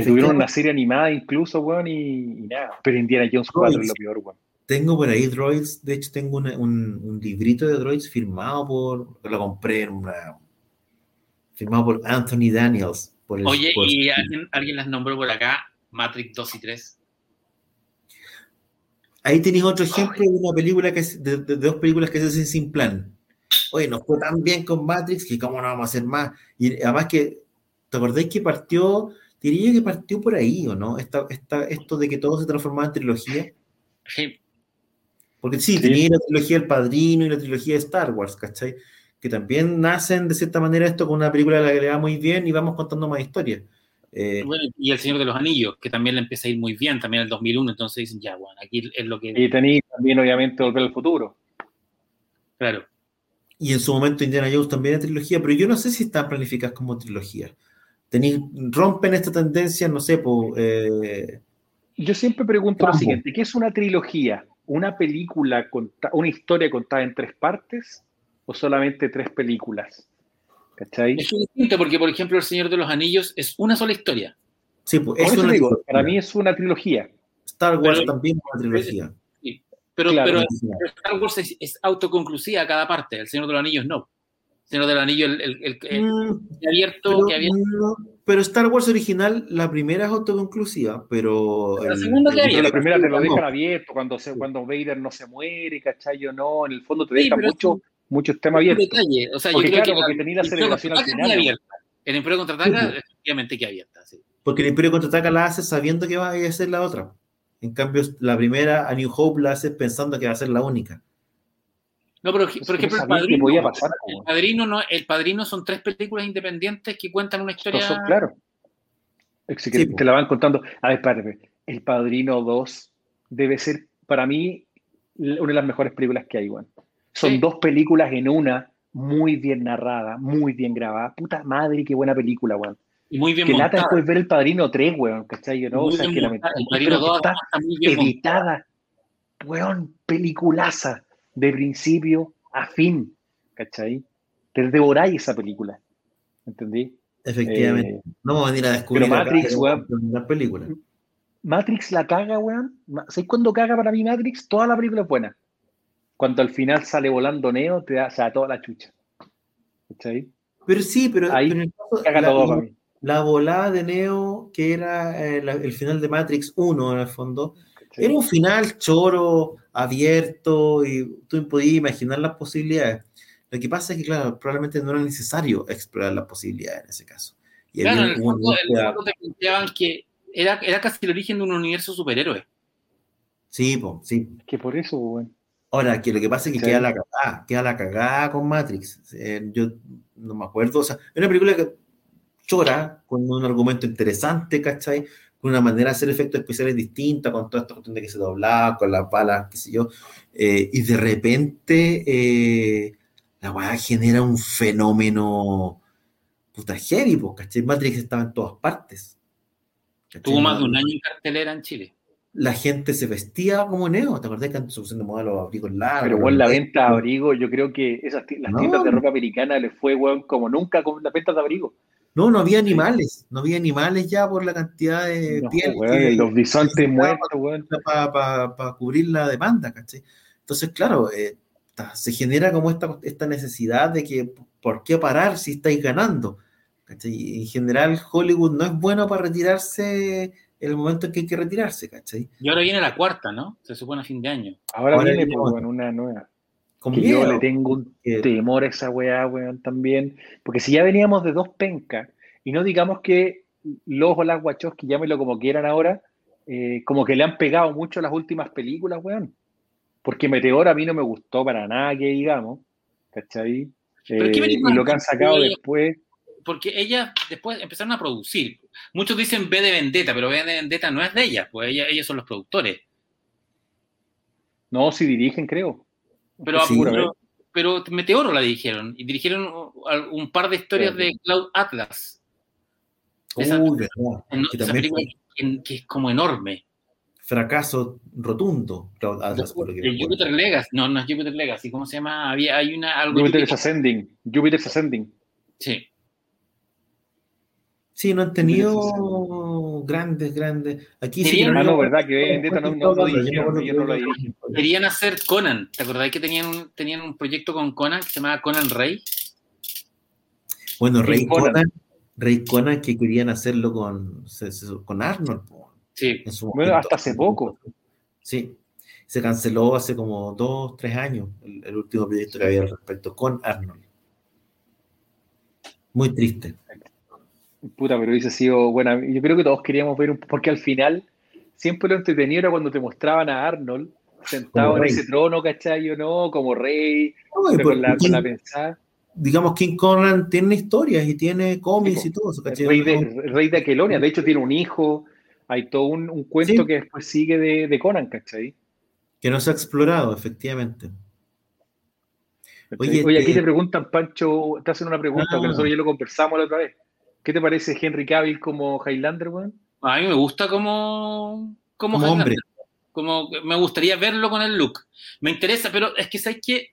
que tuvieron una serie animada incluso, weón, y, y, nada. Pero Indiana Jones 4 es lo peor, weón. Tengo por ahí droids, de hecho tengo una, un, un, librito de droids firmado por, lo compré en una, firmado por Anthony Daniels. Por el, Oye, por ¿y alguien, alguien, las nombró por acá? Matrix 2 y 3. Ahí tenéis otro ejemplo de una película que es, de, de, de, dos películas que se hacen sin plan. Oye, nos fue tan bien con Matrix que cómo no vamos a hacer más. Y además que, ¿te acordáis que partió diría que partió por ahí, ¿o no? Esta, esta, esto de que todo se transformaba en trilogía. Sí. Porque sí, sí, tenía la trilogía El Padrino y la trilogía de Star Wars, ¿cachai? Que también nacen de cierta manera esto con una película a la que le va muy bien y vamos contando más historias. Eh, bueno, y El Señor de los Anillos, que también le empieza a ir muy bien, también en el 2001, entonces dicen, ya, bueno, aquí es lo que... Y tenéis también, obviamente, Volver al Futuro. Claro. Y en su momento Indiana Jones también es trilogía, pero yo no sé si están planificadas como trilogía rompen esta tendencia, no sé. Eh, Yo siempre pregunto campo. lo siguiente, ¿qué es una trilogía? ¿Una película, una historia contada en tres partes o solamente tres películas? ¿Cachai? Es distinto porque, por ejemplo, El Señor de los Anillos es una sola historia. Sí, pues es una digo, para mí es una trilogía. Star Wars pero, también es una trilogía. Sí, pero, claro, pero, pero, Star Wars es, es autoconclusiva cada parte, El Señor de los Anillos no. Señor del Anillo, el, el, el, el mm, abierto, pero, que abierto. No, pero Star Wars original, la primera es autoconclusiva, pero. La segunda que abierto. La primera te lo dejan abierto cuando, se, cuando Vader no se muere, ¿cachai? O no, en el fondo te dejan sí, mucho, muchos temas abiertos. Detalle. O sea, porque, yo creo claro, que porque tenía la celebración al final. Abierta. El Imperio Contraataca, sí. efectivamente, que abierta. Sí. Porque el Imperio Contraataca la hace sabiendo que va a ser la otra. En cambio, la primera, A New Hope, la hace pensando que va a ser la única. No, pero por ejemplo, el padrino, podía pasar, el padrino, no, el padrino son tres películas independientes que cuentan una historia. Son, claro. Es que sí, te la van contando. A ver, espérate. El Padrino 2 debe ser, para mí, una de las mejores películas que hay, Juan. Son Sí. dos películas en una, muy bien narrada, muy bien grabada. Puta madre, qué buena película, weón. Y muy bien Que lata montada. después ver El Padrino 3, weón, ¿cachai? Yo no, Muy o sea, bien que la montada. met- El Padrino pero 2 está está muy bien montada. editada, weón, peliculaza, de principio a fin, ¿cachai? Te devoráis esa película, ¿entendí? Efectivamente. Eh, no vamos a venir a descubrir pero Matrix, weón. una película. Matrix la caga, weón. ¿Sabes cuándo caga para mí Matrix? Toda la película es buena. Cuando al final sale volando Neo, te da, o sea, toda la chucha. ¿Cachai? Pero sí, pero, Ahí pero en el caso- Caga la, todo para mí. la volada de Neo, que era eh, la- el final de Matrix 1 en el fondo, ¿cachai? era un final choro, abierto, y tú podías imaginar las posibilidades. Lo que pasa es que, claro, probablemente no era necesario explorar las posibilidades en ese caso. Y Claro, en el fondo, en el fondo te planteaban que era, era casi el origen de un universo superhéroe. Sí, po, sí. Que por eso, weón. Ahora, que lo que pasa es que Sí. queda la cagada, queda la cagada con Matrix. Eh, yo no me acuerdo, o sea, es una película que chora, con un argumento interesante, ¿cachai? Una manera de hacer efectos especiales distinta, con toda esta cuestión de que se doblaba, con las balas, qué sé yo. eh, y de repente, eh, la weá genera un fenómeno puta heavy, pues, ¿cachai? Matrix estaba en todas partes. ¿cachai? Tuvo más de un año en cartelera en Chile. La gente se vestía como Neo, ¿te acordás que antes se pusieron de moda los abrigos largos? Pero, weón, la venta de abrigo, yo creo que esas las No. tiendas de ropa americana les fue, weón, como nunca con las ventas de abrigo. No, no había animales, no había animales ya por la cantidad de No, piel weón, que- los bisontes muertos, weón. para cubrir la demanda, ¿cachai? Entonces, claro, eh, se genera como esta, esta necesidad de que, ¿por qué parar si estáis ganando? en general, Hollywood no es bueno para retirarse en el momento en que hay que retirarse, ¿cachai? Y ahora viene la cuarta, ¿no? Se supone a fin de año. Ahora, Ahora viene, viene pues, una nueva. Con Que miedo, yo le tengo un temor a esa weá, weón, también. Porque si ya veníamos de dos pencas, y no digamos que los o las Wachowski, llámelo como quieran ahora, eh, como que le han pegado mucho las últimas películas, weón. Porque Meteor a mí no me gustó para nada, que digamos, ¿cachai? Pero ¿qué Eh, y lo que han sacado después, Porque ellas después empezaron a producir. Muchos dicen B de Vendetta, pero B de Vendetta no es de ellas, pues ellas, ellos son los productores. no, si dirigen, creo. Pero, Sí, pero, pero Meteoro la dirigieron. Y dirigieron un, par de historias Sí. de Cloud Atlas. Esa- Uy, verdad, En- que esa también película que, que es como enorme. fracaso rotundo, Cloud Atlas, por lo que. Jupiter Legacy. No, no es Jupiter Legacy. ¿Cómo se llama? Había, hay una algo Jupiter's Jupiter- Ascending. Jupiter's Ascending. Sí. Sí, no han tenido grandes, grandes. Aquí sí Ah, no- no, verdad, que Vendetta no, no, me dirigieron, ellos no la dirigen. Querían hacer Conan. ¿Te acordáis que tenían un, tenían un proyecto con Conan que se llamaba Conan Rey? Bueno, Rey Conan. Conan, Rey Conan que querían hacerlo con, con Arnold. po, Sí. Bueno, hasta hace poco. Sí, se canceló hace como dos, tres años el, el último proyecto que había al respecto con Arnold. Muy triste. Puta, pero hubiese sido buena. Yo creo que todos queríamos ver un. Porque al final, siempre lo entretenido era cuando te mostraban a Arnold sentado en ese trono, ¿cachai? ¿O no? Como rey, No, pero con la, King- con la pensada. digamos, King Conan tiene historias y tiene cómics Sí, y todo eso. El ¿cachai? rey, de, el rey de Aquelonia. De hecho, tiene un hijo. Hay todo un, un cuento Sí. que después sigue de, de Conan, ¿cachai? Que no se ha explorado, efectivamente. Oye, Oye, aquí eh, te preguntan, Pancho, te hacen una pregunta Ah. que nosotros ya lo conversamos la otra vez. ¿Qué te parece Henry Cavill como Highlander, weón? A mí me gusta como, como, Como Highlander. hombre. Como me gustaría verlo con el look. Me interesa, pero es que sabes que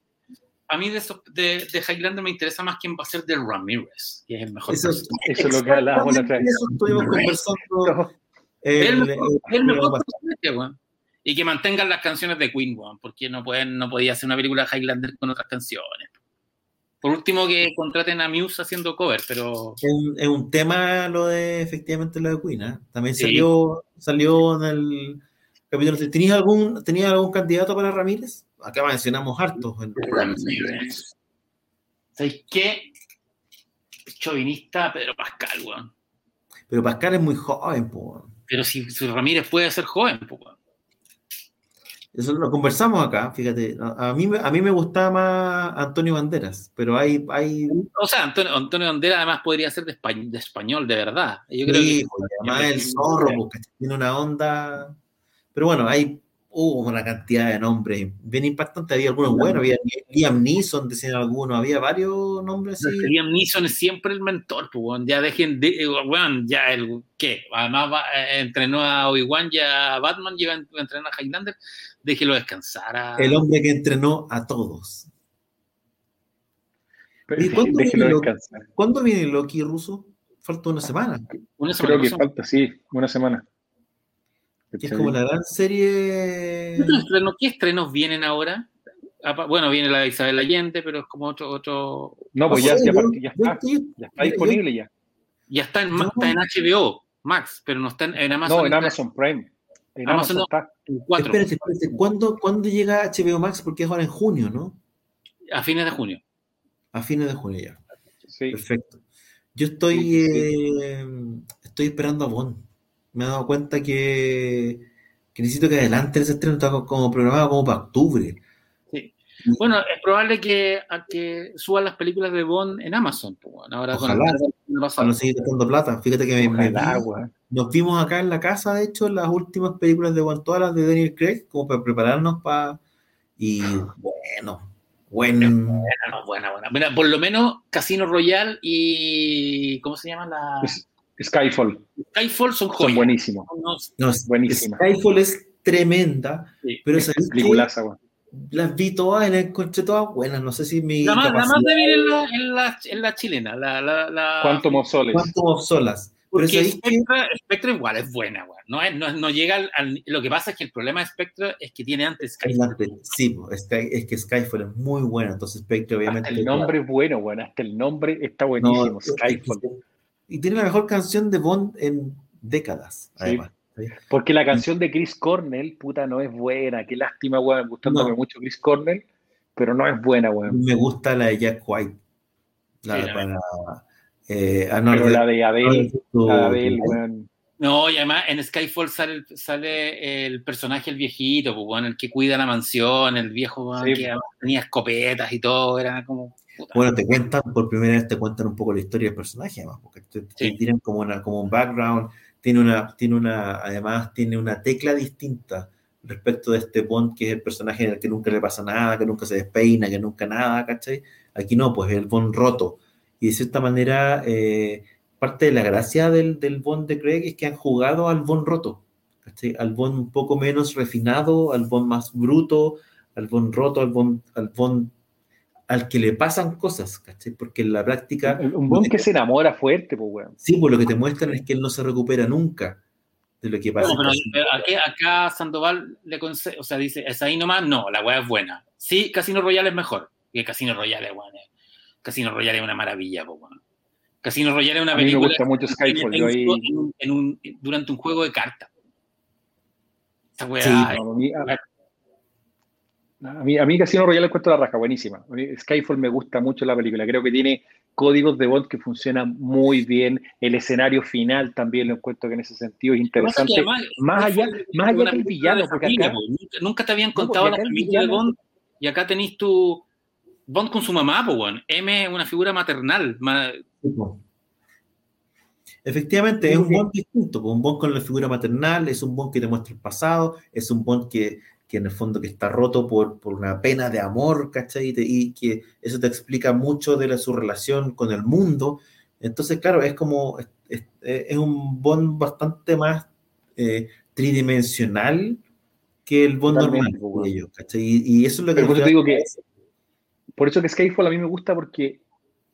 a mí de, esos- de, de Highlander me interesa más quién va a ser de Ramirez, que es el mejor Eso. Eso es lo que hablábamos la otra vez. Eso estuvimos conversando. El el- mejor, el- mejor personaje. Y que mantengan las canciones de Queen, weón, porque no pueden, no podía hacer una película de Highlander con otras canciones. Por último, que contraten a Muse haciendo cover, pero Es un, es un tema lo de efectivamente lo de Queen, ¿eh? También Sí. salió, salió en el capítulo. ¿Tenías algún, ¿Tenías algún candidato para Ramírez? Acá mencionamos hartos. en- Ramirez. ¿Sabéis qué? Chauvinista Pedro Pascal, weón. Pero Pascal es muy joven, po. Pero si, si Ramírez puede ser joven, pues, weón. Eso lo conversamos acá, fíjate. A, mí, me- a mí me gustaba más Antonio Banderas, pero hay, hay O sea, Antonio, Antonio Bandera además podría ser de, espa- de español, de verdad. Yo creo Sí, que porque además el zorro, porque tiene una onda. Pero bueno, hay, hubo una cantidad de nombres bien impactantes. Había algunos buenos, había Liam Neeson, decían algunos, había varios nombres así. Liam Neeson es siempre el mentor, pues, ya dejen de, bueno, ya el, ¿qué? Además eh, entrenó a Obi-Wan y a Batman, lleva a entrenar a Highlander, déjelo descansar. A... El hombre que entrenó a todos. ¿Y cuándo viene, Loki? ¿cuándo viene Loki ruso? Falta una semana. Una semana Creo que falta, sí, una semana. Es como la gran serie. ¿Qué estrenos vienen ahora? Bueno, viene la Isabel Allende, pero es como otro. otro... No, pues ya, ya, ya, está, ya está disponible ya. Ya está en, está en HBO Max, pero no está en, Amazon. No, en Amazon Prime. En Amazon, está. En Espérate, espérate. ¿Cuándo, ¿Cuándo llega HBO Max? Porque es ahora en junio, ¿no? A fines de junio. A fines de junio ya. Sí. Perfecto. Yo estoy, eh, estoy esperando a Bond. Me he dado cuenta que, que necesito que adelante ese estreno está como programado como para octubre. Sí. Bueno, es probable que, a que suban las películas de Bond en Amazon. Pues, bueno, ahora Ojalá, con no seguir gastando plata. Fíjate que me, nos vimos acá en la casa, de hecho, las últimas películas de Bond, todas las de Daniel Craig, como para prepararnos para... Y bueno, Buena, buena, buena. Mira, por lo menos Casino Royale y. ¿Cómo se llama la.? Skyfall. Skyfall son joyas. Son buenísimos. No, es buenísima. Skyfall es tremenda, pero esa peliculaza, Las vi todas las encontré todas buenas. No sé si mi. La más, la más débil en la, en la, en la chilena. La, la, la... Quantum of Soles. Quantum of Solas. Porque Spectre, Spectre, igual es buena, güey. No, no, no llega al, Lo que pasa es que el problema de Spectre es que tiene antes Skyfall. Sí, es que Skyfall es muy bueno, entonces Spectre obviamente... Hasta el nombre es bueno, güey. Hasta el nombre está buenísimo, Skyfall. Y tiene la mejor canción de Bond en décadas, además. Porque la canción de Chris Cornell, puta, no es buena. Qué lástima, güey, gustándome mucho Chris Cornell, pero no es buena, güey. Me gusta la de Jack White. La, sí, para, eh, Pero la de Abel, Abel No, y además en Skyfall sale, sale el personaje, el viejito, pues, bueno, el que cuida la mansión, el viejo que tenía escopetas y todo, era como... Bueno, te cuentan, por primera vez te cuentan un poco la historia del personaje, además, porque te, tienen como, una, como un background, tiene una, tiene una, además tiene una tecla distinta respecto de este Bond, que es el personaje en el que nunca le pasa nada, que nunca se despeina, que nunca nada, ¿cachai? Aquí no, pues es el Bond roto, y de cierta manera, eh, parte de la gracia del, del Bond de Craig es que han jugado al Bond roto, al Bond un poco menos refinado, al Bond más bruto, al Bond roto, al Bond, al Bond al que le pasan cosas, ¿cachai? Porque en la práctica... Un Bond que se enamora fuerte, pues, weón. Sí, pues lo que te muestran es que él no se recupera nunca de lo que pasa. No, pero acá, Sandoval le concede, o sea, dice, es ahí nomás, no, la weá es buena. Sí, Casino Royale es mejor, que Casino Royale bueno. Casino Royale es una maravilla, po, Casino Royale es una película. me gusta mucho Skyfall. En, un, durante un juego de cartas. Esa weá. a, mí, a mí Casino Royale encuentro la raja, buenísima. Skyfall me gusta mucho la película. Creo que tiene códigos de Bond que funcionan muy bien. El escenario final también lo encuentro que en ese sentido es interesante. más allá, más allá del villano, porque acá, nunca, te habían contado la familia de Bond y acá tenéis tu Bond con su mamá, pues, M es una figura maternal. Efectivamente, es un Bond distinto, un Bond con la figura maternal, es un Bond que te muestra el pasado, es un Bond que, que en el fondo que está roto por, por una pena de amor, ¿cachai? Y, que eso te explica mucho de la, su relación con el mundo. Entonces, claro, es como, es, es, un Bond bastante más eh, tridimensional que el Bond normal. ¿cachai? Y, eso es lo que... Pero digo que por eso que Skyfall a mí me gusta porque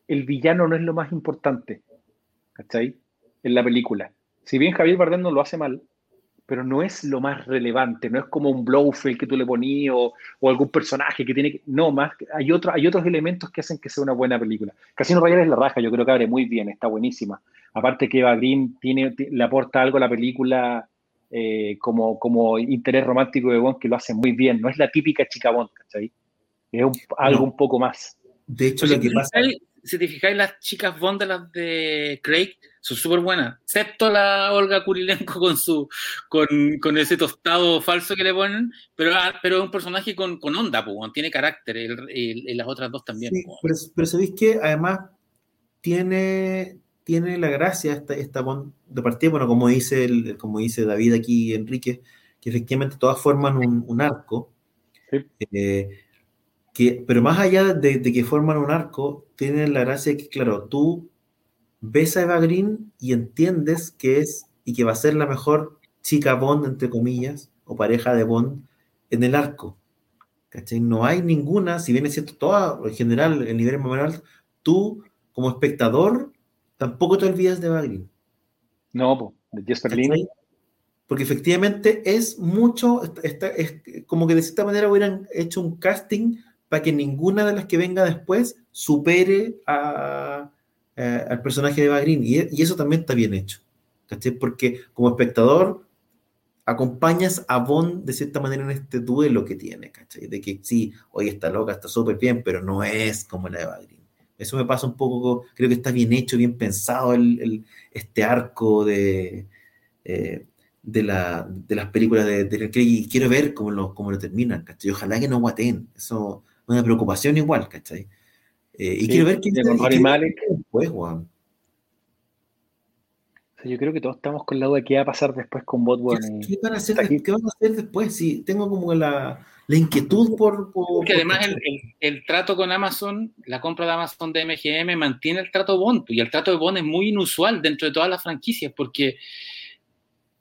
el villano no es lo más importante, ¿cachai? En la película. Si bien Javier Bardem no lo hace mal, pero no es lo más relevante, no es como un Blowfield que tú le ponías o, algún personaje que tiene que... No, más, hay, otro, hay otros elementos que hacen que sea una buena película. Casino Royale es la raja, yo creo que abre muy bien, está buenísima. Aparte que Eva Green tiene, le aporta algo a la película eh, como, como interés romántico de Bond que lo hace muy bien, no es la típica chica Bond, ¿cachai? Es algo un poco más. De hecho, lo que pasa. Si te fijáis, las chicas Bond de las de Craig son súper buenas, excepto la Olga Kurilenko con su con, con, ese tostado falso que le ponen, pero, ah, pero es un personaje con, con onda, pues, tiene carácter, y las otras dos también. Sí, pero, pero, sabéis que además tiene, tiene la gracia esta, esta Bond de partida, bueno, como dice, el, como dice David aquí, Enrique, que efectivamente todas forman un, un arco. Sí. Eh, que, pero más allá de, de, que forman un arco, tienen la gracia que, claro, tú ves a Eva Green y entiendes que es y que va a ser la mejor chica Bond, entre comillas, o pareja de Bond en el arco. ¿Cachai? No hay ninguna, si bien es cierto, toda, en general, el nivel alto, tú, como espectador, tampoco te olvidas de Eva Green. No, po, de Jesper Lin. Porque efectivamente es mucho, está, es como que de cierta manera hubieran hecho un casting para que ninguna de las que venga después supere a, al personaje de Eva Green. Y, y, eso también está bien hecho. Porque como espectador acompañas a Bond de cierta manera en este duelo que tiene, ¿cachai? De que sí, hoy está loca, está súper bien, pero no es como la de Eva. Eso me pasa un poco, creo que está bien hecho, bien pensado este arco de, eh, de, la, de, las películas de, de y quiero ver cómo lo, cómo lo terminan. Ojalá que no guaten, eso es una preocupación igual, ¿cachai? Eh, y sí, quiero ver qué después, Juan. Yo creo que todos estamos con la duda de qué va a pasar después con Botborn. ¿Qué, ¿Qué, van a hacer, ¿Qué van a hacer después? Sí, tengo como la, la inquietud por... por Porque además el, el, el, trato con Amazon, la compra de Amazon de MGM mantiene el trato Bond, y el trato de Bond es muy inusual dentro de todas las franquicias, porque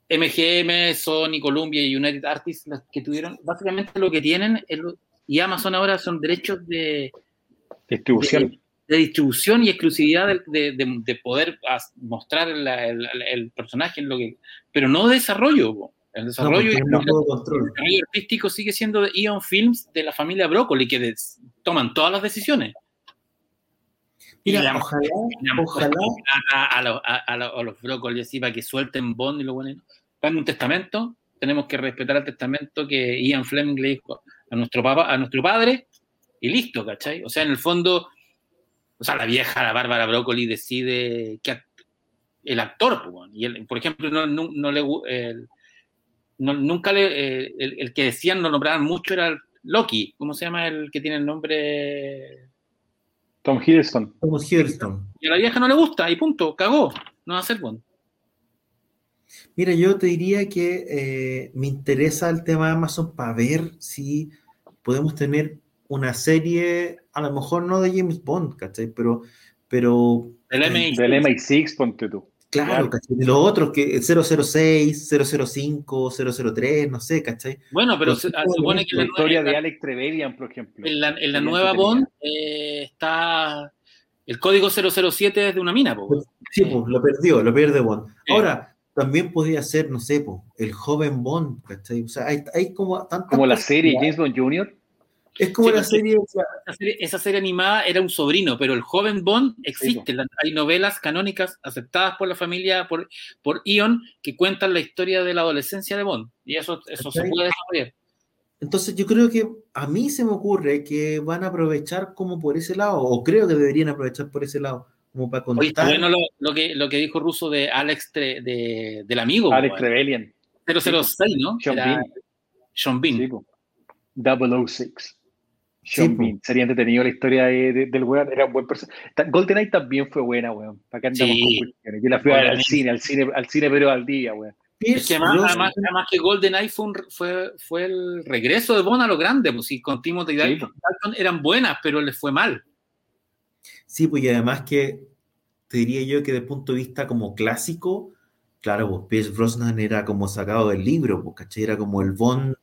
MGM, Sony, Columbia y United Artists, las que tuvieron, básicamente lo que tienen, es, y Amazon ahora son derechos de... Distribución. De, de distribución y exclusividad de, de, de poder mostrar la, el, el, personaje en lo que pero no de desarrollo el desarrollo, no, el, el desarrollo artístico sigue siendo de Eon Films de la familia Broccoli que des, toman todas las decisiones. Mira, la, ojalá, la, ojalá. A, a, los, a, a, los Broccoli así para que suelten Bond y lo bueno dan un testamento. Tenemos que respetar el testamento que Ian Fleming le dijo a nuestro papá a nuestro padre y listo, ¿cachai? O sea, en el fondo o sea, la vieja, la Bárbara Broccoli, decide que el actor, pues, y él, por ejemplo, no, no, no le, el, no, nunca le, el, el, que decían, lo nombraban mucho era Loki, ¿cómo se llama el que tiene el nombre? Tom Hiddleston. Tom Hiddleston. Y a la vieja no le gusta, y punto, cagó, no va a ser Bond. Mira, yo te diría que eh, me interesa el tema de Amazon para ver si podemos tener una serie, a lo mejor no de James Bond, ¿cachai? Pero. pero del, MI, del MI6, ponte tú. Claro, ¿cachai? De los otros, que 006, 005, 003, no sé, ¿cachai? Bueno, pero se, supone que la, la historia de Alex Trevelyan, por ejemplo. En la, en la nueva Bond eh, está. El código 007 es de una mina, po. Sí, pues lo perdió, lo pierde Bond. Sí. Ahora, también podría ser, no sé, po, el joven Bond, ¿cachai? O sea, hay, hay como tantas. Como la serie James Bond Jr. Es como sí, la serie esa, serie, esa serie. animada era un sobrino, pero el joven Bond existe. Sí. Hay novelas canónicas aceptadas por la familia, por, por Ion, que cuentan la historia de la adolescencia de Bond. Y eso, eso se puede desarrollar. Entonces yo creo que a mí se me ocurre que van a aprovechar como por ese lado, o creo que deberían aprovechar por ese lado, como para contar. Oye, bueno lo, lo, que, lo que dijo Russo de Alex, Tre, de, del amigo. Alex Trevelyan. 006, ¿no? Sean Bean. Sean Bean. Sí, 006. Sean sí, Bean. Sería entretenido la historia de, de, del weón. Era un buen personaje. GoldenEye también fue buena, weón. ¿Para qué andamos sí. con cuestiones? Yo la fui a ver al cine, al cine, al cine, pero al día, weón. Es que además, además, además, que GoldenEye fue, un, fue, fue el regreso de Bond a lo grande, pues sí, con Timothy Dalton eran buenas, pero les fue mal. Sí, pues y además que te diría yo que de punto de vista como clásico, claro, pues Pierce Brosnan era como sacado del libro, pues, ¿cachai? Era como el Bond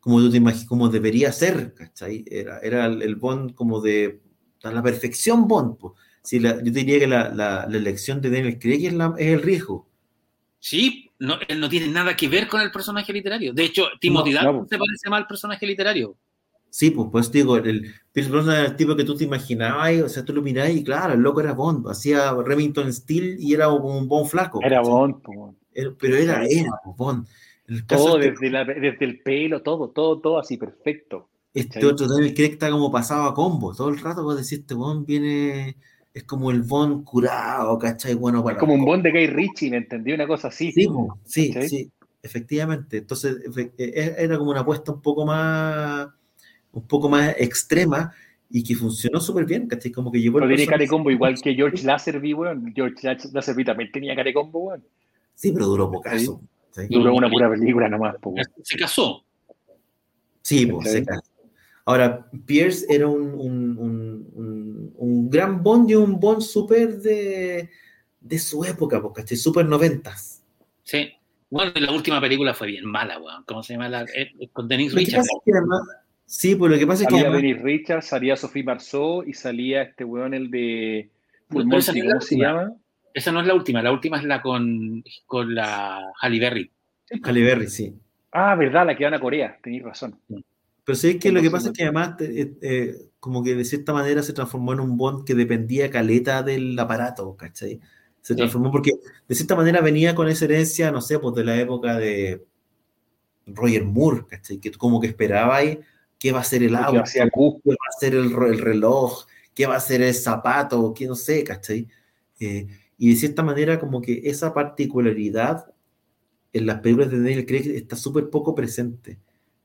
como tú te imaginas, como debería ser, ¿cachai? Era, era el, el Bond como de a la perfección Bond. Pues. Si la, yo diría que la, la, la, elección de Daniel Craig es, es el riesgo. Sí, no, él no tiene nada que ver con el personaje literario. De hecho, Timothy no, Dalton no, se parece más al personaje literario. Sí, pues, pues digo, el Pierce Brosnan era el tipo que tú te imaginabas, o sea, tú lo mirabas y claro, el loco era Bond, hacía Remington Steel y era como un Bond flaco. Era ¿cachai? Bond, pues. Pero era, era Bond. El todo, desde, la, desde, el pelo, todo, todo, todo así, perfecto. Este ¿sí? otro Daniel Craig está como pasado a combo. Todo el rato vos decís, este Bond viene, es como el Bond curado, ¿cachai? Bueno, para es como un Bond de Guy Ritchie, ¿me entendí? Una cosa así. Sí, sí, ¿sí? sí, efectivamente. Entonces, e, era como una apuesta un poco más, un poco más extrema y que funcionó súper bien, ¿cachai? Como que llevó Pero tiene care combo igual que George Lazenby, weón. George Lazenby también tenía care combo, weón. Sí, pero duró pocaso. ¿cachai? Duró una pura película nomás. po. Se casó. Sí, pues, se cae. Ahora, Pierce era un, un- un- un- un gran Bond y un Bond súper de, de su época, ¿cachai? Súper noventas. Sí. Bueno, y la última película fue bien mala, weón. ¿Cómo se llama? La, eh, con Denise Richards. Es sí, pues lo que pasa es que Salía Dennis Richards, salía Sophie Marceau y salía este weón, el de esa Monty, no es la ¿cómo se última. llama? Esa no es la última, la última es la con, con la Halle Berry. Halle Berry, sí. Ah, verdad, la que van a Corea, tenéis razón. Pero sí que lo que pasa es que además, eh, eh, como que de cierta manera se transformó en un Bond que dependía caleta del aparato, ¿cachai? Se Sí. transformó porque de cierta manera venía con esa herencia, no sé, pues de la época de Roger Moore, ¿cachai? Que como que esperabas qué va a ser el auto, hacía Q. qué va a ser el, reloj, qué va a ser el zapato, qué no sé, ¿cachai? Eh, y de cierta manera como que esa particularidad en las películas de Daniel Craig está súper poco presente.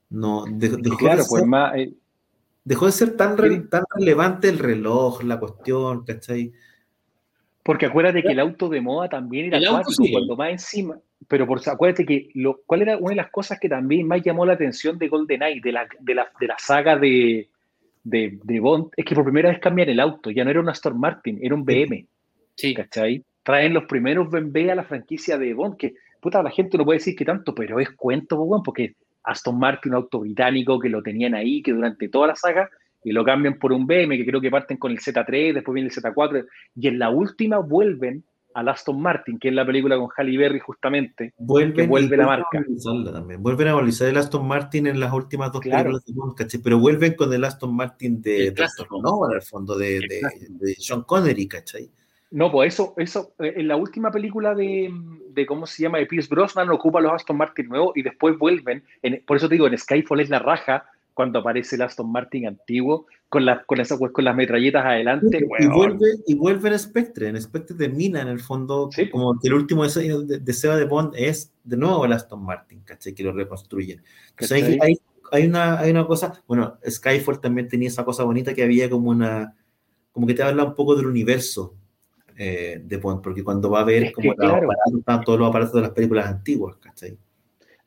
No, de- dejó, claro, de pues ser, más, eh, dejó de ser tan, re- Sí. tan relevante el reloj, la cuestión, ¿cachai? porque acuérdate que el auto de moda también era El auto acuático, sí. cuando más encima. Pero por, acuérdate que lo, cuál era una de las cosas que también más llamó la atención de GoldenEye, de la, de la, de la saga de, de, de Bond, es que por primera vez cambian el auto. Ya no era un Aston Martin, era un BM. Sí. ¿cachai? Traen los primeros BMW a la franquicia de Bond, que puta, la gente no puede decir que tanto, pero es cuento, weón, porque Aston Martin, un auto británico que lo tenían ahí, que durante toda la saga, y lo cambian por un BM, que creo que parten con el Z3, después viene el Z4, y en la última vuelven al Aston Martin, que es la película con Halle Berry justamente, Vuelven, Que vuelve la marca. también. Vuelven a valorizar el Aston Martin en las últimas dos Claro. películas de Bond, ¿cachai? Pero vuelven con el Aston Martin de clásico. No, el fondo, de, de, de Sean Connery, ¿cachai? No, pues eso, eso, eh, en la última película de, de ¿cómo se llama? De Pierce Brosnan ocupa los Aston Martin nuevos y después vuelven, en- por eso te digo, en Skyfall es la raja cuando aparece el Aston Martin antiguo con, las con, las, con las metralletas adelante. Y vuelve, y vuelve en Spectre. En Spectre termina en el fondo Sí. como que el último deseo de, deseo de Bond es de nuevo el Aston Martin, ¿cachai? Que lo reconstruyen. Entonces, hay, hay, hay una, hay una cosa, bueno, Skyfall también tenía esa cosa bonita que había como una, como que te habla un poco del universo eh, de Bond, porque cuando va a ver Es como que, claro. aparatos, todos los aparatos de las películas antiguas, ¿cachai?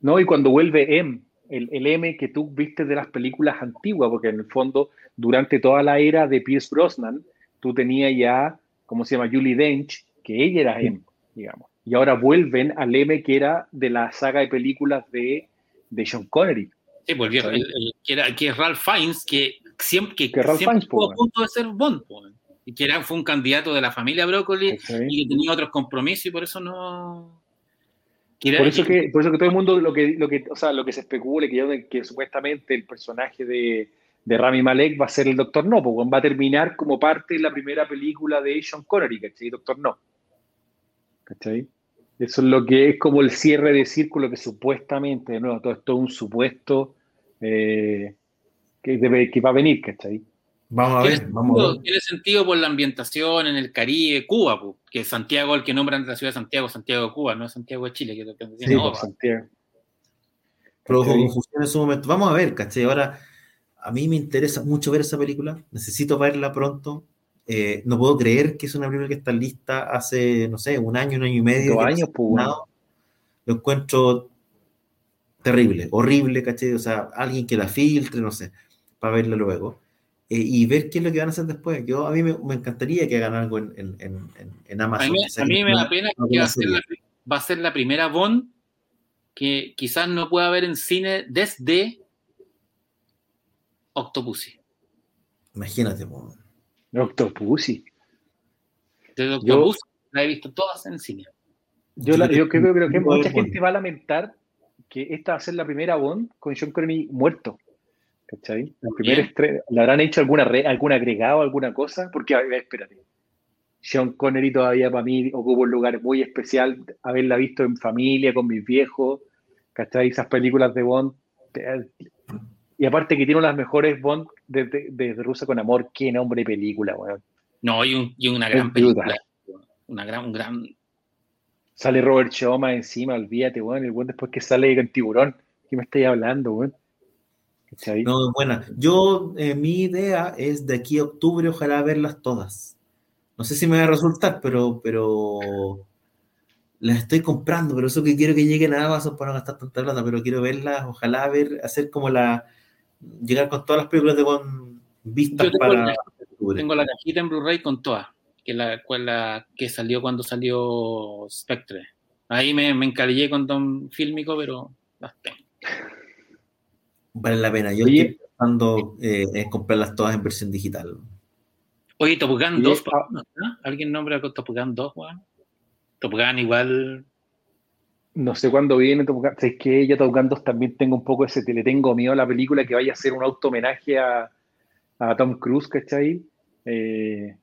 No, y cuando vuelve M, el, el M que tú viste de las películas antiguas, porque en el fondo, durante toda la era de Pierce Brosnan, tú tenías ya, ¿cómo se llama? Julie Dench, que ella era M, digamos. Y ahora vuelven al M que era de la saga de películas de, de Sean Connery. Sí, volvió. Sí. el- el- que, era, que es Ralph Fiennes, que siempre, que Que Ralph siempre Fiennes, po, estuvo a punto de ser Bond, weón. y que era, fue un candidato de la familia Broccoli y que tenía otros compromisos y por eso no. Por eso que, por eso que todo el mundo lo que, lo que, o sea, lo que se especula que, que supuestamente el personaje de, de Rami Malek va a ser el Doctor No, weón, va a terminar como parte de la primera película de Sean Connery, ¿cachai? Doctor No. ¿Cachai? Eso es lo que es como el cierre de círculo que supuestamente, de nuevo, todo esto es un supuesto eh, que, debe, que va a venir, ¿cachai? Vamos a Tiene ver, vamos a sentido, ver. tiene sentido por la ambientación en el Caribe, Cuba, po, que Santiago, el que nombran la ciudad de Santiago, Santiago de Cuba, no Santiago de Chile, que es lo que tiene Sí. Por Santiago. Produjo confusión en su momento. Vamos a ver, ¿cachai? Ahora, a mí me interesa mucho ver esa película. Necesito verla pronto. Eh, no puedo creer que es una película que está lista hace, no sé, un año, un año y medio. Dos no años, pues. Lo encuentro terrible, horrible, ¿cachai? O sea, alguien que la filtre, no sé, para verla luego. Eh, y ver qué es lo que van a hacer después. Yo, a mí me, me encantaría que hagan algo en, en, en, en- en A Amazon. mí, a mí me da pena que va a, ser la, va a ser la primera Bond que quizás no pueda ver en cine desde Octopussy. Imagínate, po. Octopussy. Desde Yo- Octopussy la he visto todas en cine. Yo, la- yo creo, creo que mucha Bond. gente va a lamentar que esta va a ser la primera Bond con Sean Connery muerto. ¿Cachai? ¿Le habrán hecho alguna re- algún agregado, alguna cosa? Porque, a ver, espérate. Sean Connery todavía para mí ocupa un lugar muy especial, haberla visto en familia, con mis viejos, ¿cachai? Esas películas de Bond. Y aparte que tiene una de las mejores Bond desde de, de Rusa con Amor. Qué nombre de película, weón. No, y, un- y una gran película. Una gran, un gran. Sale Robert más encima, olvídate, weón. El weón después que sale con tiburón. ¿Qué me estáis hablando, weón? ¿Cachai? No, es buena. Yo, eh, mi idea es de aquí a octubre, ojalá verlas todas. No sé si me va a resultar, pero, pero las estoy comprando, pero eso que quiero que lleguen a Amazon para no gastar tanta plata, pero quiero verlas, ojalá ver, hacer como la, llegar con todas las películas de con vistas tengo para... la- Tengo la cajita en Blu-ray con todas, que la, cual la que salió cuando salió Spectre. Ahí me, me encalillé con Don Fílmico, pero las tengo. Vale la pena. Yo Oye. estoy pensando eh, en comprarlas todas en versión digital. Oye, Top Gun Y 2, esta- ¿no? ¿alguien nombra con Top Gun 2, weón? Top Gun igual. No sé cuándo viene Top Gun. Es que yo Top Gun 2 también tengo un poco ese, le tengo miedo a la película que vaya a ser un auto homenaje a, a Tom Cruise, ¿cachai? Eh,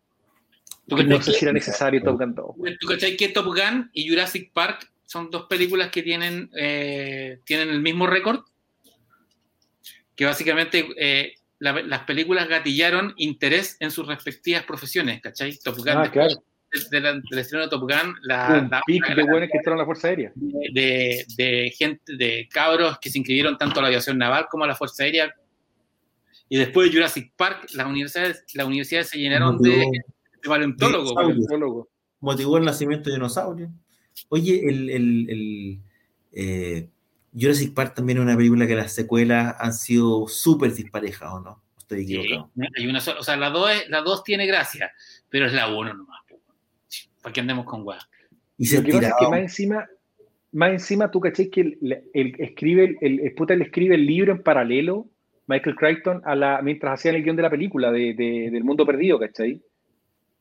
¿Tú no sé si era necesario Top Gun 2. ¿Tú cachai que Top Gun y Jurassic Park son dos películas que tienen, eh, tienen el mismo récord? Que básicamente eh, la- las películas gatillaron interés en sus respectivas profesiones, ¿cachai? Top Gun, Ah, claro. de- la- del estreno de Top Gun, la, Un la- de buenos que entraron a la Fuerza Aérea. de, de gente, de cabros que se inscribieron tanto a la aviación naval como a la Fuerza Aérea. Y después de Jurassic Park, las universidades, las universidades se llenaron de, Motivó, de paleontólogos. de weón. Paleontólogo. motivó el nacimiento de dinosaurios. Oye, el, el, el, eh, Jurassic Park también es una película que las secuelas han sido súper disparejas, ¿o no? Estoy Sí, equivocado. hay una sola- o sea, la 2 la dos tiene gracia, pero es la 1 nomás. ¿Para qué andemos con weá? Y se Lo que pasa es que más encima, más encima tú caché que el, el- escribe el, el, el puta le escribe el libro en paralelo, Michael Crichton, a la, mientras hacían el guion de la película de, de- del mundo perdido, ¿cachai?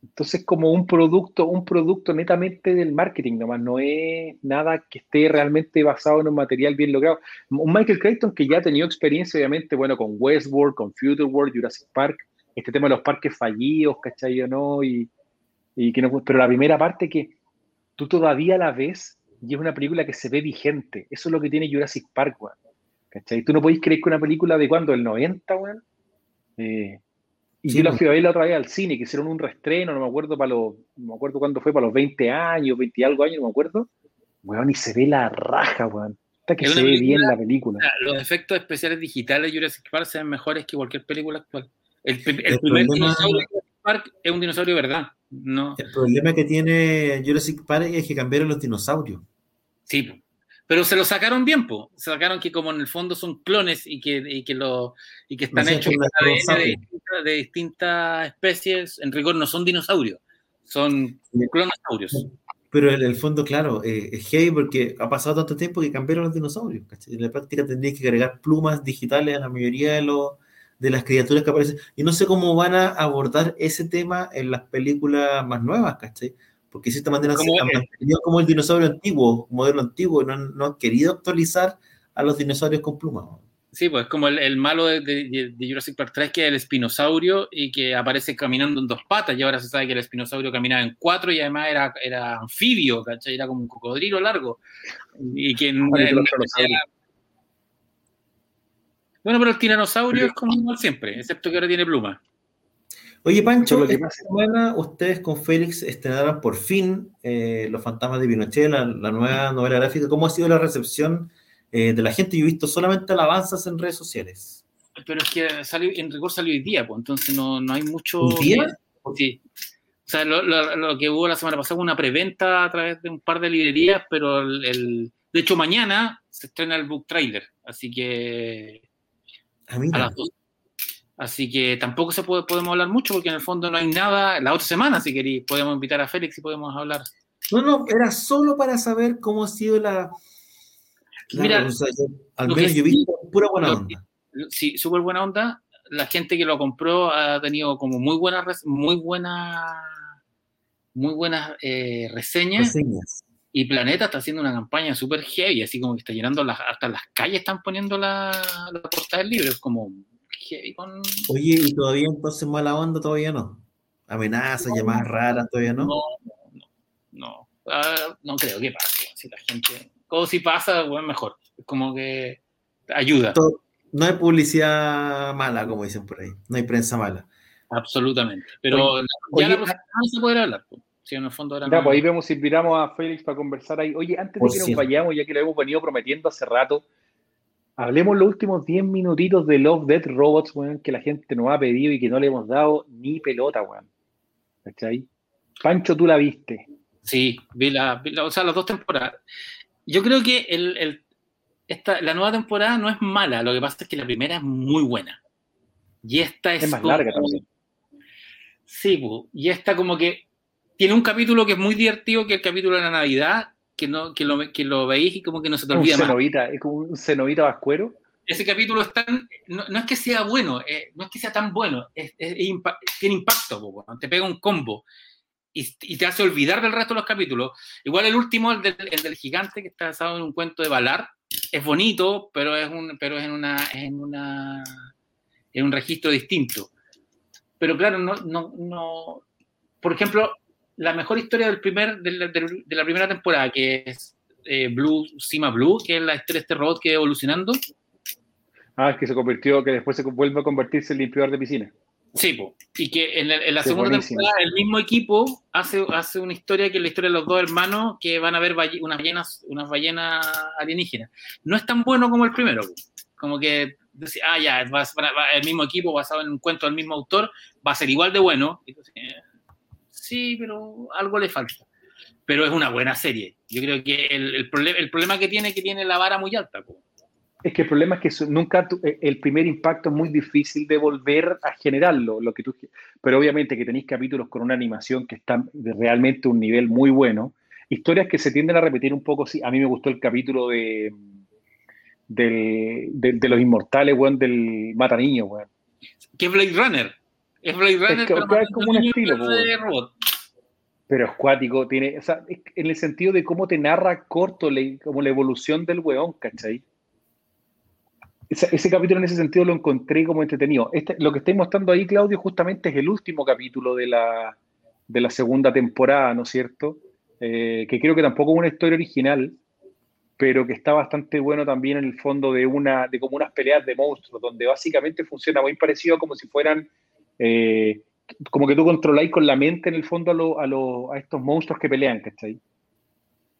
Entonces, como un producto, un producto netamente del marketing, nomás, no es nada que esté realmente basado en un material bien logrado. Un Michael Crichton que ya ha tenido experiencia, obviamente, bueno, con Westworld, con Future World, Jurassic Park, este tema de los parques fallidos, ¿cachai o no? Y, y que no, pero la primera parte que tú todavía la ves y es una película que se ve vigente. Eso es lo que tiene Jurassic Park, weón. ¿Cachai? Tú no podéis creer que una película de cuándo, del 90, weón. Eh, y Sí, yo la pues. fui a ver la otra vez al cine, que hicieron un reestreno, no me acuerdo para los, no me acuerdo cuándo fue, para los 20 años, 20 y algo años, no me acuerdo. Weón, y se ve la raja, weón. Hasta que Es se ve película- bien la película. Los efectos especiales digitales de Jurassic Park se ven mejores que cualquier película actual. El, pri- el El primer problema- dinosaurio de Jurassic Park es un dinosaurio de verdad. No, El problema que tiene Jurassic Park es que cambiaron los dinosaurios. sí. Pero se lo sacaron bien, po. Se sacaron que como en el fondo son clones y que, y que, lo, y que están No sé, hechos de distintas, de distintas especies, en rigor no son dinosaurios, son clonosaurios. Pero en el fondo, claro, eh, es heavy porque ha pasado tanto tiempo que cambiaron los dinosaurios. ¿cachai? En la práctica tendrías que agregar plumas digitales a la mayoría de, los, de las criaturas que aparecen. Y no sé cómo van a abordar ese tema en las películas más nuevas, ¿cachai? Porque de cierta manera Como se han mantenido como el dinosaurio antiguo, modelo antiguo, y no, han- no han querido actualizar a los dinosaurios con plumas. Sí, pues como el, el malo de, de- de Jurassic Park 3, que es el espinosaurio y que aparece caminando en dos patas, y ahora se sabe que el espinosaurio caminaba en cuatro y además era, era anfibio, ¿cachai? Era como un cocodrilo largo. Y que en- Ah, los dinosaurios. bueno, pero el tiranosaurio es como siempre, excepto que ahora tiene pluma. Oye, Pancho, lo que esta pasa. semana ustedes con Félix estrenaron por fin eh, Los Fantasmas de Pinochet, la, la nueva novela gráfica. ¿Cómo ha sido la recepción eh, de la gente? Yo he visto solamente alabanzas en redes sociales. Pero es que salió, en rigor salió hoy día, pues entonces no, no hay mucho. ¿Hoy día? Sí. O sea, lo, lo- lo que hubo la semana pasada fue una preventa a través de un par de librerías, pero el, el- de hecho mañana se estrena el book trailer, así que Ah, a las dos. Así que tampoco se puede, podemos hablar mucho porque en el fondo no hay nada. La otra semana, si queréis, podemos invitar a Félix y podemos hablar. No, no, era solo para saber cómo ha sido la. la- Mira, o sea, yo- al menos yo he visto pura buena que- onda. Sí, súper buena onda. La gente que lo compró ha tenido como muy buenas, muy buena, muy buenas eh, reseñas. Reseñas. Y Planeta está haciendo una campaña súper heavy, así como que está llenando las, hasta las calles están poniendo la, la portada del libro, es como heavy con... Oye, y todavía entonces mala onda, todavía no. Amenazas, No. llamadas raras, todavía no. No, no, no, Ah, no creo que pase, si la gente... O si pasa, bueno, mejor, como que ayuda, Todo- no hay publicidad mala, como dicen por ahí. No hay prensa mala. absolutamente. Pero ya oye, la semana se podrá hablar, pues. si en el fondo ahora Ya, no- pues ahí vemos si invitamos a Félix para conversar ahí. Oye, antes de que nos vayamos, ya que lo hemos venido prometiendo hace rato, hablemos los últimos 10 minutitos de Love, Death, Robots, weón, que la gente nos ha pedido y que no le hemos dado ni pelota, weón. ¿Cachai? Pancho, tú la viste. Sí, vi, la, vi la- o sea, las dos temporadas. Yo creo que el, el- esta, la nueva temporada no es mala, lo que pasa es que la primera es muy buena. Y esta es, Es más como- larga también. Sí, y esta como que tiene un capítulo que es muy divertido, que es el capítulo de la Navidad, que, no, que, lo, que lo veis y como que no se te Un olvida más. cenovita, es como un cenovita vascuero. Ese capítulo es tan, no, no es que sea bueno, eh, no es que sea tan bueno, es- es- es impa- tiene impacto, te pega un combo y, y te hace olvidar del resto de los capítulos. Igual el último, el del, el del gigante, que está basado en un cuento de Valar, es bonito, pero es, un, pero es en, una, en, una, en un registro distinto. Pero claro, no, no, no. Por ejemplo, la mejor historia del primer, de la primera temporada, que es eh, Blue, Cima Blue, que es la historia de este robot que va evolucionando. Ah, que se convirtió, que después se vuelve a convertirse en limpiador de piscina. Sí, po. y que en, el- en la Qué segunda buenísimo. temporada el mismo equipo hace, hace una historia que es la historia de los dos hermanos que van a ver balle- unas ballenas, unas ballenas alienígenas. No es tan bueno como el primero, po. como que ah, ya, va, va- va- el mismo equipo basado en un cuento del mismo autor, va a ser igual de bueno. Entonces, eh, sí, pero algo le falta. Pero es una buena serie. Yo creo que el, el, problema, el problema que tiene es que tiene la vara muy alta. Es que el problema es que nunca tu- eh, el primer impacto es muy difícil de volver a generarlo, lo que tú, pero obviamente que tenéis capítulos con una animación que está de realmente un nivel muy bueno, historias que se tienden a repetir un poco, sí, a mí me gustó el capítulo de del- de, de los inmortales, weón, del Mata Niños, weón. Que Blade Runner. Es Blade Runner, que- pero es como un estilo, de robot. Pero es cuático, tiene, o sea, es- en el sentido de cómo te narra corto como la evolución del weón, ¿cachai? Ese, ese capítulo en ese sentido lo encontré como entretenido. Este, lo que estáis mostrando ahí, Claudio, justamente es el último capítulo de la, de la segunda temporada, ¿no es cierto? Eh, que creo que tampoco es una historia original, pero que está bastante bueno también en el fondo de una, de como unas peleas de monstruos, donde básicamente funciona muy parecido como si fueran, eh, como que tú controláis con la mente en el fondo a, lo- a, lo- a estos monstruos que pelean, ¿cachai?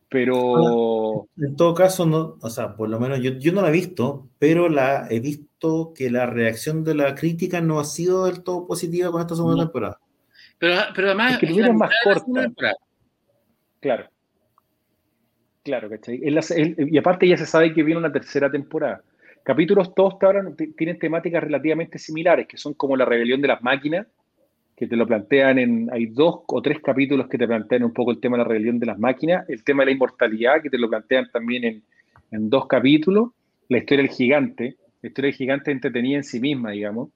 Pero En todo caso, no, o sea, por lo menos yo, yo no la he visto, pero la he visto que la reacción de la crítica no ha sido del todo positiva con esta segunda No. temporada. Pero, pero además. Es que es tuvieron la más mitad de la corta. Claro. Claro, ¿cachai? La- es- y aparte ya se sabe que viene una tercera temporada. Capítulos todos hasta ahora t- tienen temáticas relativamente similares, que son como la rebelión de las máquinas, que te lo plantean en, hay dos o tres capítulos que te plantean un poco el tema de la rebelión de las máquinas, el tema de la inmortalidad, que te lo plantean también en, en dos capítulos, la historia del gigante, la historia del gigante entretenida en sí misma, digamos,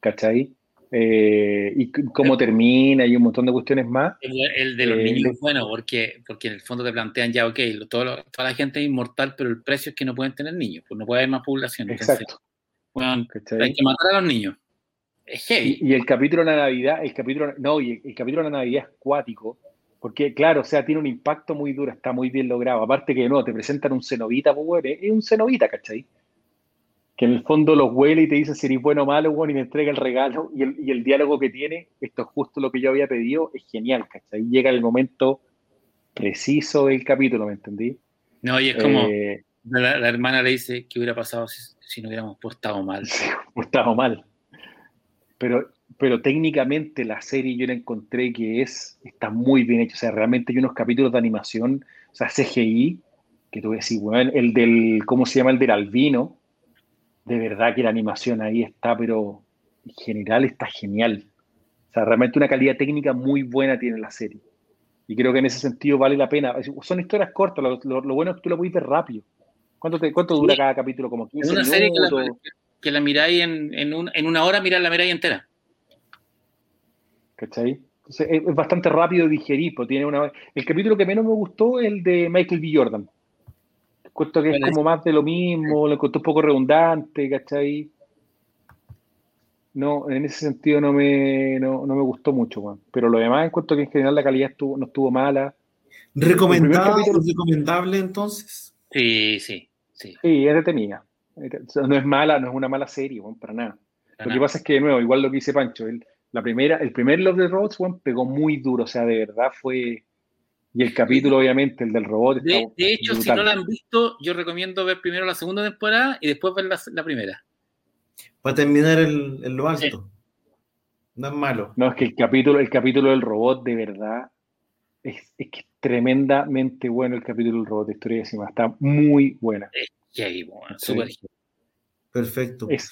¿cachai? Eh, y cómo termina y un montón de cuestiones más. El, el de los Eh, niños es bueno, porque, porque en el fondo te plantean ya, ok, todo lo- toda la gente es inmortal, pero el precio es que no pueden tener niños, pues no puede haber más población. Entonces, Exacto. bueno, ¿cachai? hay que matar a los niños. Es heavy. Y, y el capítulo de la Navidad, el capítulo, no, y el, el capítulo de la Navidad es cuático, porque claro, o sea, tiene un impacto muy duro, está muy bien logrado. Aparte que no, te presentan un cenovita, pues bueno, es un cenovita, ¿cachai? Que en el fondo los huele y te dice si eres bueno o malo, bueno, y me entrega el regalo y el, y el diálogo que tiene, esto es justo lo que yo había pedido, es genial, ¿cachai? Llega el momento preciso del capítulo, ¿me entendí? No, y es como, Eh, la, la hermana le dice, ¿qué hubiera pasado si, si no hubiéramos portado mal? Sí, estaba mal. Pero, pero técnicamente la serie yo la encontré que es, está muy bien hecha. O sea, realmente hay unos capítulos de animación, o sea, CGI, que tú decís, bueno, el del, ¿cómo se llama? El del albino. De verdad que la animación ahí está, pero en general está genial. O sea, realmente una calidad técnica muy buena tiene la serie. Y creo que en ese sentido vale la pena. Son historias cortas, lo, lo- lo bueno es que tú la puedes ver rápido. ¿Cuánto, te- cuánto dura Sí. cada capítulo? ¿Como Es 15 una serie que la, minutos? que la miráis en, en, un- en una hora, mirar la miráis entera. ¿Cachai? Entonces, es, es bastante rápido de digerir, pues tiene una... El capítulo que menos me gustó es el de Michael B. Jordan. Cuento que es como más de lo mismo, lo encontré un poco redundante, ¿cachai? No, en ese sentido no me, no, no me gustó mucho, weón. Pero lo demás encuentro que en general la calidad estuvo, no estuvo mala. ¿Recomendable, El primer capítulo- recomendable entonces? Sí, sí, sí. Sí, es detenida. No es mala, no es una mala serie, weón, para nada. Lo que pasa es que, de nuevo, igual lo que dice Pancho, el, la primera, el primer Love the Robots, weón, pegó muy duro, o sea, de verdad fue... Y el capítulo, obviamente, el del robot, De, está de hecho, si no la han visto, yo recomiendo ver primero la segunda temporada y después ver la, la primera. Para terminar el- en lo alto. No es malo. No, es que el capítulo, el capítulo del robot, de verdad, Es, es que es tremendamente bueno el capítulo del robot de historia de. Está muy buena. Heavy, bueno, súper heavy. Perfecto. Es,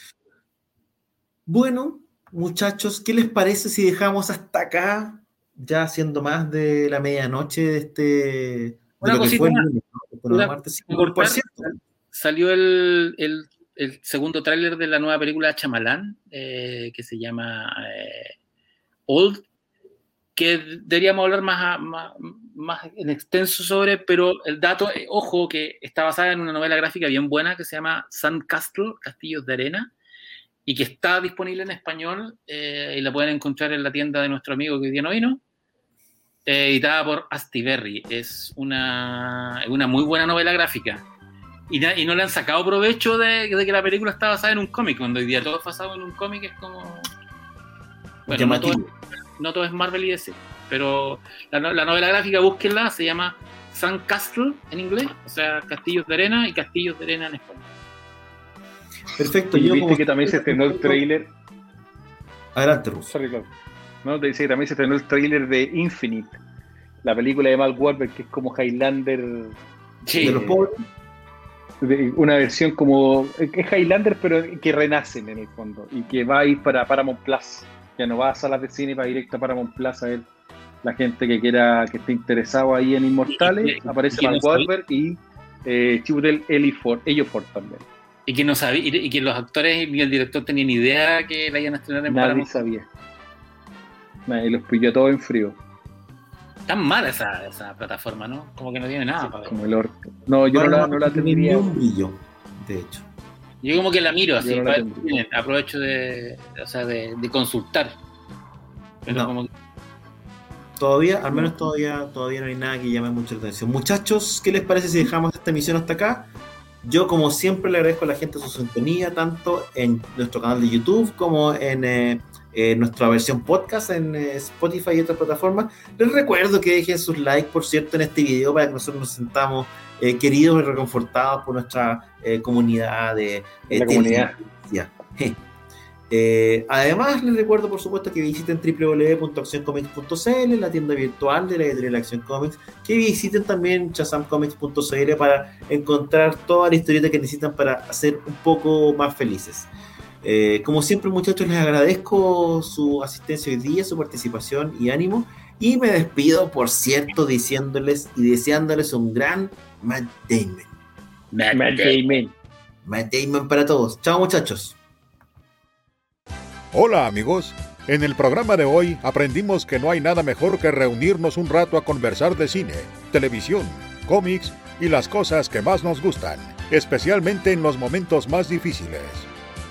Bueno, muchachos, ¿qué les parece si dejamos hasta acá, ya siendo más de la medianoche de este. Una cosita por Por cierto, Salió el, el- el segundo tráiler de la nueva película de Chamalán, eh, que se llama eh, Old, que deberíamos hablar más, a- más, más en extenso sobre, pero el dato, eh, ojo, que está basada en una novela gráfica bien buena que se llama Sandcastle, Castillos de Arena, y que está disponible en español eh, y la pueden encontrar en la tienda de nuestro amigo que hoy día no vino. Eh, editada por Astiberri. Es una, una muy buena novela gráfica. Y, no le han sacado provecho de, de que la película está basada en un cómic. Cuando hoy día todo es basado en un cómic es como. Bueno, no todo, llamativo. no todo es Marvel y DC. Pero la, no- la novela gráfica, búsquenla, se llama Sandcastle en inglés, o sea, Castillos de Arena y Castillos de Arena en español. Perfecto. Yo viste como- que también se estrenó el trailer. Adelante, Russo. Sorry, Claudio. No, te dice que también se estrenó el trailer de Infinite, la película de Mark Wahlberg, que es como Highlander, Sí, De los pobres. de- una versión como. Es Highlander, pero que renacen en el fondo, y que va a ir para Paramount Plus. Ya no va a salas de cine, va directo a Paramount Plus a ver la gente que quiera, que esté interesado ahí en Inmortales. Y- y- Aparece Mark Wahlberg y eh, Chiwetel Ejiofor Ejiofor también. y, que no sabía, y, y que los actores ni el director tenían idea que la iban a estrenar en Nadie Paramount. sabía. Nadie los pilló todo en frío, Tan mala esa, esa plataforma, ¿no? Como que no tiene nada para ver. como el orto. No, yo no la, no la tendría. un brillo, de hecho. Yo como que la miro así, no la para ver aprovecho de, o sea, de, de consultar. Pero No. como que- Todavía, al menos todavía, todavía no hay nada que llame mucho la atención. Muchachos, ¿qué les parece si dejamos esta emisión hasta acá? Yo, como siempre, le agradezco a la gente su sintonía, tanto en nuestro canal de YouTube como en eh, eh, nuestra versión podcast en eh, Spotify y otras plataformas. Les recuerdo que dejen sus likes, por cierto, en este video para que nosotros nos sentamos eh, queridos y reconfortados por nuestra eh, comunidad de eh, La comunidad. además, les recuerdo, por supuesto, que visiten www.accioncomics.cl, la tienda virtual de la editorial Acción Comics, que visiten también chasamcomics.cl para encontrar toda la historieta que necesitan para hacer un poco más felices. Eh, como siempre, muchachos, les agradezco su asistencia hoy día, su participación y ánimo. Y me despido, por cierto, diciéndoles y deseándoles un gran Matt Damon. Matt Damon. Matt Damon para todos. Chao, muchachos. Hola amigos, en el programa de hoy aprendimos que no hay nada mejor que reunirnos un rato a conversar de cine, televisión, cómics y las cosas que más nos gustan, especialmente en los momentos más difíciles.